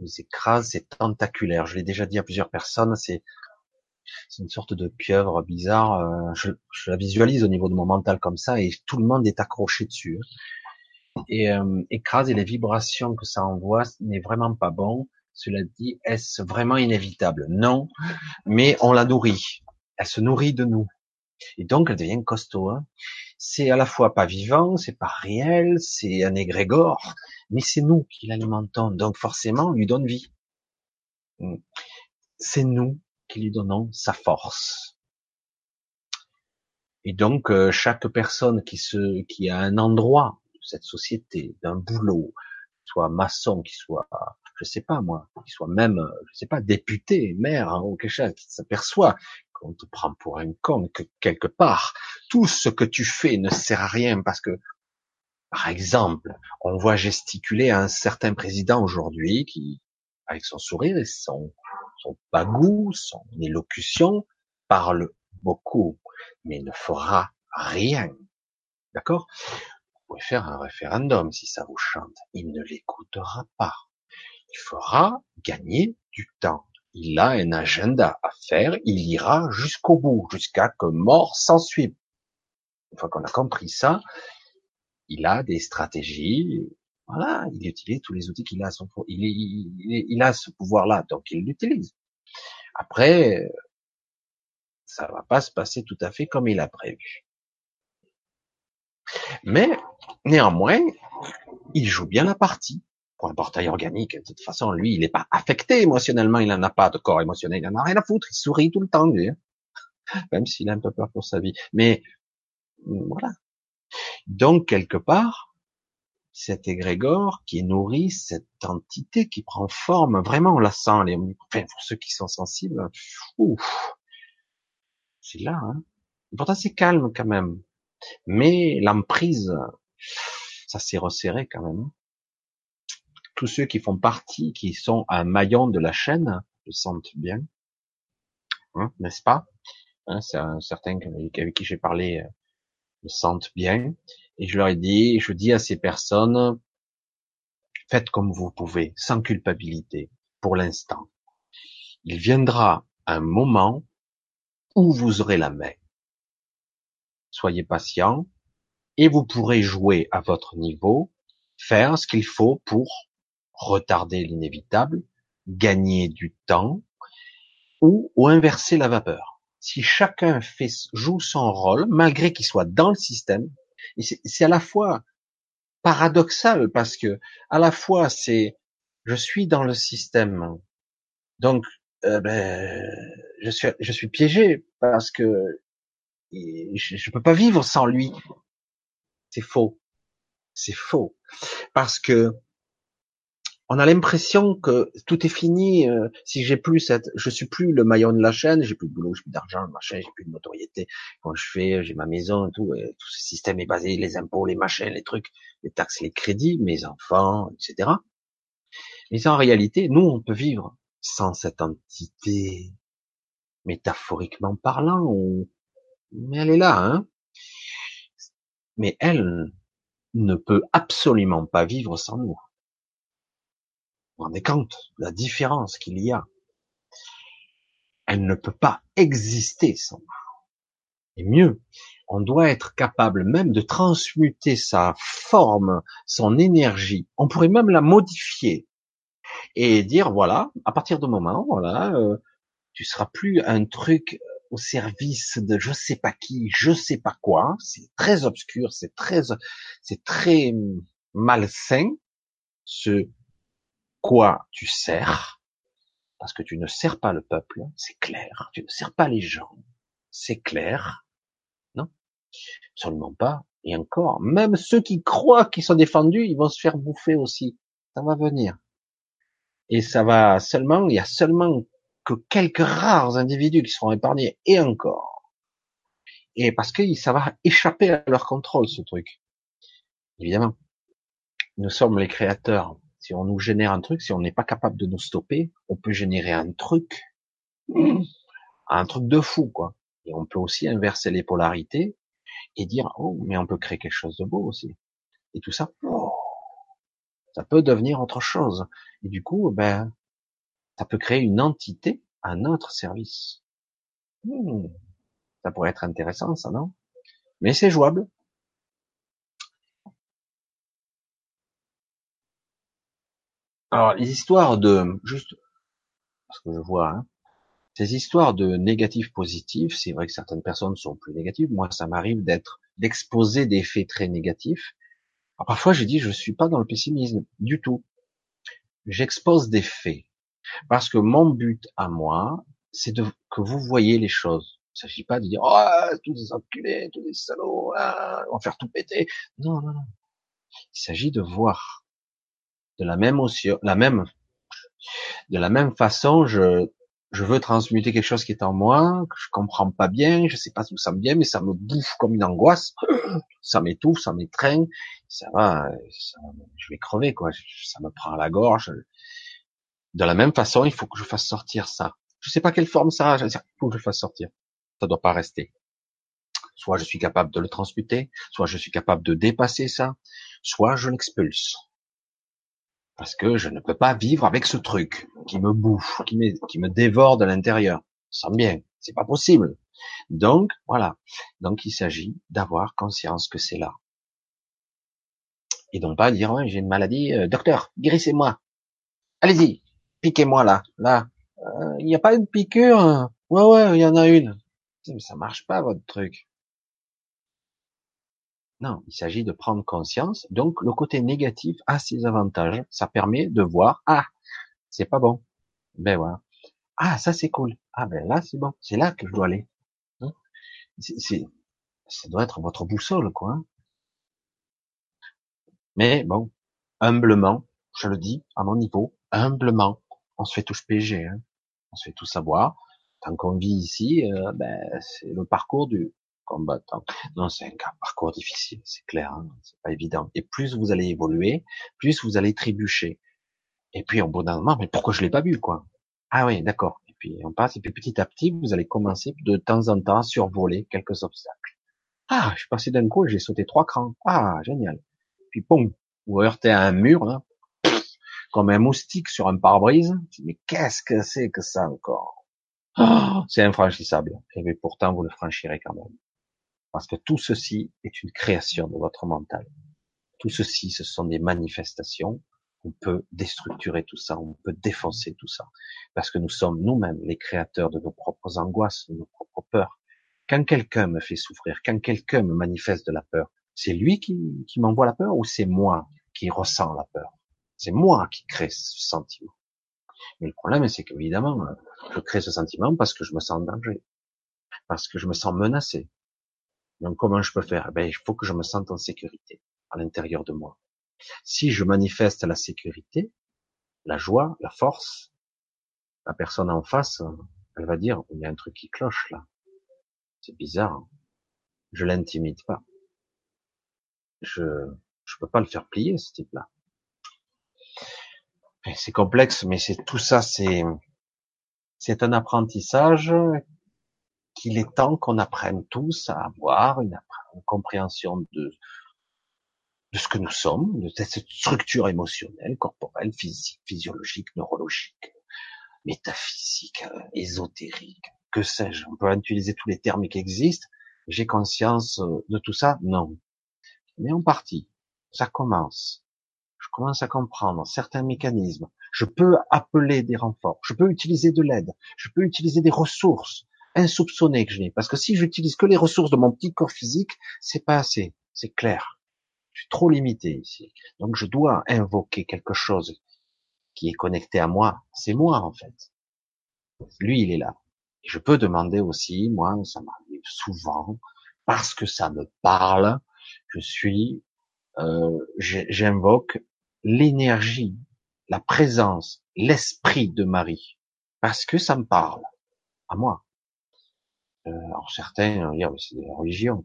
Nous écrasent, c'est tentaculaire. Je l'ai déjà dit à plusieurs personnes, c'est une sorte de pieuvre bizarre. Euh, je, la visualise au niveau de mon mental comme ça et tout le monde est accroché dessus. Et euh, les vibrations que ça envoie n'est vraiment pas bon. Cela dit, est-ce vraiment inévitable? Non, mais on la nourrit. Elle se nourrit de nous. Et donc elle devient costaud. Hein. c'est à la fois pas vivant, c'est pas réel, c'est un égrégore, mais c'est nous qui l'alimentons, donc forcément on lui donne vie. Hmm. C'est nous qui lui donnons sa force. Et donc euh, chaque personne qui se, qui a un endroit de cette société, d'un boulot, soit maçon, qui soit, je sais pas moi, qui soit même, je sais pas, député, maire hein, ou quelque chose, qui s'aperçoit qu'on te prend pour un con, que quelque part, tout ce que tu fais ne sert à rien parce que, par exemple, on voit gesticuler un certain président aujourd'hui qui, avec son sourire et son, son bagou, son élocution, parle beaucoup, mais ne fera rien. D'accord? Vous pouvez faire un référendum si ça vous chante. Il ne l'écoutera pas. Il fera gagner du temps. Il a un agenda à faire, il ira jusqu'au bout, jusqu'à que mort s'ensuive. Une fois qu'on a compris ça, il a des stratégies, voilà, il utilise tous les outils qu'il a à son il, il, il a ce pouvoir-là, donc il l'utilise. Après, ça va pas se passer tout à fait comme il a prévu. Mais néanmoins, il joue bien la partie pour un portail organique. De toute façon, lui, il n'est pas affecté émotionnellement, il n'en a pas de corps émotionnel, il n'en a rien à foutre, il sourit tout le temps, lui. Hein. Même s'il a un peu peur pour sa vie. Mais voilà. Donc, quelque part, cet égrégore qui nourrit cette entité qui prend forme, vraiment on la sent, les, enfin, pour ceux qui sont sensibles, c'est là. Hein. Pourtant c'est calme quand même. Mais l'emprise, ça s'est resserré quand même. Tous ceux qui font partie, qui sont un maillon de la chaîne, se sentent bien, hein, n'est-ce pas? Hein, C'est un certain avec qui j'ai parlé, me sentent bien. Et je leur ai dit, je dis à ces personnes, faites comme vous pouvez, sans culpabilité, pour l'instant. Il viendra un moment où vous aurez la main. Soyez patient et vous pourrez jouer à votre niveau, faire ce qu'il faut pour retarder l'inévitable, gagner du temps ou, ou inverser la vapeur. Si chacun fait, joue son rôle, malgré qu'il soit dans le système, c'est à la fois paradoxal parce que à la fois c'est je suis dans le système, donc euh, ben, je suis je suis piégé parce que je, je peux pas vivre sans lui. C'est faux, c'est faux parce que on a l'impression que tout est fini. Euh, si j'ai plus cette, je suis plus le maillon de la chaîne, j'ai plus de boulot, j'ai plus d'argent, machin, j'ai plus de notoriété. Quand je fais, j'ai ma maison et tout, et tout ce système est basé, les impôts, les machins, les trucs, les taxes, les crédits, mes enfants, etc. Mais en réalité, nous, on peut vivre sans cette entité, métaphoriquement parlant, mais elle est là, hein. Mais elle ne peut absolument pas vivre sans nous. Vous rendez compte la différence qu'il y a? Elle ne peut pas exister sans nous. Et mieux, on doit être capable même de transmuter sa forme, son énergie. On pourrait même la modifier et dire voilà, à partir de moment, voilà, euh, tu seras plus un truc au service de je sais pas qui, je sais pas quoi. C'est très obscur, c'est très, c'est très malsain. Ce quoi tu sers, parce que tu ne sers pas le peuple, c'est clair, tu ne sers pas les gens, c'est clair, non Absolument pas. Et encore, même ceux qui croient qu'ils sont défendus, ils vont se faire bouffer aussi. Ça va venir. Et ça va seulement, il y a seulement que quelques rares individus qui seront épargnés, et encore. Et parce que ça va échapper à leur contrôle, ce truc. Évidemment. Nous sommes les créateurs si on nous génère un truc, si on n'est pas capable de nous stopper, on peut générer un truc, un truc de fou, quoi. Et on peut aussi inverser les polarités et dire, oh, mais on peut créer quelque chose de beau aussi. Et tout ça, oh, ça peut devenir autre chose. Et du coup, ben, ça peut créer une entité à notre service. Hmm. ça pourrait être intéressant, ça, non? Mais c'est jouable. Alors, les histoires de, juste, parce que je vois, hein, ces histoires de négatif positif, c'est vrai que certaines personnes sont plus négatives. Moi, ça m'arrive d'être d'exposer des faits très négatifs. Alors, parfois, je dis, je suis pas dans le pessimisme du tout. J'expose des faits parce que mon but à moi, c'est de que vous voyez les choses. Il s'agit pas de dire oh tous les enculés, tous les salauds, ah, on va faire tout péter. Non, non, non. Il s'agit de voir de la même la même, de la même façon, je, je veux transmuter quelque chose qui est en moi, que je comprends pas bien, je sais pas d'où ça me vient, mais ça me bouffe comme une angoisse, ça m'étouffe, ça m'étreint, ça va, je vais crever, quoi, ça me prend à la gorge. De la même façon, il faut que je fasse sortir ça. Je sais pas quelle forme ça a, il faut que je fasse sortir. Ça doit pas rester. Soit je suis capable de le transmuter, soit je suis capable de dépasser ça, soit je l'expulse parce que je ne peux pas vivre avec ce truc qui me bouffe, qui me, dévore de l'intérieur. Sans bien, c'est pas possible. Donc voilà. Donc il s'agit d'avoir conscience que c'est là. Et donc pas dire j'ai une maladie, euh, docteur, guérissez-moi. Allez-y, piquez-moi là, là. Euh, il n'y a pas une piqûre hein? Ouais ouais, il y en a une. Mais ça marche pas votre truc. Non, il s'agit de prendre conscience. Donc, le côté négatif a ses avantages. Ça permet de voir, ah, c'est pas bon. Ben voilà. Ah, ça c'est cool. Ah ben là c'est bon. C'est là que je dois aller. Hein? Ça doit être votre boussole, quoi. Mais bon, humblement, je le dis à mon niveau, humblement, on se fait tous PG, hein. on se fait tout savoir. Tant qu'on vit ici, euh, ben, c'est le parcours du, Non, c'est un parcours difficile, c'est clair, hein, c'est pas évident. Et plus vous allez évoluer, plus vous allez trébucher. Et puis au bout d'un moment, mais pourquoi je l'ai pas vu, quoi? Ah oui, d'accord. Et puis on passe, et puis petit à petit, vous allez commencer de temps en temps à survoler quelques obstacles. Ah, je suis passé d'un coup j'ai sauté trois crans. Ah, génial. Puis boum, vous heurtez à un mur, là, comme un moustique sur un pare-brise. Mais qu'est-ce que c'est que ça encore? Oh, C'est infranchissable. Et pourtant, vous le franchirez quand même. Parce que tout ceci est une création de votre mental. Tout ceci, ce sont des manifestations. On peut déstructurer tout ça, on peut défoncer tout ça. Parce que nous sommes nous-mêmes les créateurs de nos propres angoisses, de nos propres peurs. Quand quelqu'un me fait souffrir, quand quelqu'un me manifeste de la peur, c'est lui qui, m'envoie la peur ou c'est moi qui ressens la peur? C'est moi qui crée ce sentiment. Mais le problème, c'est qu'évidemment, je crée ce sentiment parce que je me sens en danger, parce que je me sens menacé, donc comment je peux faire? Ben il faut que je me sente en sécurité à l'intérieur de moi. Si je manifeste la sécurité, la joie, la force, la personne en face, elle va dire il y a un truc qui cloche là. C'est bizarre. Hein. Je l'intimide pas. Je je peux pas le faire plier ce type-là. C'est complexe, mais c'est tout ça, c'est c'est un apprentissage qu'il est temps qu'on apprenne tous à avoir une, compréhension de, de ce que nous sommes, de cette structure émotionnelle, corporelle, physique, physiologique, neurologique, métaphysique, ésotérique, que sais-je. On peut utiliser tous les termes qui existent. J'ai conscience euh, de tout ça? Non. Mais en partie, ça commence. Je commence à comprendre certains mécanismes. Je peux appeler des renforts. Je peux utiliser de l'aide. Je peux utiliser des ressources insoupçonné que je n'ai. Parce que si j'utilise que les ressources de mon petit corps physique, c'est pas assez. C'est clair. Je suis trop limité ici. Donc je dois invoquer quelque chose qui est connecté à moi. C'est moi, en fait. Lui, il est là. Je peux demander aussi, moi, ça m'arrive souvent, parce que ça me parle, je suis, euh, j'invoque l'énergie, la présence, l'esprit de Marie, parce que ça me parle, à moi. Euh, alors certains dire c'est de la religion.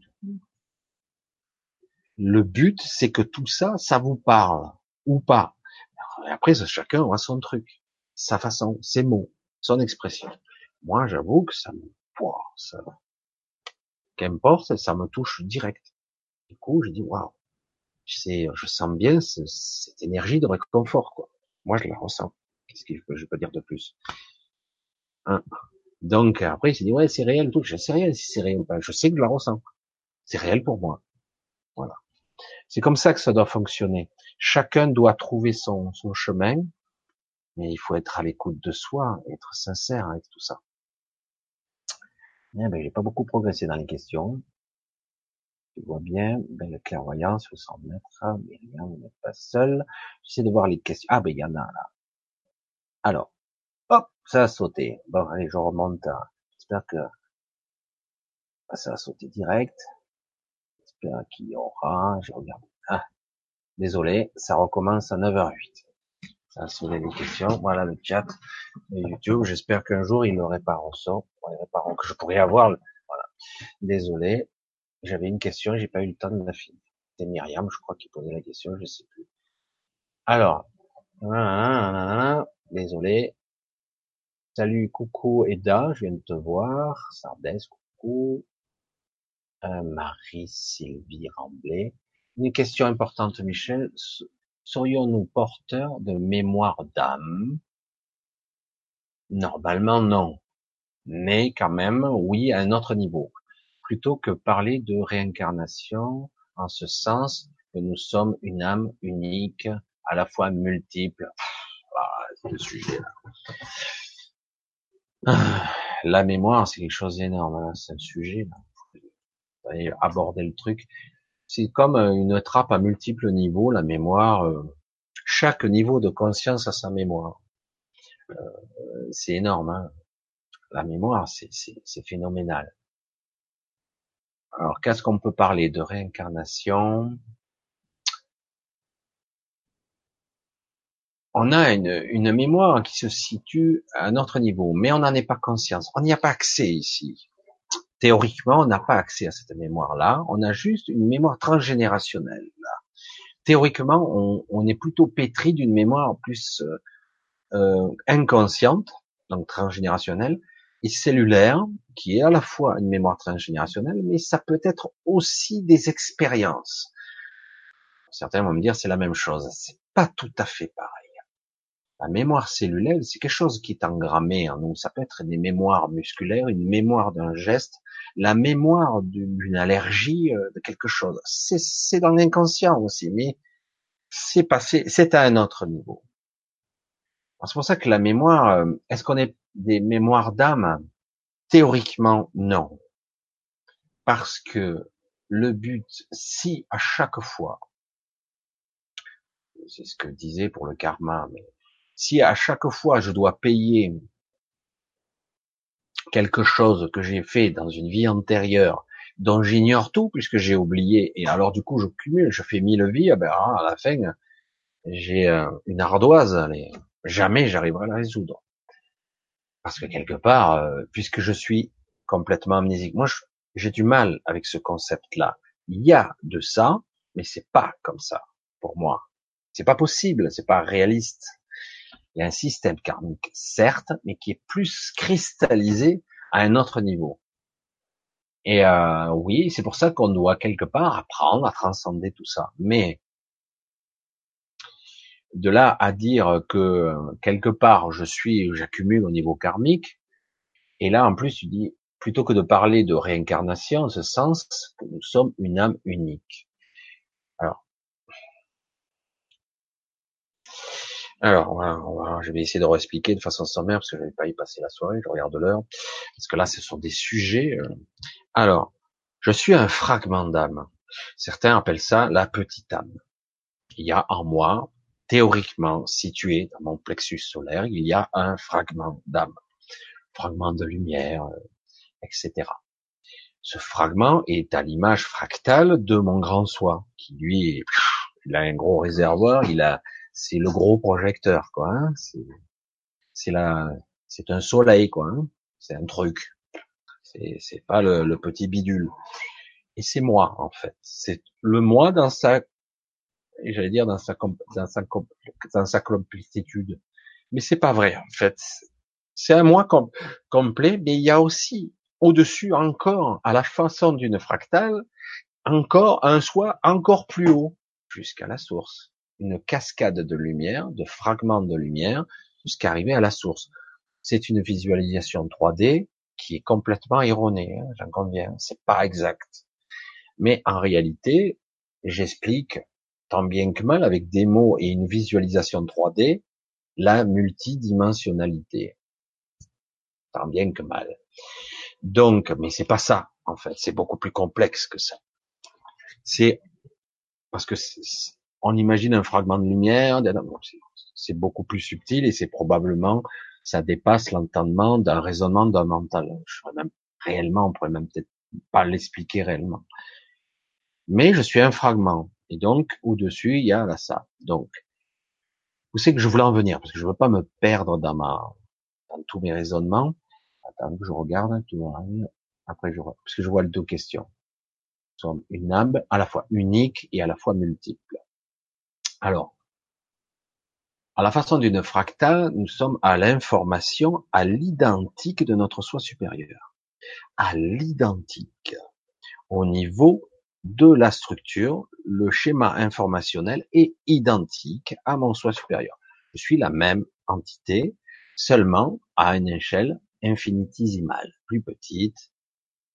Le but, c'est que tout ça, ça vous parle ou pas. après, chacun a son truc, sa façon, ses mots, son expression. Moi, j'avoue que ça me, ça, qu'importe, ça me touche direct. Du coup, je dis waouh, je sens bien cette énergie de réconfort, quoi. Moi, je la ressens. Qu'est-ce que je peux dire de plus? Hein donc après, il s'est dit ouais, c'est réel, tout. Je sais rien si c'est réel pas. Je sais que je la ressens. C'est réel pour moi. Voilà. C'est comme ça que ça doit fonctionner. Chacun doit trouver son, son chemin, mais il faut être à l'écoute de soi, être sincère avec tout ça. Eh ben, j'ai pas beaucoup progressé dans les questions. Tu vois bien, belle clairvoyance, faut s'en mettre, mais rien, vous n'êtes pas seul. J'essaie de voir les questions. Ah, ben, il y en a, là. Alors, hop, ça a sauté. Bon, allez, je remonte. J'espère que ça a sauté direct. J'espère qu'il y aura, je regarde. Ah, désolé, ça recommence à 9h08. Ça a sauté les questions. Voilà le chat de YouTube. J'espère qu'un jour il le répare au sort. que je pourrais avoir. Voilà. Désolé. J'avais une question, j'ai pas eu le temps de la finir. C'était Myriam, je crois, qui posait la question, je sais plus. Alors, désolé. Salut, coucou Eda, je viens de te voir. Sardès, coucou. Euh, Marie-Sylvie Ramblay. Une question importante, Michel. Serions-nous porteurs de mémoire d'âme? Normalement, non. Mais quand même, oui, à un autre niveau plutôt que parler de réincarnation en ce sens que nous sommes une âme unique, à la fois multiple. Ah, ce sujet-là. Ah, la mémoire, c'est quelque chose d'énorme. Hein, c'est un sujet. Là. aborder le truc. C'est comme une trappe à multiples niveaux. La mémoire, euh, chaque niveau de conscience a sa mémoire. Euh, c'est énorme. Hein. La mémoire, c'est phénoménal. Alors, qu'est-ce qu'on peut parler de réincarnation? On a une, mémoire qui se situe à un autre niveau, mais on n'en est pas conscience. On n'y a pas accès ici. Théoriquement, on n'a pas accès à cette mémoire-là. On a juste une mémoire transgénérationnelle. Théoriquement, on, est plutôt pétri d'une mémoire plus euh, euh, inconsciente, donc transgénérationnelle, et cellulaire, qui est à la fois une mémoire transgénérationnelle, mais ça peut être aussi des expériences. Certains vont me dire c'est la même chose. C'est pas tout à fait pareil. La mémoire cellulaire, c'est quelque chose qui est engrammé en nous. Ça peut être des mémoires musculaires, une mémoire d'un geste, la mémoire d'une allergie, euh, de quelque chose. C'est dans l'inconscient aussi, mais c'est passé, c'est à un autre niveau. C'est pour ça que la mémoire, euh, est-ce qu'on est des mémoires d'âme? Théoriquement, non. Parce que le but, si à chaque fois, c'est ce que disait pour le karma, mais si à chaque fois je dois payer quelque chose que j'ai fait dans une vie antérieure, dont j'ignore tout puisque j'ai oublié, et alors du coup je cumule, je fais mille vies, ah ben, à la fin j'ai euh, une ardoise, jamais j'arriverai à la résoudre. Parce que quelque part, euh, puisque je suis complètement amnésique, moi j'ai du mal avec ce concept-là. Il y a de ça, mais c'est pas comme ça pour moi. C'est pas possible, c'est pas réaliste. Il y a un système karmique, certes, mais qui est plus cristallisé à un autre niveau. Et euh, oui, c'est pour ça qu'on doit quelque part apprendre à transcender tout ça. Mais de là à dire que quelque part je suis, j'accumule au niveau karmique, et là en plus tu dis, plutôt que de parler de réincarnation, en ce sens nous sommes une âme unique. Alors voilà, je vais essayer de réexpliquer de façon sommaire parce que je vais pas y passer la soirée, je regarde l'heure, parce que là ce sont des sujets. Euh. Alors, je suis un fragment d'âme. Certains appellent ça la petite âme. Il y a en moi théoriquement situé dans mon plexus solaire, il y a un fragment d'âme, fragment de lumière, euh, etc. Ce fragment est à l'image fractale de mon grand soi, qui lui, il a un gros réservoir, il a, c'est le gros projecteur, quoi. Hein, c'est, c'est un soleil, quoi. Hein, c'est un truc. C'est, c'est pas le, petit bidule. Et c'est moi, en fait. C'est le moi dans sa j'allais dire dans sa, dans sa, dans sa. Mais c'est pas vrai, en fait. C'est un moi complet, mais il y a aussi au-dessus encore, à la façon d'une fractale, encore un soi encore plus haut, jusqu'à la source. Une cascade de lumière, de fragments de lumière, jusqu'à arriver à la source. C'est une visualisation 3D qui est complètement erronée, hein, j'en conviens. C'est pas exact. Mais en réalité, j'explique tant bien que mal avec des mots et une visualisation 3D, la multidimensionnalité. Tant bien que mal. Donc, mais c'est pas ça, en fait, c'est beaucoup plus complexe que ça. C'est parce que on imagine un fragment de lumière, c'est beaucoup plus subtil et c'est probablement ça dépasse l'entendement d'un raisonnement d'un mental. Je même réellement, on pourrait même peut-être pas l'expliquer réellement. Mais je suis un fragment et donc au-dessus il y a ça. Donc où c'est que je voulais en venir? Parce que je veux pas me perdre dans ma dans tous mes raisonnements. Attends je regarde tout après je parce que je vois deux questions. Nous sommes une âme à la fois unique et à la fois multiple. Alors, à la façon d'une fractale, nous sommes à l'information, à l'identique de notre soi supérieur. À l'identique. Au niveau de la structure, le schéma informationnel est identique à mon soi supérieur. Je suis la même entité, seulement à une échelle infinitésimale, plus petite,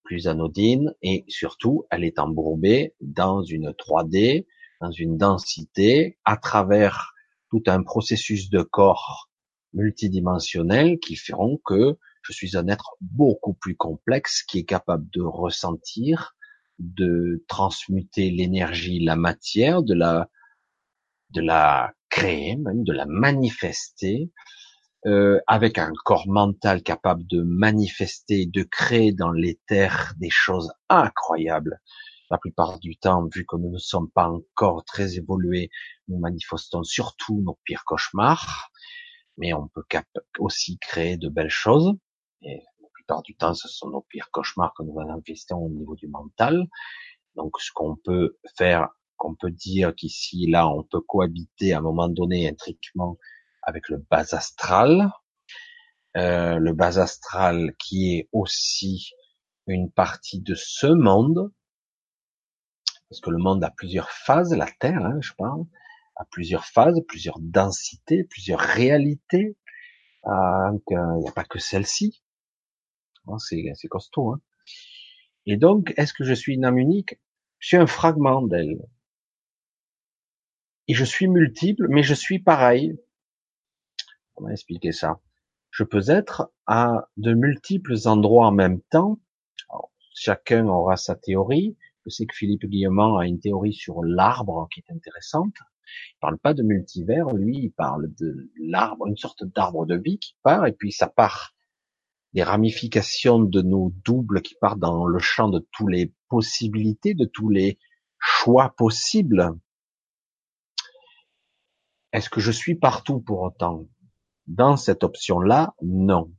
plus anodine, et surtout, elle est embourbée dans une 3D, dans une densité, à travers tout un processus de corps multidimensionnel qui feront que je suis un être beaucoup plus complexe qui est capable de ressentir, de transmuter l'énergie, la matière, de la, de créer, même de la manifester, euh, avec un corps mental capable de manifester, de créer dans l'éther des choses incroyables. La plupart du temps, vu que nous ne sommes pas encore très évolués, nous manifestons surtout nos pires cauchemars, mais on peut aussi créer de belles choses. Et la plupart du temps, ce sont nos pires cauchemars que nous manifestons au niveau du mental. Donc, ce qu'on peut faire, qu'on peut dire qu'ici, là, on peut cohabiter à un moment donné intriquement avec le bas astral, euh, le bas astral qui est aussi une partie de ce monde, parce que le monde a plusieurs phases, la Terre, hein, je parle, a plusieurs phases, plusieurs densités, plusieurs réalités. Euh, il n'y a pas que celle-ci. Oh, c'est, costaud. Hein. Et donc, est-ce que je suis une âme unique? Je suis un fragment d'elle. Et je suis multiple, mais je suis pareil. Comment expliquer ça? Je peux être à de multiples endroits en même temps. chacun aura sa théorie. Je sais que Philippe Guillemont a une théorie sur l'arbre qui est intéressante. Il parle pas de multivers, lui, il parle de l'arbre, une sorte d'arbre de vie qui part, et puis ça part des ramifications de nos doubles qui partent dans le champ de toutes les possibilités, de tous les choix possibles. Est-ce que je suis partout pour autant? Dans cette option-là, non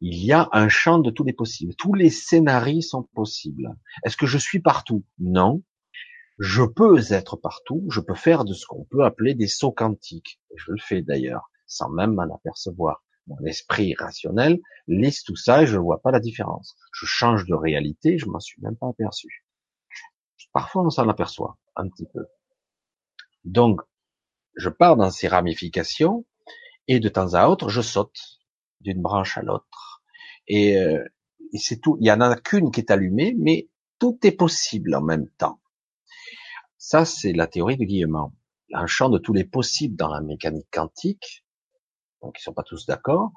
il y a un champ de tous les possibles. Tous les scénarios sont possibles. Est-ce que je suis partout? Non. Je peux être partout. Je peux faire de ce qu'on peut appeler des sauts quantiques. Je le fais d'ailleurs, sans même m'en apercevoir. Mon esprit rationnel lise tout ça et je ne vois pas la différence. Je change de réalité, je m'en suis même pas aperçu. Parfois, on s'en aperçoit un petit peu. Donc, je pars dans ces ramifications et de temps à autre, je saute d'une branche à l'autre euh, et, c'est tout. Il y en a qu'une qui est allumée, mais tout est possible en même temps. Ça, c'est la théorie de Guillemot. Un champ de tous les possibles dans la mécanique quantique. Donc, ils sont pas tous d'accord.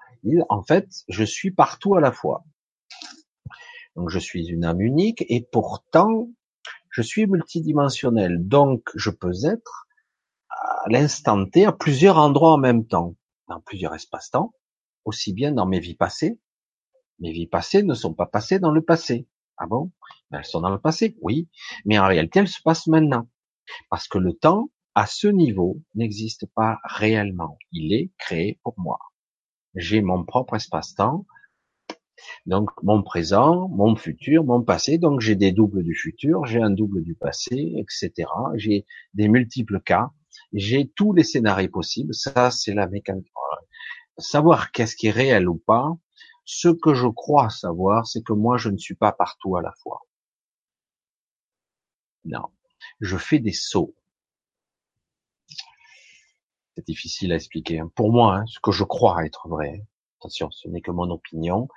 En fait, je suis partout à la fois. Donc, je suis une âme unique et pourtant, je suis multidimensionnel. Donc, je peux être à l'instant T à plusieurs endroits en même temps, dans plusieurs espaces-temps, aussi bien dans mes vies passées mes vies passées ne sont pas passées dans le passé. Ah bon? Ben, Elles sont dans le passé, oui. Mais en réalité, elles se passent maintenant. Parce que le temps, à ce niveau, n'existe pas réellement. Il est créé pour moi. J'ai mon propre espace-temps. Donc, mon présent, mon futur, mon passé. Donc, j'ai des doubles du futur, j'ai un double du passé, etc. J'ai des multiples cas. J'ai tous les scénarios possibles. Ça, c'est la mécanique. Savoir qu'est-ce qui est réel ou pas, ce que je crois savoir, c'est que moi, je ne suis pas partout à la fois. Non. Je fais des sauts. C'est difficile à expliquer. Hein. Pour moi, hein, ce que je crois être vrai, attention, ce n'est que mon opinion,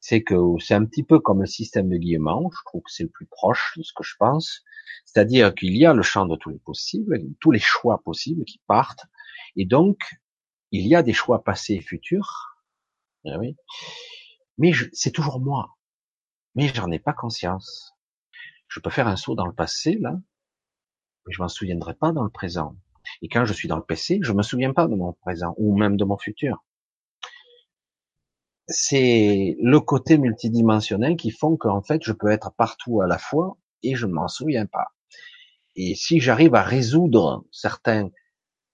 c'est que c'est un petit peu comme le système de Guillemot, je trouve que c'est le plus proche de ce que je pense, c'est-à-dire qu'il y a le champ de tous les possibles, tous les choix possibles qui partent, et donc, il y a des choix passés et futurs, eh oui, mais c'est toujours moi. Mais j'en ai pas conscience. Je peux faire un saut dans le passé, là, mais je m'en souviendrai pas dans le présent. Et quand je suis dans le PC, je me souviens pas de mon présent ou même de mon futur. C'est le côté multidimensionnel qui font qu'en fait, je peux être partout à la fois et je ne m'en souviens pas. Et si j'arrive à résoudre certains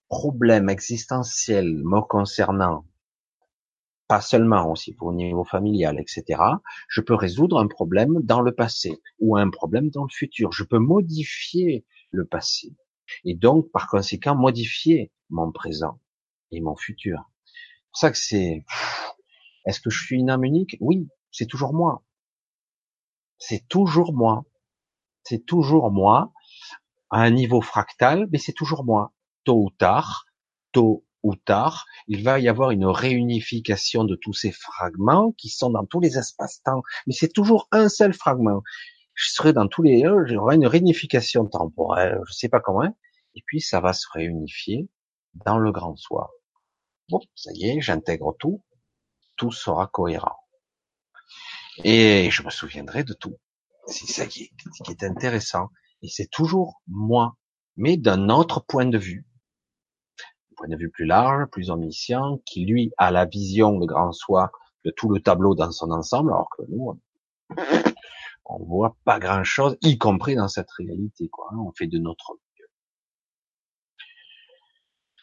problèmes existentiels me concernant, pas seulement aussi au niveau familial, etc., je peux résoudre un problème dans le passé ou un problème dans le futur. Je peux modifier le passé et donc par conséquent modifier mon présent et mon futur. C'est pour ça que c'est. Est-ce que je suis une âme unique? Oui, c'est toujours moi. C'est toujours moi. C'est toujours moi à un niveau fractal, mais c'est toujours moi. Tôt ou tard, tôt ou tard, il va y avoir une réunification de tous ces fragments qui sont dans tous les espaces-temps, mais c'est toujours un seul fragment je serai dans tous les, j'aurai une réunification temporelle, je sais pas comment, et puis ça va se réunifier dans le grand soi. Bon, ça y est, j'intègre tout, tout sera cohérent. Et je me souviendrai de tout. C'est ça qui est intéressant. Et c'est toujours moi, mais d'un autre point de vue. Point de vue plus large, plus omniscient, qui lui a la vision, le grand soi, de tout le tableau dans son ensemble, alors que nous, on voit pas grand chose, y compris dans cette réalité, quoi. Hein. On fait de notre mieux.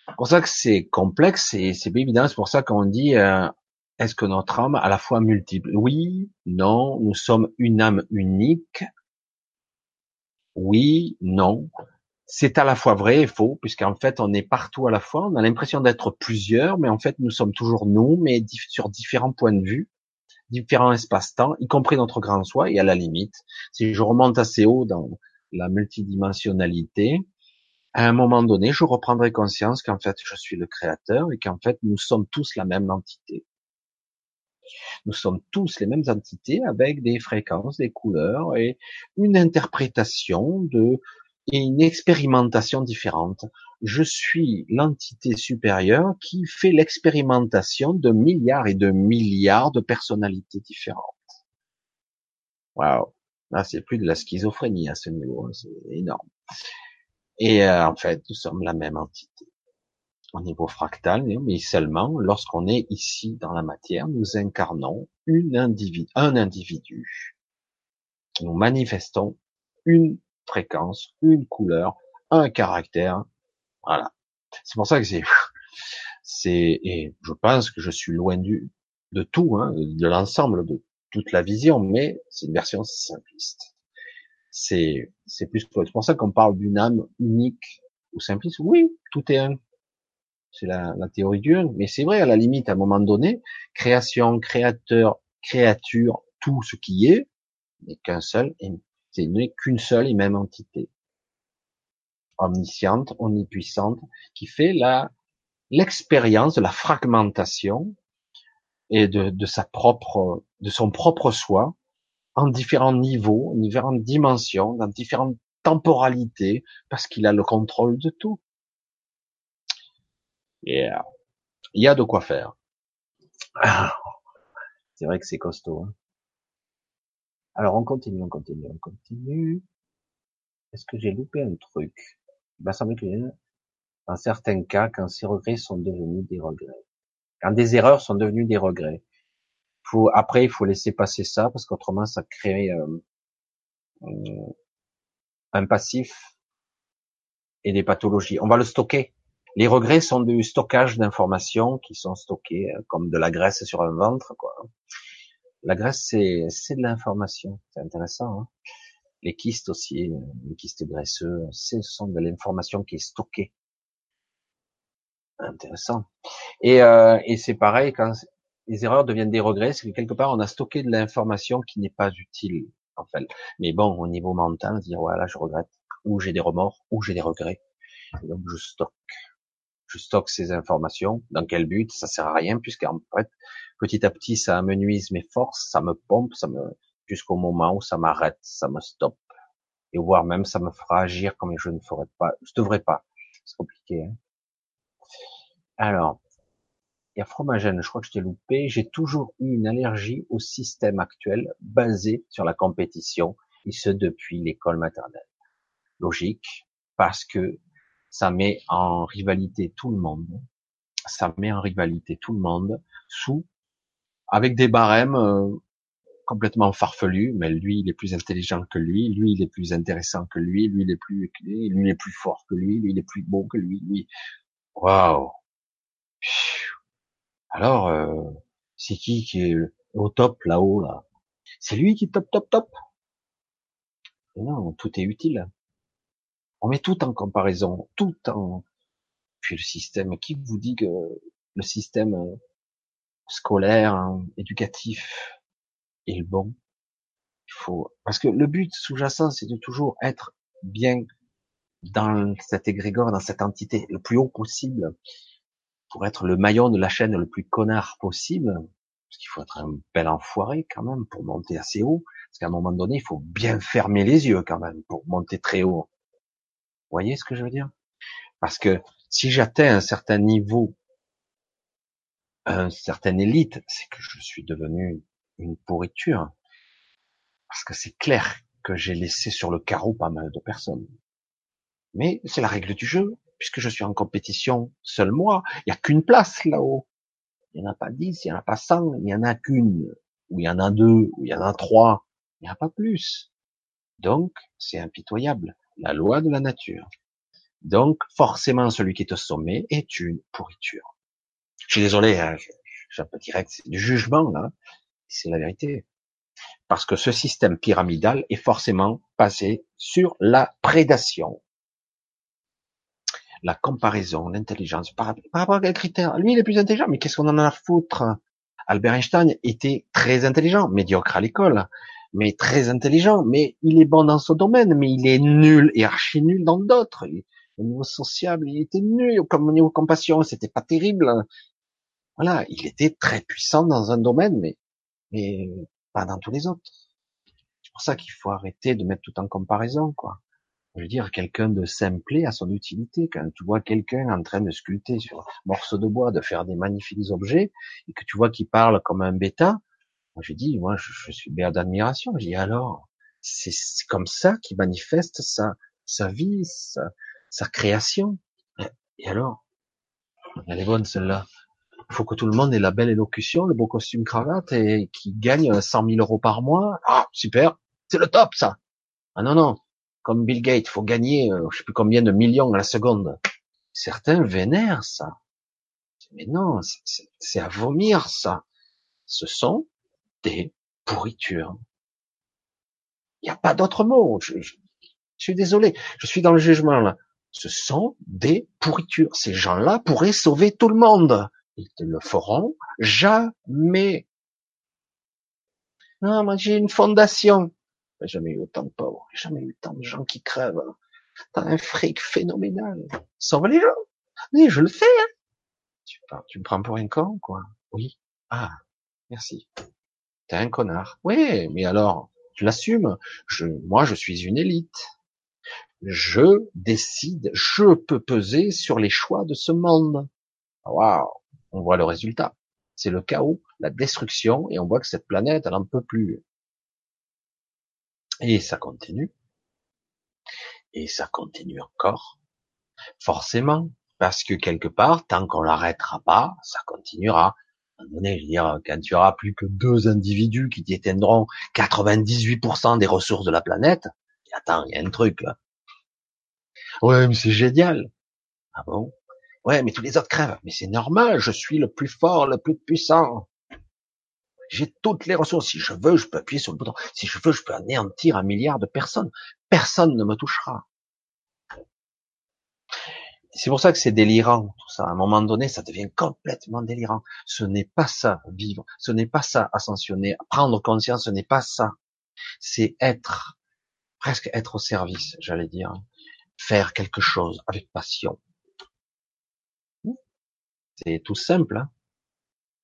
C'est pour ça que c'est complexe et c'est évident. C'est pour ça qu'on dit, euh, est-ce que notre âme a la fois multiple? Oui, non. Nous sommes une âme unique. Oui, non. C'est à la fois vrai et faux, puisqu'en fait, on est partout à la fois. On a l'impression d'être plusieurs, mais en fait, nous sommes toujours nous, mais sur différents points de vue différents espaces-temps, y compris notre grand soi, et à la limite, si je remonte assez haut dans la multidimensionnalité, à un moment donné, je reprendrai conscience qu'en fait, je suis le créateur et qu'en fait, nous sommes tous la même entité. Nous sommes tous les mêmes entités avec des fréquences, des couleurs et une interprétation de et une expérimentation différente. Je suis l'entité supérieure qui fait l'expérimentation de milliards et de milliards de personnalités différentes. Waouh, là c'est plus de la schizophrénie à ce niveau, hein. c'est énorme. Et euh, en fait, nous sommes la même entité au niveau fractal, mais seulement lorsqu'on est ici dans la matière, nous incarnons une individu, un individu. Nous manifestons une fréquence, une couleur, un caractère. Voilà. C'est pour ça que c'est, c'est, et je pense que je suis loin du, de tout, hein, de l'ensemble de toute la vision, mais c'est une version simpliste. C'est, c'est plus, c'est pour ça qu'on parle d'une âme unique ou simpliste. Oui, tout est un. C'est la, la théorie du un. Mais c'est vrai, à la limite, à un moment donné, création, créateur, créature, tout ce qui est, n'est qu'un seul et c'est n'est qu'une seule et même entité. Omnisciente, omnipuissante, qui fait la, l'expérience de la fragmentation et de, de sa propre, de son propre soi en différents niveaux, en différentes dimensions, dans différentes temporalités, parce qu'il a le contrôle de tout. Euh, il y a de quoi faire. C'est vrai que c'est costaud. Hein. Alors, on continue, on continue, on continue. Est-ce que j'ai loupé un truc? Il m'a semblé que dans certains cas, quand ces regrets sont devenus des regrets, quand des erreurs sont devenues des regrets, faut, après, il faut laisser passer ça, parce qu'autrement, ça crée euh, euh, un passif et des pathologies. On va le stocker. Les regrets sont du stockage d'informations qui sont stockées euh, comme de la graisse sur un ventre, quoi. La graisse, c'est, c'est de l'information. C'est intéressant. Hein les kystes aussi, les kystes graisseux, ce sont de l'information qui est stockée. Intéressant. Et, euh, et c'est pareil quand les erreurs deviennent des regrets, c'est que quelque part on a stocké de l'information qui n'est pas utile en fait. Mais bon, au niveau mental, dire voilà, je regrette, ou j'ai des remords, ou j'ai des regrets. donc je stocke, je stocke ces informations. Dans quel but? Ça sert à rien puisqu'en fait, petit à petit, ça amenuise mes forces, ça me pompe, ça me jusqu'au moment où ça m'arrête, ça me stoppe, et voire même ça me fera agir comme je ne ferais pas, je devrais pas. C'est compliqué. Hein Alors, il y a Fromagène, je crois que je t'ai loupé. J'ai toujours eu une allergie au système actuel basé sur la compétition, et ce depuis l'école maternelle. Logique. parce que ça met en rivalité tout le monde. Ça met en rivalité tout le monde sous, avec des barèmes euh, complètement farfelus, mais lui il est plus intelligent que lui, lui il est plus intéressant que lui, lui il est plus lui il est plus fort que lui, lui il est plus beau que lui, lui. Waouh. Alors, euh, c'est qui qui est au top là-haut là? C'est lui qui est top top? Top Non, tout est utile. On met tout en comparaison, tout en. Puis le système, qui vous dit que le système euh, scolaire, hein, éducatif est le bon Il faut parce que le but sous-jacent, c'est de toujours être bien dans cet égrégore, dans cette entité, le plus haut possible, pour être le maillon de la chaîne le plus connard possible, parce qu'il faut être un bel enfoiré quand même pour monter assez haut, parce qu'à un moment donné, il faut bien fermer les yeux quand même pour monter très haut. Vous voyez ce que je veux dire? Parce que si j'atteins un certain niveau, une certaine élite, c'est que je suis devenu une pourriture. Parce que c'est clair que j'ai laissé sur le carreau pas mal de personnes. Mais c'est la règle du jeu, puisque je suis en compétition seul moi. Il n'y a qu'une place là-haut. Il n'y en a pas dix, il n'y en a pas cent, il n'y en a qu'une, ou il y en a deux, ou il y en a trois. Il n'y a pas plus. Donc, c'est impitoyable. La loi de la nature. Donc, forcément, celui qui est au sommet est une pourriture. Je suis désolé, hein, je, un peu direct, c'est du jugement, là. C'est la vérité. Parce que ce système pyramidal est forcément passé sur la prédation la comparaison, l'intelligence, par, rapport à quel critère Lui, il est plus intelligent, mais qu'est-ce qu'on en a à foutre? Albert Einstein était très intelligent, médiocre à l'école, mais très intelligent, mais il est bon dans son domaine, mais il est nul et archi nul dans d'autres. Au niveau social, il était nul, comme au niveau compassion, c'était pas terrible. Voilà, il était très puissant dans un domaine, mais, mais pas dans tous les autres. C'est pour ça qu'il faut arrêter de mettre tout en comparaison, quoi je veux dire, quelqu'un de simplé à son utilité. Quand tu vois quelqu'un en train de sculpter sur un morceau de bois, de faire des magnifiques objets, et que tu vois qu'il parle comme un bêta, moi je dis, moi je, suis béat d'admiration. Je dis alors, c'est comme ça qu'il manifeste sa, sa vie, sa création. Et alors, elle est bonne celle-là. Il faut que tout le monde ait la belle élocution, le beau costume cravate et qui gagne 100 000 euros par mois. Ah, super, c'est le top ça. Ah non, non, comme Bill Gates, faut gagner, euh, je sais plus combien de millions à la seconde. Certains vénèrent ça. Mais non, c'est à vomir ça. Ce sont des pourritures. Il n'y a pas d'autre mot. Je, suis désolé. Je suis dans le jugement là. Ce sont des pourritures. Ces gens-là pourraient sauver tout le monde. Ils ne le feront jamais. Non, moi j'ai une fondation jamais eu autant de pauvres, jamais eu tant de gens qui crèvent. T'as un fric phénoménal. Sauve les gens. Oui, je le fais. Hein. Tu, tu me prends pour un con, quoi. Oui. Ah, merci. T'es un connard. Oui, mais alors, tu l'assumes. Je, moi, je suis une élite. Je décide, je peux peser sur les choix de ce monde. Waouh, on voit le résultat. C'est le chaos, la destruction, et on voit que cette planète, elle en peut plus. Et ça continue. Et ça continue encore. Forcément. Parce que quelque part, tant qu'on l'arrêtera pas, ça continuera. À un moment donné, je veux dire, quand tu auras plus que deux individus qui détiendront 98% des ressources de la planète, attends, il y a un truc là. Ouais, mais c'est génial. Ah bon? Ouais, mais tous les autres crèvent. Mais c'est normal, je suis le plus fort, le plus puissant. J'ai toutes les ressources. Si je veux, je peux appuyer sur le bouton. Si je veux, je peux anéantir un milliard de personnes. Personne ne me touchera. C'est pour ça que c'est délirant, tout ça. À un moment donné, ça devient complètement délirant. Ce n'est pas ça, vivre. Ce n'est pas ça, ascensionner. Prendre conscience, ce n'est pas ça. C'est être, presque être au service, j'allais dire. Faire quelque chose avec passion. C'est tout simple. Hein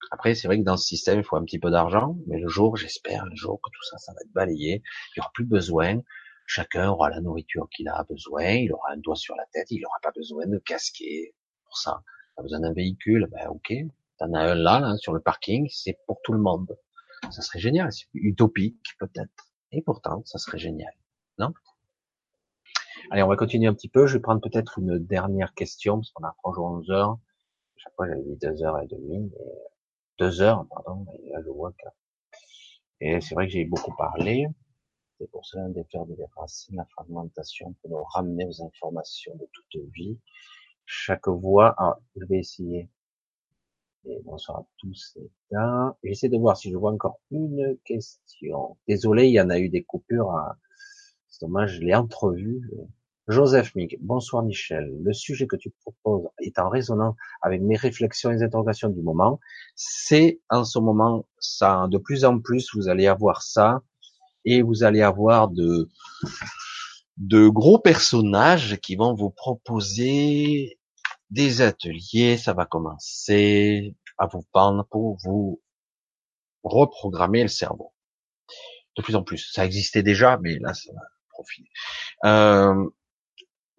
après, c'est vrai que dans ce système, il faut un petit peu d'argent, mais le jour, j'espère, le jour que tout ça, ça va être balayé, il n'y aura plus besoin. Chacun aura la nourriture qu'il a besoin, il aura un doigt sur la tête, il n'aura pas besoin de casquer pour ça. a besoin d'un véhicule, ben ok, t'en as un là, là, sur le parking, c'est pour tout le monde. Ça serait génial, c'est utopique peut-être. Et pourtant, ça serait génial. Non? Allez, on va continuer un petit peu. Je vais prendre peut-être une dernière question, parce qu'on approche 11 heures. Chaque fois, j'avais dit deux heures et demie, deux heures, pardon, et là, je vois que... Et c'est vrai que j'ai beaucoup parlé. C'est pour cela de faire des racines, la fragmentation, pour nous ramener aux informations de toute vie. Chaque voix, ah, je vais essayer. Et bonsoir à tous et là. J'essaie de voir si je vois encore une question. Désolé, il y en a eu des coupures. C'est dommage, je l'ai entrevu. Joseph Mig, bonsoir Michel. Le sujet que tu proposes est en résonance avec mes réflexions et les interrogations du moment. C'est en ce moment ça, de plus en plus, vous allez avoir ça et vous allez avoir de gros personnages qui vont vous proposer des ateliers. Ça va commencer à vous prendre pour vous reprogrammer le cerveau. De plus en plus, ça existait déjà, mais là, ça va profiter. Euh,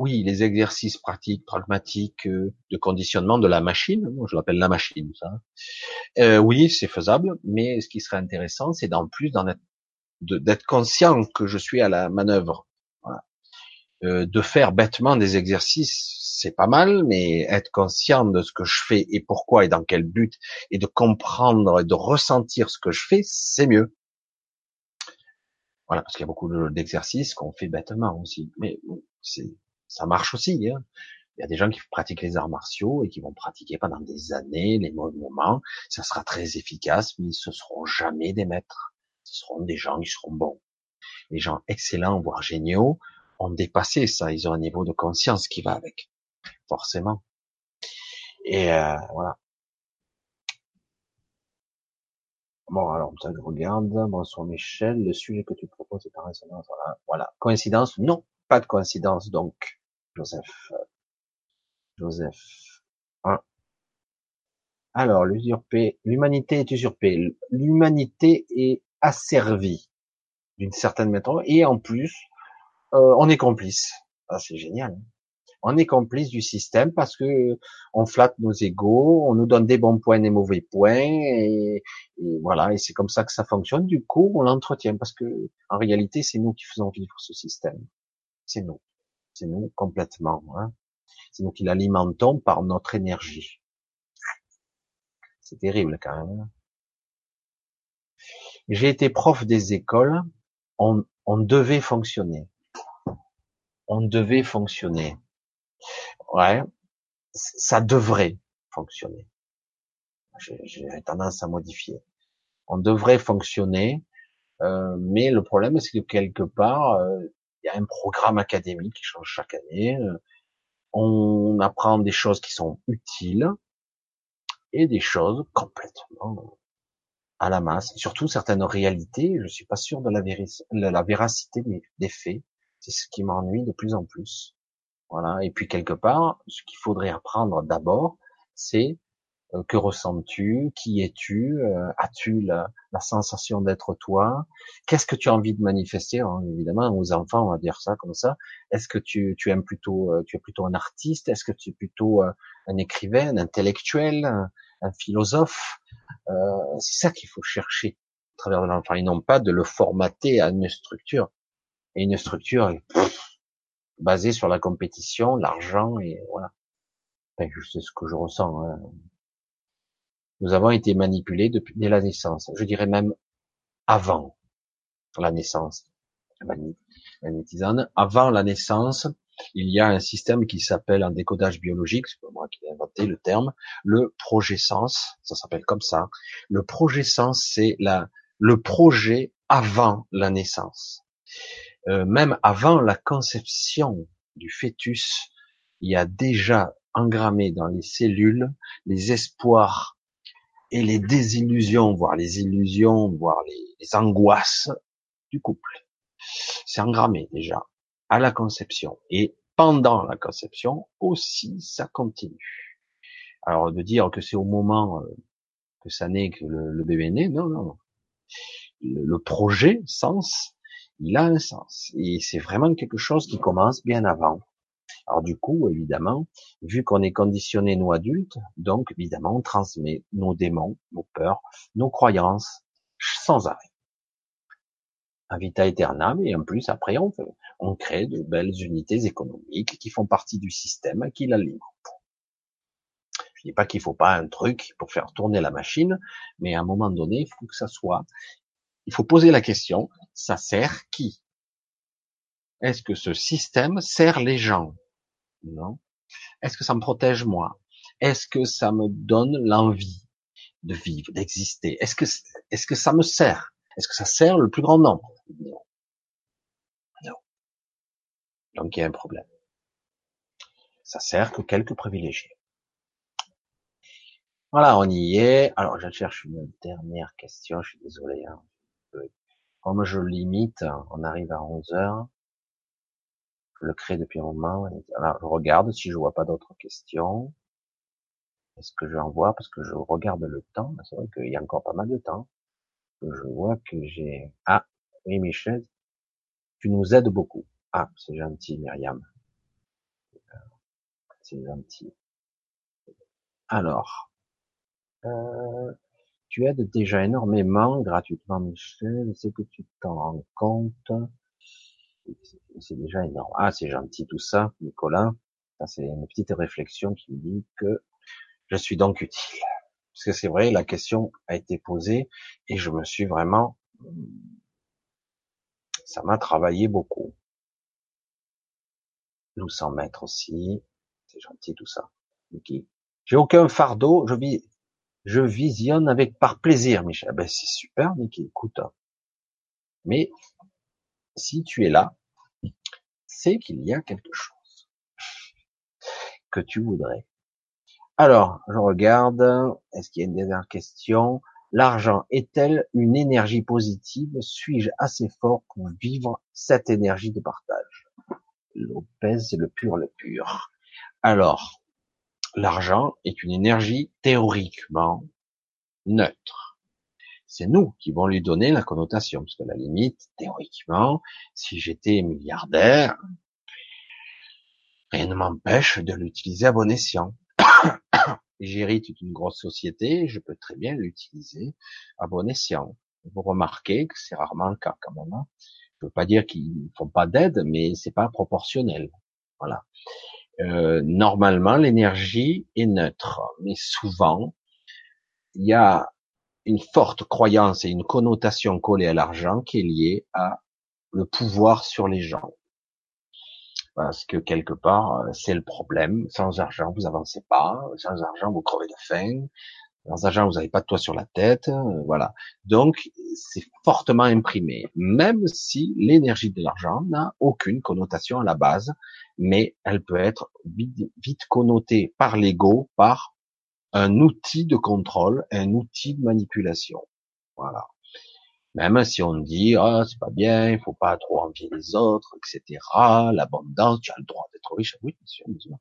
oui, les exercices pratiques, pragmatiques, euh, de conditionnement de la machine, je l'appelle la machine, ça. Euh, oui, c'est faisable, mais ce qui serait intéressant, c'est d'en plus d'être conscient que je suis à la manœuvre. Euh, de faire bêtement des exercices, c'est pas mal, mais être conscient de ce que je fais et pourquoi et dans quel but, et de comprendre et de ressentir ce que je fais, c'est mieux. Voilà, parce qu'il y a beaucoup d'exercices qu'on fait bêtement aussi, mais c'est ça marche aussi. Hein. Il y a des gens qui pratiquent les arts martiaux et qui vont pratiquer pendant des années les moments. Ça sera très efficace, mais ce seront jamais des maîtres. Ce seront des gens qui seront bons. Les gens excellents, voire géniaux, ont dépassé ça. Ils ont un niveau de conscience qui va avec, forcément. Et euh, voilà. Bon, alors, je regarde. Bonsoir Michel. Le sujet que tu proposes est en résonance. Voilà. Coïncidence? Non, pas de coïncidence. Donc, Joseph. Joseph. Alors, l'humanité est usurpée. L'humanité est asservie d'une certaine méthode. Et en plus, euh, on est complice. Ah, c'est génial. Hein. On est complice du système parce que on flatte nos égaux, on nous donne des bons points, des mauvais points, et voilà. Et c'est comme ça que ça fonctionne. Du coup, on l'entretient parce que en réalité, c'est nous qui faisons vivre ce système. C'est nous. C'est nous complètement. Hein. C'est nous qui l'alimentons par notre énergie. C'est terrible quand même. Hein. J'ai été prof des écoles. On, devait fonctionner. On devait fonctionner. Ouais, ça devrait fonctionner. J'ai tendance à modifier. On devrait fonctionner, euh, mais le problème c'est que quelque part, euh, il y a un programme académique qui change chaque année. Euh, on apprend des choses qui sont utiles et des choses complètement à la masse. Surtout certaines réalités, je suis pas sûr de la, la véracité des faits. C'est ce qui m'ennuie de plus en plus. Voilà. Et puis quelque part, ce qu'il faudrait apprendre d'abord, c'est que ressens-tu? Qui es-tu? Euh, As-tu la, sensation d'être toi? Qu'est-ce que tu as envie de manifester? Évidemment, aux enfants, on va dire ça comme ça. Est-ce que tu, tu aimes plutôt, euh, tu es plutôt un artiste? Est-ce que tu es plutôt un écrivain, un intellectuel, un, philosophe? C'est ça qu'il faut chercher à travers l'enfant, et non pas de le formater à une structure. Et une structure basée sur la compétition, l'argent et voilà. C'est ce que je ressens. Hein. Nous avons été manipulés depuis dès la naissance. Je dirais même avant la naissance. Avant la naissance, il y a un système qui s'appelle un décodage biologique, c'est moi qui ai inventé le terme, le projet sens, ça s'appelle comme ça. Le projet sens, c'est la, le projet avant la naissance. Euh, même avant la conception du fœtus, il y a déjà engrammé dans les cellules les espoirs et les désillusions, voire les illusions, voire les, angoisses du couple. C'est engrammé déjà à la conception et pendant la conception aussi, ça continue. Alors de dire que c'est au moment euh, que ça naît que le, bébé naît, non, non. Le, le projet, sens, il a un sens et c'est vraiment quelque chose qui commence bien avant. Alors du coup, évidemment, vu qu'on est conditionné nous adultes, donc évidemment, on transmet nos démons, nos peurs, nos croyances sans arrêt. un vita aeternam, et en plus, après, on, crée de belles unités économiques qui font partie du système qui l'alimente. Je dis pas qu'il faut pas un truc pour faire tourner la machine, mais à un moment donné, il faut que ça soit, il faut poser la question, ça sert qui? Est-ce que ce système sert les gens? Non. Est-ce que ça me protège moi? Est-ce que ça me donne l'envie de vivre, d'exister? Est-ce que, est-ce que ça me sert? Est-ce que ça sert le plus grand nombre? Non. Non. Donc il y a un problème. Ça sert que quelques privilégiés. Voilà, on y est. Alors, je cherche une dernière question. Je suis désolé. Hein. Comme je limite, on arrive à 11 heures. Le crée depuis un moment. Alors, je regarde si je vois pas d'autres questions. Est-ce que j'en vois? Parce que je regarde le temps. C'est vrai qu'il y a encore pas mal de temps. Je vois que j'ai... Ah, oui, Michel, tu nous aides beaucoup. Ah, c'est gentil, Myriam. C'est gentil. Alors, euh, tu aides déjà énormément gratuitement, Michel. C'est que tu t'en rends compte. C'est déjà énorme. Ah, c'est gentil tout ça, Nicolas. Ça, c'est une petite réflexion qui me dit que je suis donc utile. Parce que c'est vrai, la question a été posée et je me suis vraiment, ça m'a travaillé beaucoup. Nous s'en mettre aussi. C'est gentil tout ça. Okay. J'ai aucun fardeau, je vis, je visionne avec par plaisir, Michel. Ben, c'est super, Mickey, écoute. Mais, si tu es là, c'est qu'il y a quelque chose que tu voudrais. Alors, je regarde. Est-ce qu'il y a une dernière question? L'argent est-elle une énergie positive? Suis-je assez fort pour vivre cette énergie de partage? Lopez, le pur, le pur. Alors, l'argent est une énergie théoriquement neutre. C'est nous qui vont lui donner la connotation, parce que la limite, théoriquement, si j'étais milliardaire, rien ne m'empêche de l'utiliser à bon escient. J'hérite d'une grosse société, je peux très bien l'utiliser à bon escient. Vous remarquez que c'est rarement le cas quand même. Hein. Je veux pas dire qu'ils ne font pas d'aide, mais c'est pas proportionnel. Voilà. Euh, normalement, l'énergie est neutre, mais souvent, il y a une forte croyance et une connotation collée à l'argent qui est liée à le pouvoir sur les gens. Parce que quelque part, euh, c'est le problème. Sans argent, vous avancez pas. Sans argent, vous crevez de faim. Sans argent, vous n'avez pas de toit sur la tête. Euh, voilà. Donc, c'est fortement imprimé. Même si l'énergie de l'argent n'a aucune connotation à la base, mais elle peut être vite, connotée par l'ego, par un outil de contrôle, un outil de manipulation. Voilà. Même si on dit, ah, c'est pas bien, il faut pas trop envier les autres, etc. L'abondance, tu as le droit d'être riche. Oui, bien sûr, bien sûr.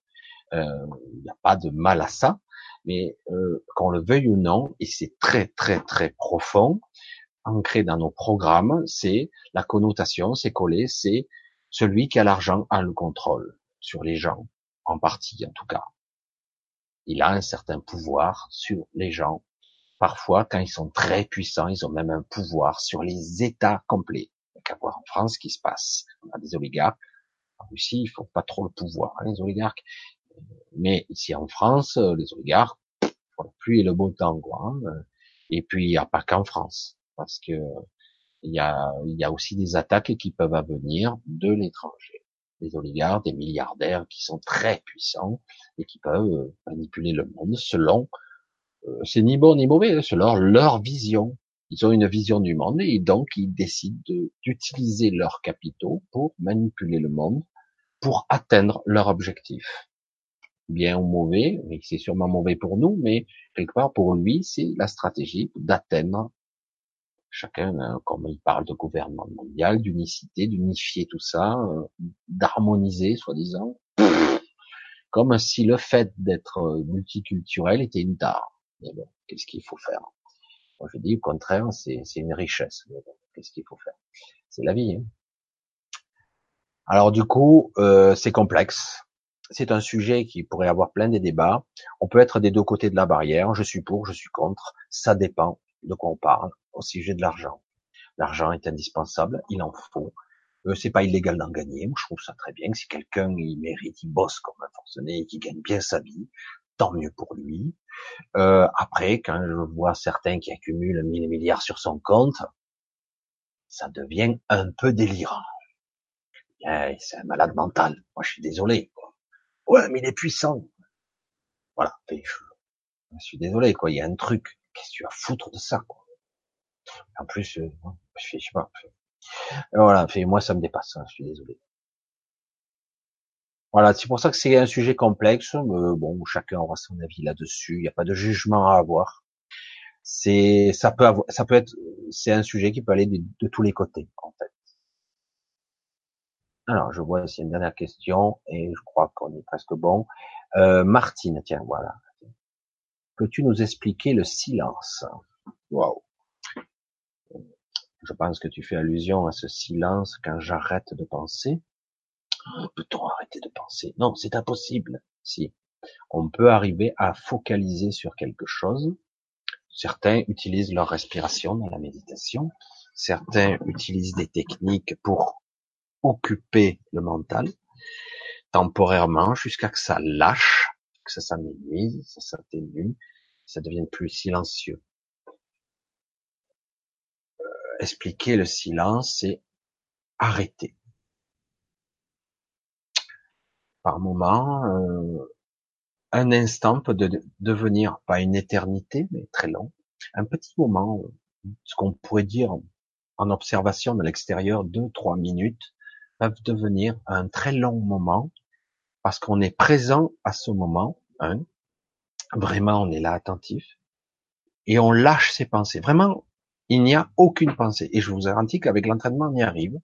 Euh, il n'y a pas de mal à ça, mais euh, qu'on le veuille ou non, et c'est très très très profond, ancré dans nos programmes, c'est la connotation, c'est collé, c'est celui qui a l'argent a le contrôle sur les gens, en partie en tout cas. Il a un certain pouvoir sur les gens. Parfois, quand ils sont très puissants, ils ont même un pouvoir sur les États complets. Il n'y a qu'à voir en France ce qui se passe. On a des oligarques. En Russie, ils font pas trop le pouvoir, hein, les oligarques. Mais ici en France, les oligarques, pour la pluie et le beau temps. Hein. Et puis, il n'y a pas qu'en France. Parce que il y a, y a aussi des attaques qui peuvent venir de l'étranger. Des oligarques, des milliardaires qui sont très puissants et qui peuvent euh, manipuler le monde selon, euh, c'est ni bon ni mauvais, hein, selon leur vision. Ils ont une vision du monde et donc ils décident d'utiliser leurs capitaux pour manipuler le monde, pour atteindre leur objectif. Bien ou mauvais, mais c'est sûrement mauvais pour nous, mais quelque part pour lui, c'est la stratégie d'atteindre chacun, hein, comme il parle de gouvernement mondial, d'unicité, d'unifier tout ça, euh, d'harmoniser, soi-disant, comme si le fait d'être euh, multiculturel était une tare. Mais bon, qu'est-ce qu'il faut faire? Moi, je dis au contraire, c'est une richesse. qu'est-ce qu'il faut faire? C'est la vie. Hein Alors du coup, euh, c'est complexe. C'est un sujet qui pourrait avoir plein de débats. On peut être des deux côtés de la barrière. Je suis pour, je suis contre. Ça dépend de quoi on parle au sujet de l'argent. L'argent est indispensable, il en faut. Euh, c'est pas illégal d'en gagner. je trouve ça très bien. Si quelqu'un il mérite, il bosse comme un forcené et qui gagne bien sa vie, tant mieux pour lui. Euh, après, quand je vois certains qui accumulent mille milliards sur son compte, ça devient un peu délirant. Eh, c'est un malade mental. Moi, je suis désolé. Ouais, mais il est puissant. Voilà. Je, je suis désolé. Quoi. Il y a un truc. Qu'est-ce que tu vas foutre de ça quoi? En plus, euh, je sais pas. Voilà. moi, ça me dépasse. Hein, je suis désolé. Voilà, c'est pour ça que c'est un sujet complexe. Mais bon, chacun aura son avis là-dessus. Il n'y a pas de jugement à avoir. C'est, ça peut avoir, ça peut être, c'est un sujet qui peut aller de, tous les côtés, en fait. Alors, je vois a une dernière question et je crois qu'on est presque bon. Euh, Martine, tiens, voilà. Peux-tu nous expliquer le silence Waouh. Je pense que tu fais allusion à ce silence quand j'arrête de penser. Oh, peut-on arrêter de penser? Non, c'est impossible. Si. On peut arriver à focaliser sur quelque chose. Certains utilisent leur respiration dans la méditation. Certains utilisent des techniques pour occuper le mental temporairement jusqu'à que ça lâche, que ça s'amenuise, ça s'atténue, ça devienne plus silencieux. Euh, expliquer le silence, c'est arrêter. par moment, euh, un instant peut devenir pas une éternité, mais très long, un petit moment, ce qu'on pourrait dire en observation de l'extérieur, deux, trois minutes, peuvent devenir un très long moment parce qu'on est présent à ce moment, hein, vraiment on est là attentif, et on lâche ses pensées. Vraiment, il n'y a aucune pensée. Et je vous garantis qu'avec l'entraînement, on y arrive.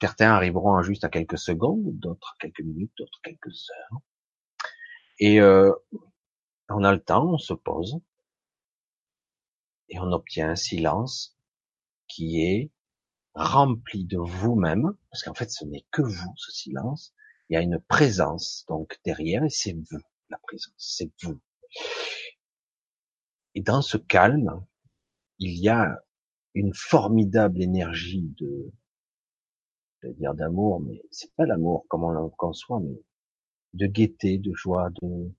Certains arriveront juste à quelques secondes, d'autres quelques minutes, d'autres quelques heures. Et euh, on a le temps, on se pose et on obtient un silence qui est rempli de vous-même, parce qu'en fait ce n'est que vous, ce silence. Il y a une présence donc derrière et c'est vous, la présence, c'est vous. Et dans ce calme, il y a une formidable énergie de, dire d'amour, mais c'est pas l'amour comme on le conçoit, mais de gaieté, de joie, de,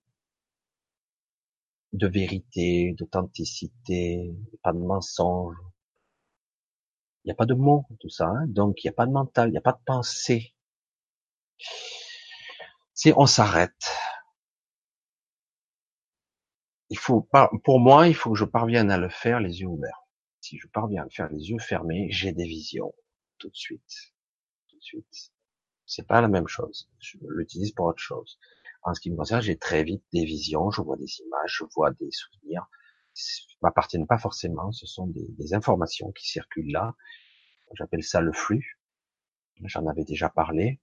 de vérité, d'authenticité, pas de mensonge. Il n'y a pas de mots, tout ça, hein. donc il n'y a pas de mental, il n'y a pas de pensée. Si on s'arrête, il faut pour moi, il faut que je parvienne à le faire les yeux ouverts. Si je parviens à le faire les yeux fermés, j'ai des visions tout de suite suite. C'est pas la même chose. Je l'utilise pour autre chose. En ce qui me concerne, j'ai très vite des visions, je vois des images, je vois des souvenirs m'appartiennent pas forcément. Ce sont des, informations qui circulent là. J'appelle ça le flux. J'en avais déjà parlé.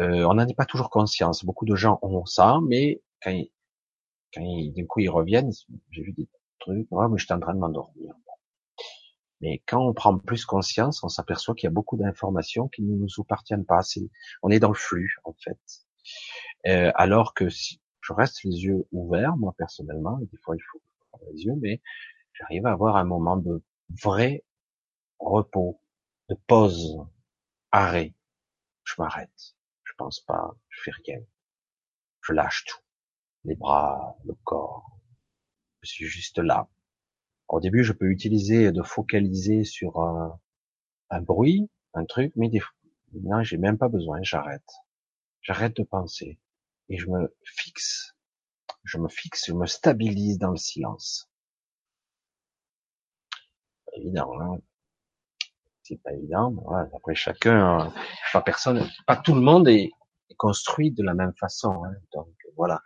Euh, on n'en est pas toujours conscience. Beaucoup de gens ont ça, mais quand, quand d'un coup ils reviennent, j'ai vu des trucs, oh, mais j'étais en train de m'endormir. Mais quand on prend plus conscience, on s'aperçoit qu'il y a beaucoup d'informations qui ne nous appartiennent pas. on est dans le flux, en fait. Euh, alors que si je reste les yeux ouverts, moi personnellement, des fois il faut les yeux, mais j'arrive à avoir un moment de vrai repos, de pause, arrêt. Je m'arrête. Je pense pas, je fais rien. Je lâche tout. Les bras, le corps. Je suis juste là. Au début, je peux utiliser de focaliser sur un, bruit, un truc, mais des, non, j'ai même pas besoin, j'arrête. J'arrête de penser et je me fixe. Je me fixe, je me stabilise dans le silence. Évidemment, hein. c'est pas évident. après, chacun, pas personne, pas tout le monde est, construit de la même façon. Hein, donc voilà.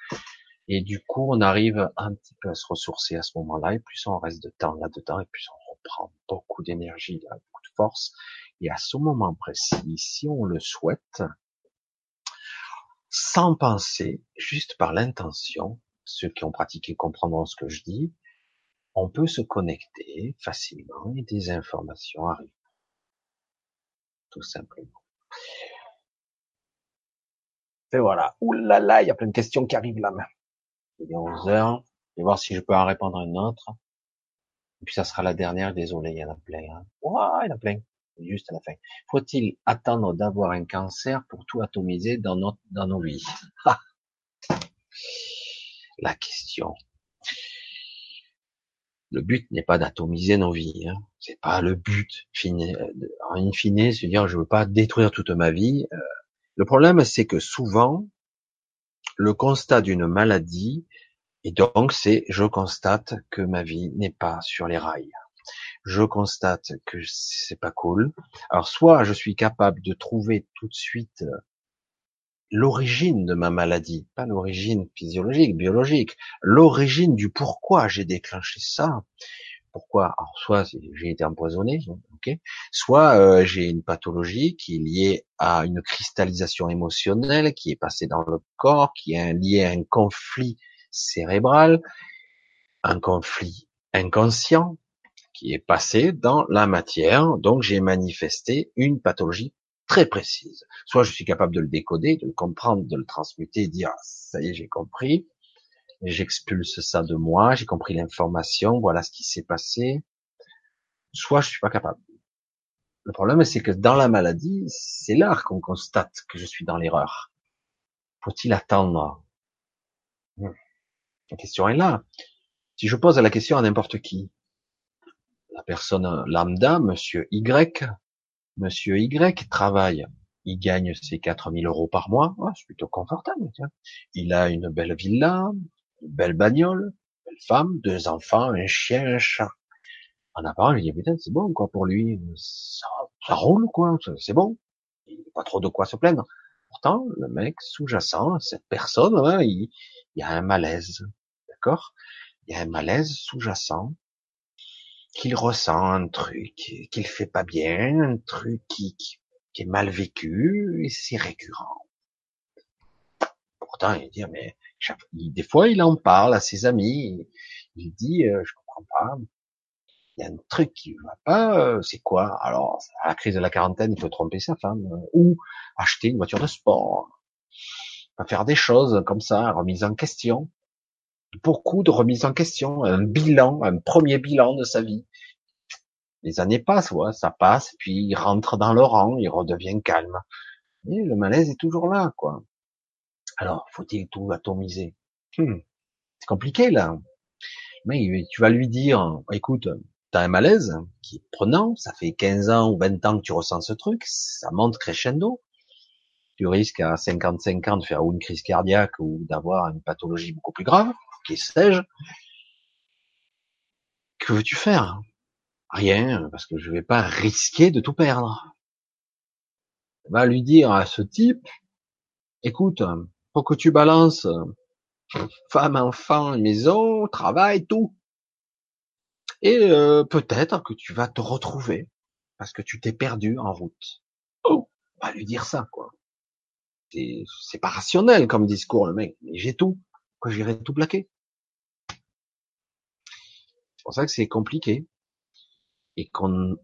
Et du coup, on arrive un petit peu à se ressourcer à ce moment-là, et plus on reste de temps là-dedans, et plus on reprend beaucoup d'énergie, beaucoup de force. Et à ce moment précis, si on le souhaite, sans penser, juste par l'intention, ceux qui ont pratiqué comprendront ce que je dis, on peut se connecter facilement et des informations arrivent. Tout simplement. Et voilà. Ouh là là, il y a plein de questions qui arrivent là. Il est 11 heures. Je voir si je peux en répondre une autre. Et puis ça sera la dernière, désolé, il y en a plein. Hein. Ouah, il y en a plein. Juste à la fin. Faut-il attendre d'avoir un cancer pour tout atomiser dans, notre, dans nos vies? La question. Le but n'est pas d'atomiser nos vies. Hein. C'est pas le but. En in fine, se dire je veux pas détruire toute ma vie. Euh, le problème, c'est que souvent, le constat d'une maladie, et donc c'est je constate que ma vie n'est pas sur les rails. Je constate que c'est pas cool. Alors soit je suis capable de trouver tout de suite euh, l'origine de ma maladie, pas l'origine physiologique, biologique, l'origine du pourquoi j'ai déclenché ça. Pourquoi Alors soit j'ai été empoisonné, ok, soit euh, j'ai une pathologie qui est liée à une cristallisation émotionnelle qui est passée dans le corps, qui est liée à un conflit cérébral, un conflit inconscient qui est passé dans la matière. Donc j'ai manifesté une pathologie très précise. Soit je suis capable de le décoder, de le comprendre, de le transmuter, dire ça y est, j'ai compris, j'expulse ça de moi, j'ai compris l'information, voilà ce qui s'est passé. Soit je suis pas capable. Le problème, c'est que dans la maladie, c'est là qu'on constate que je suis dans l'erreur. Faut-il attendre? Hmm. La question est là. Si je pose la question à n'importe qui, la personne lambda, monsieur Y, Monsieur Y travaille, il gagne ses 4000 euros par mois, c'est plutôt confortable. Il a une belle villa, belle bagnole, belle femme, deux enfants, un chien, un chat. En apparent, il dit putain, c'est bon quoi pour lui, ça, ça roule quoi, c'est bon. Il n'y a pas trop de quoi se plaindre. Pourtant, le mec sous-jacent, cette personne, hein, il, il y a un malaise, d'accord? Il y a un malaise sous-jacent qu'il ressent un truc qu'il fait pas bien, un truc qui, qui est mal vécu, et c'est récurrent. Pourtant, il dit, mais des fois, il en parle à ses amis, il dit, euh, je comprends pas, il y a un truc qui va pas, euh, c'est quoi? Alors, à la crise de la quarantaine, il faut tromper sa femme, euh, ou acheter une voiture de sport, faire des choses comme ça, remise en question beaucoup de remises en question, un bilan, un premier bilan de sa vie. Les années passent, ouais, ça passe, puis il rentre dans le rang, il redevient calme. Le malaise est toujours là, quoi. Alors, faut-il tout atomiser? Hmm. C'est compliqué, là. Mais tu vas lui dire, écoute, t'as un malaise qui est prenant, ça fait 15 ans ou 20 ans que tu ressens ce truc, ça monte crescendo. Tu risques à 55 ans de faire ou une crise cardiaque ou d'avoir une pathologie beaucoup plus grave qui sais-je. Que veux-tu faire? Rien, parce que je vais pas risquer de tout perdre. Va lui dire à ce type, écoute, faut que tu balances femme, enfant, maison, travail, tout. Et euh, peut-être que tu vas te retrouver parce que tu t'es perdu en route. Oh, va lui dire ça, quoi. C'est pas rationnel comme discours, le mec. Mais j'ai tout. Quoi, j'irai tout plaquer. C'est pour ça que c'est compliqué. Et qu'on,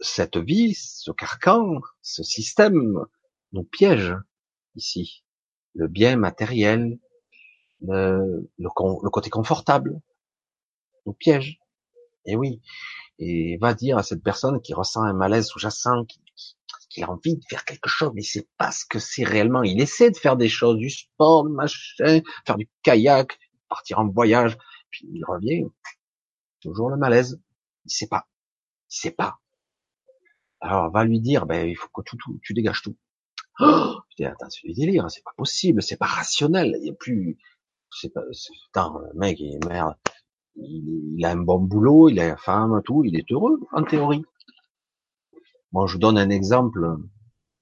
cette vie, ce carcan, ce système nous piège ici. Le bien matériel, le, le, côté confortable nous piège. Et oui. Et va dire à cette personne qui ressent un malaise sous-jacent, qui, qui, a envie de faire quelque chose, mais c'est pas ce que c'est réellement. Il essaie de faire des choses, du sport, machin, faire du kayak, partir en voyage, puis il revient, toujours le malaise. Il sait pas. Il sait pas. Alors, va lui dire, ben, il faut que tu, tu dégages tout. Oh attends, c'est du délire, c'est pas possible, c'est pas rationnel, il y a plus, c'est pas, attends, le mec, il est merde, il, a un bon boulot, il a une femme, tout, il est heureux, en théorie. Bon, je vous donne un exemple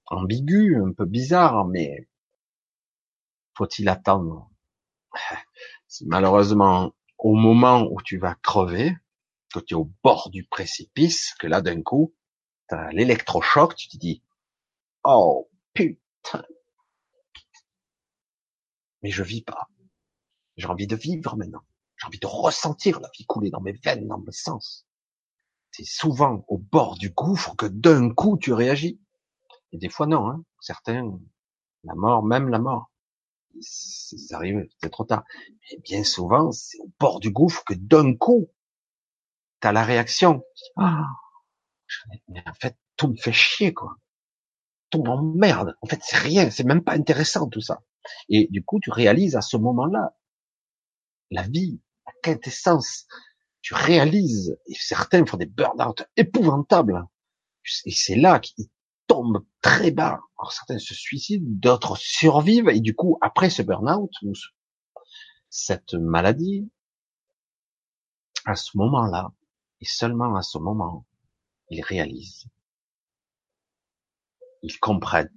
ambigu, un peu bizarre, mais faut-il attendre? Malheureusement, au moment où tu vas crever, que tu es au bord du précipice, que là d'un coup, tu as l'électrochoc, tu te dis, oh putain, mais je vis pas. J'ai envie de vivre maintenant. J'ai envie de ressentir la vie couler dans mes veines, dans mes sens. C'est souvent au bord du gouffre que d'un coup tu réagis. Et des fois non, hein. certains, la mort, même la mort, ça arrive, c'est trop tard. Mais bien souvent, c'est au bord du gouffre que d'un coup, t'as la réaction. Ah, mais en fait, tout me fait chier, quoi. Tout m'emmerde. En fait, c'est rien, c'est même pas intéressant tout ça. Et du coup, tu réalises à ce moment-là la vie, la quintessence. Tu réalises, et certains font des burn-out épouvantables. Et c'est là qu'ils tombent très bas. Alors certains se suicident, d'autres survivent, et du coup, après ce burn-out, cette maladie, à ce moment-là, et seulement à ce moment, ils réalisent, ils comprennent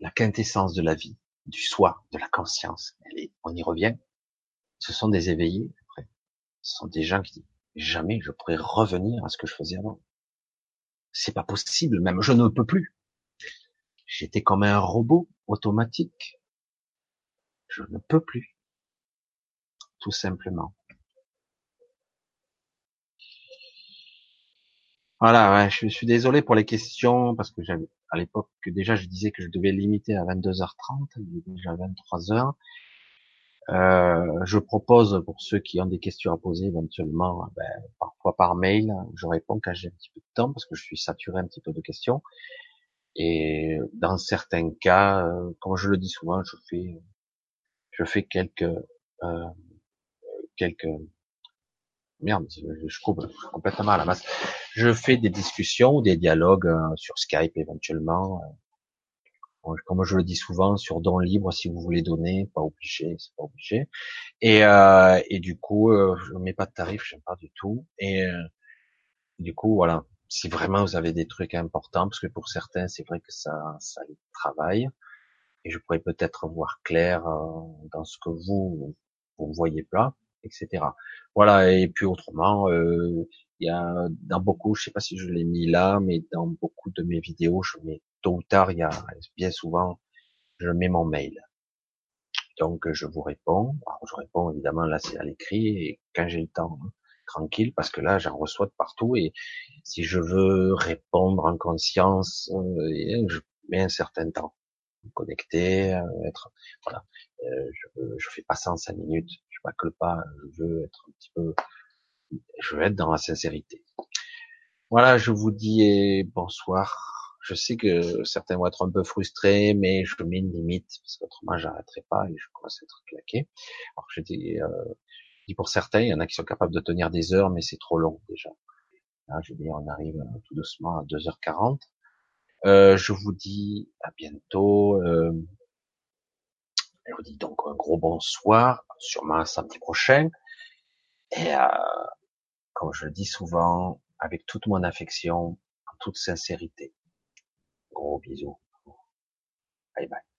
la quintessence de la vie, du soi, de la conscience. on y revient. Ce sont des éveillés, après. Ce sont des gens qui disent, jamais je pourrais revenir à ce que je faisais avant. C'est pas possible, même je ne peux plus. J'étais comme un robot automatique. Je ne peux plus. Tout simplement. Voilà, ouais, je suis désolé pour les questions parce que j'avais à l'époque déjà je disais que je devais limiter à 22h30, il est déjà 23h. Euh, je propose pour ceux qui ont des questions à poser éventuellement, ben, parfois par mail, je réponds quand j'ai un petit peu de temps parce que je suis saturé un petit peu de questions. Et dans certains cas, euh, comme je le dis souvent, je fais, je fais quelques, euh, quelques merde, je coupe complètement à la masse. Je fais des discussions, des dialogues euh, sur Skype éventuellement. Euh, comme je le dis souvent, sur don libre si vous voulez donner, pas obligé, c'est pas obligé. Et, euh, et du coup, euh, je mets pas de tarif, j'aime pas du tout. Et du coup, voilà, si vraiment vous avez des trucs importants, parce que pour certains, c'est vrai que ça, ça travaille, et je pourrais peut-être voir clair dans ce que vous vous voyez pas etc. Voilà, et puis autrement, euh, il y a dans beaucoup, je sais pas si je l'ai mis là, mais dans beaucoup de mes vidéos, je mets tôt ou tard, il y a bien souvent, je mets mon mail. Donc je vous réponds. Je réponds évidemment là c'est à l'écrit et quand j'ai le temps, hein, tranquille, parce que là j'en reçois de partout et si je veux répondre en conscience, euh, je mets un certain temps connecter, euh, être voilà. Je, je fais pas ça en cinq minutes je que pas, je veux être un petit peu, je veux être dans la sincérité. Voilà, je vous dis bonsoir. Je sais que certains vont être un peu frustrés, mais je mets une limite parce qu'autrement j'arrêterai pas et je commence à être claqué. Alors je dis, euh, pour certains, il y en a qui sont capables de tenir des heures, mais c'est trop long déjà. Là, je veux dire, on arrive tout doucement à 2h40. Euh, je vous dis à bientôt. Euh, je vous dis donc un gros bonsoir, sûrement samedi prochain. Et euh, comme je le dis souvent, avec toute mon affection, en toute sincérité. Gros bisous. Bye bye.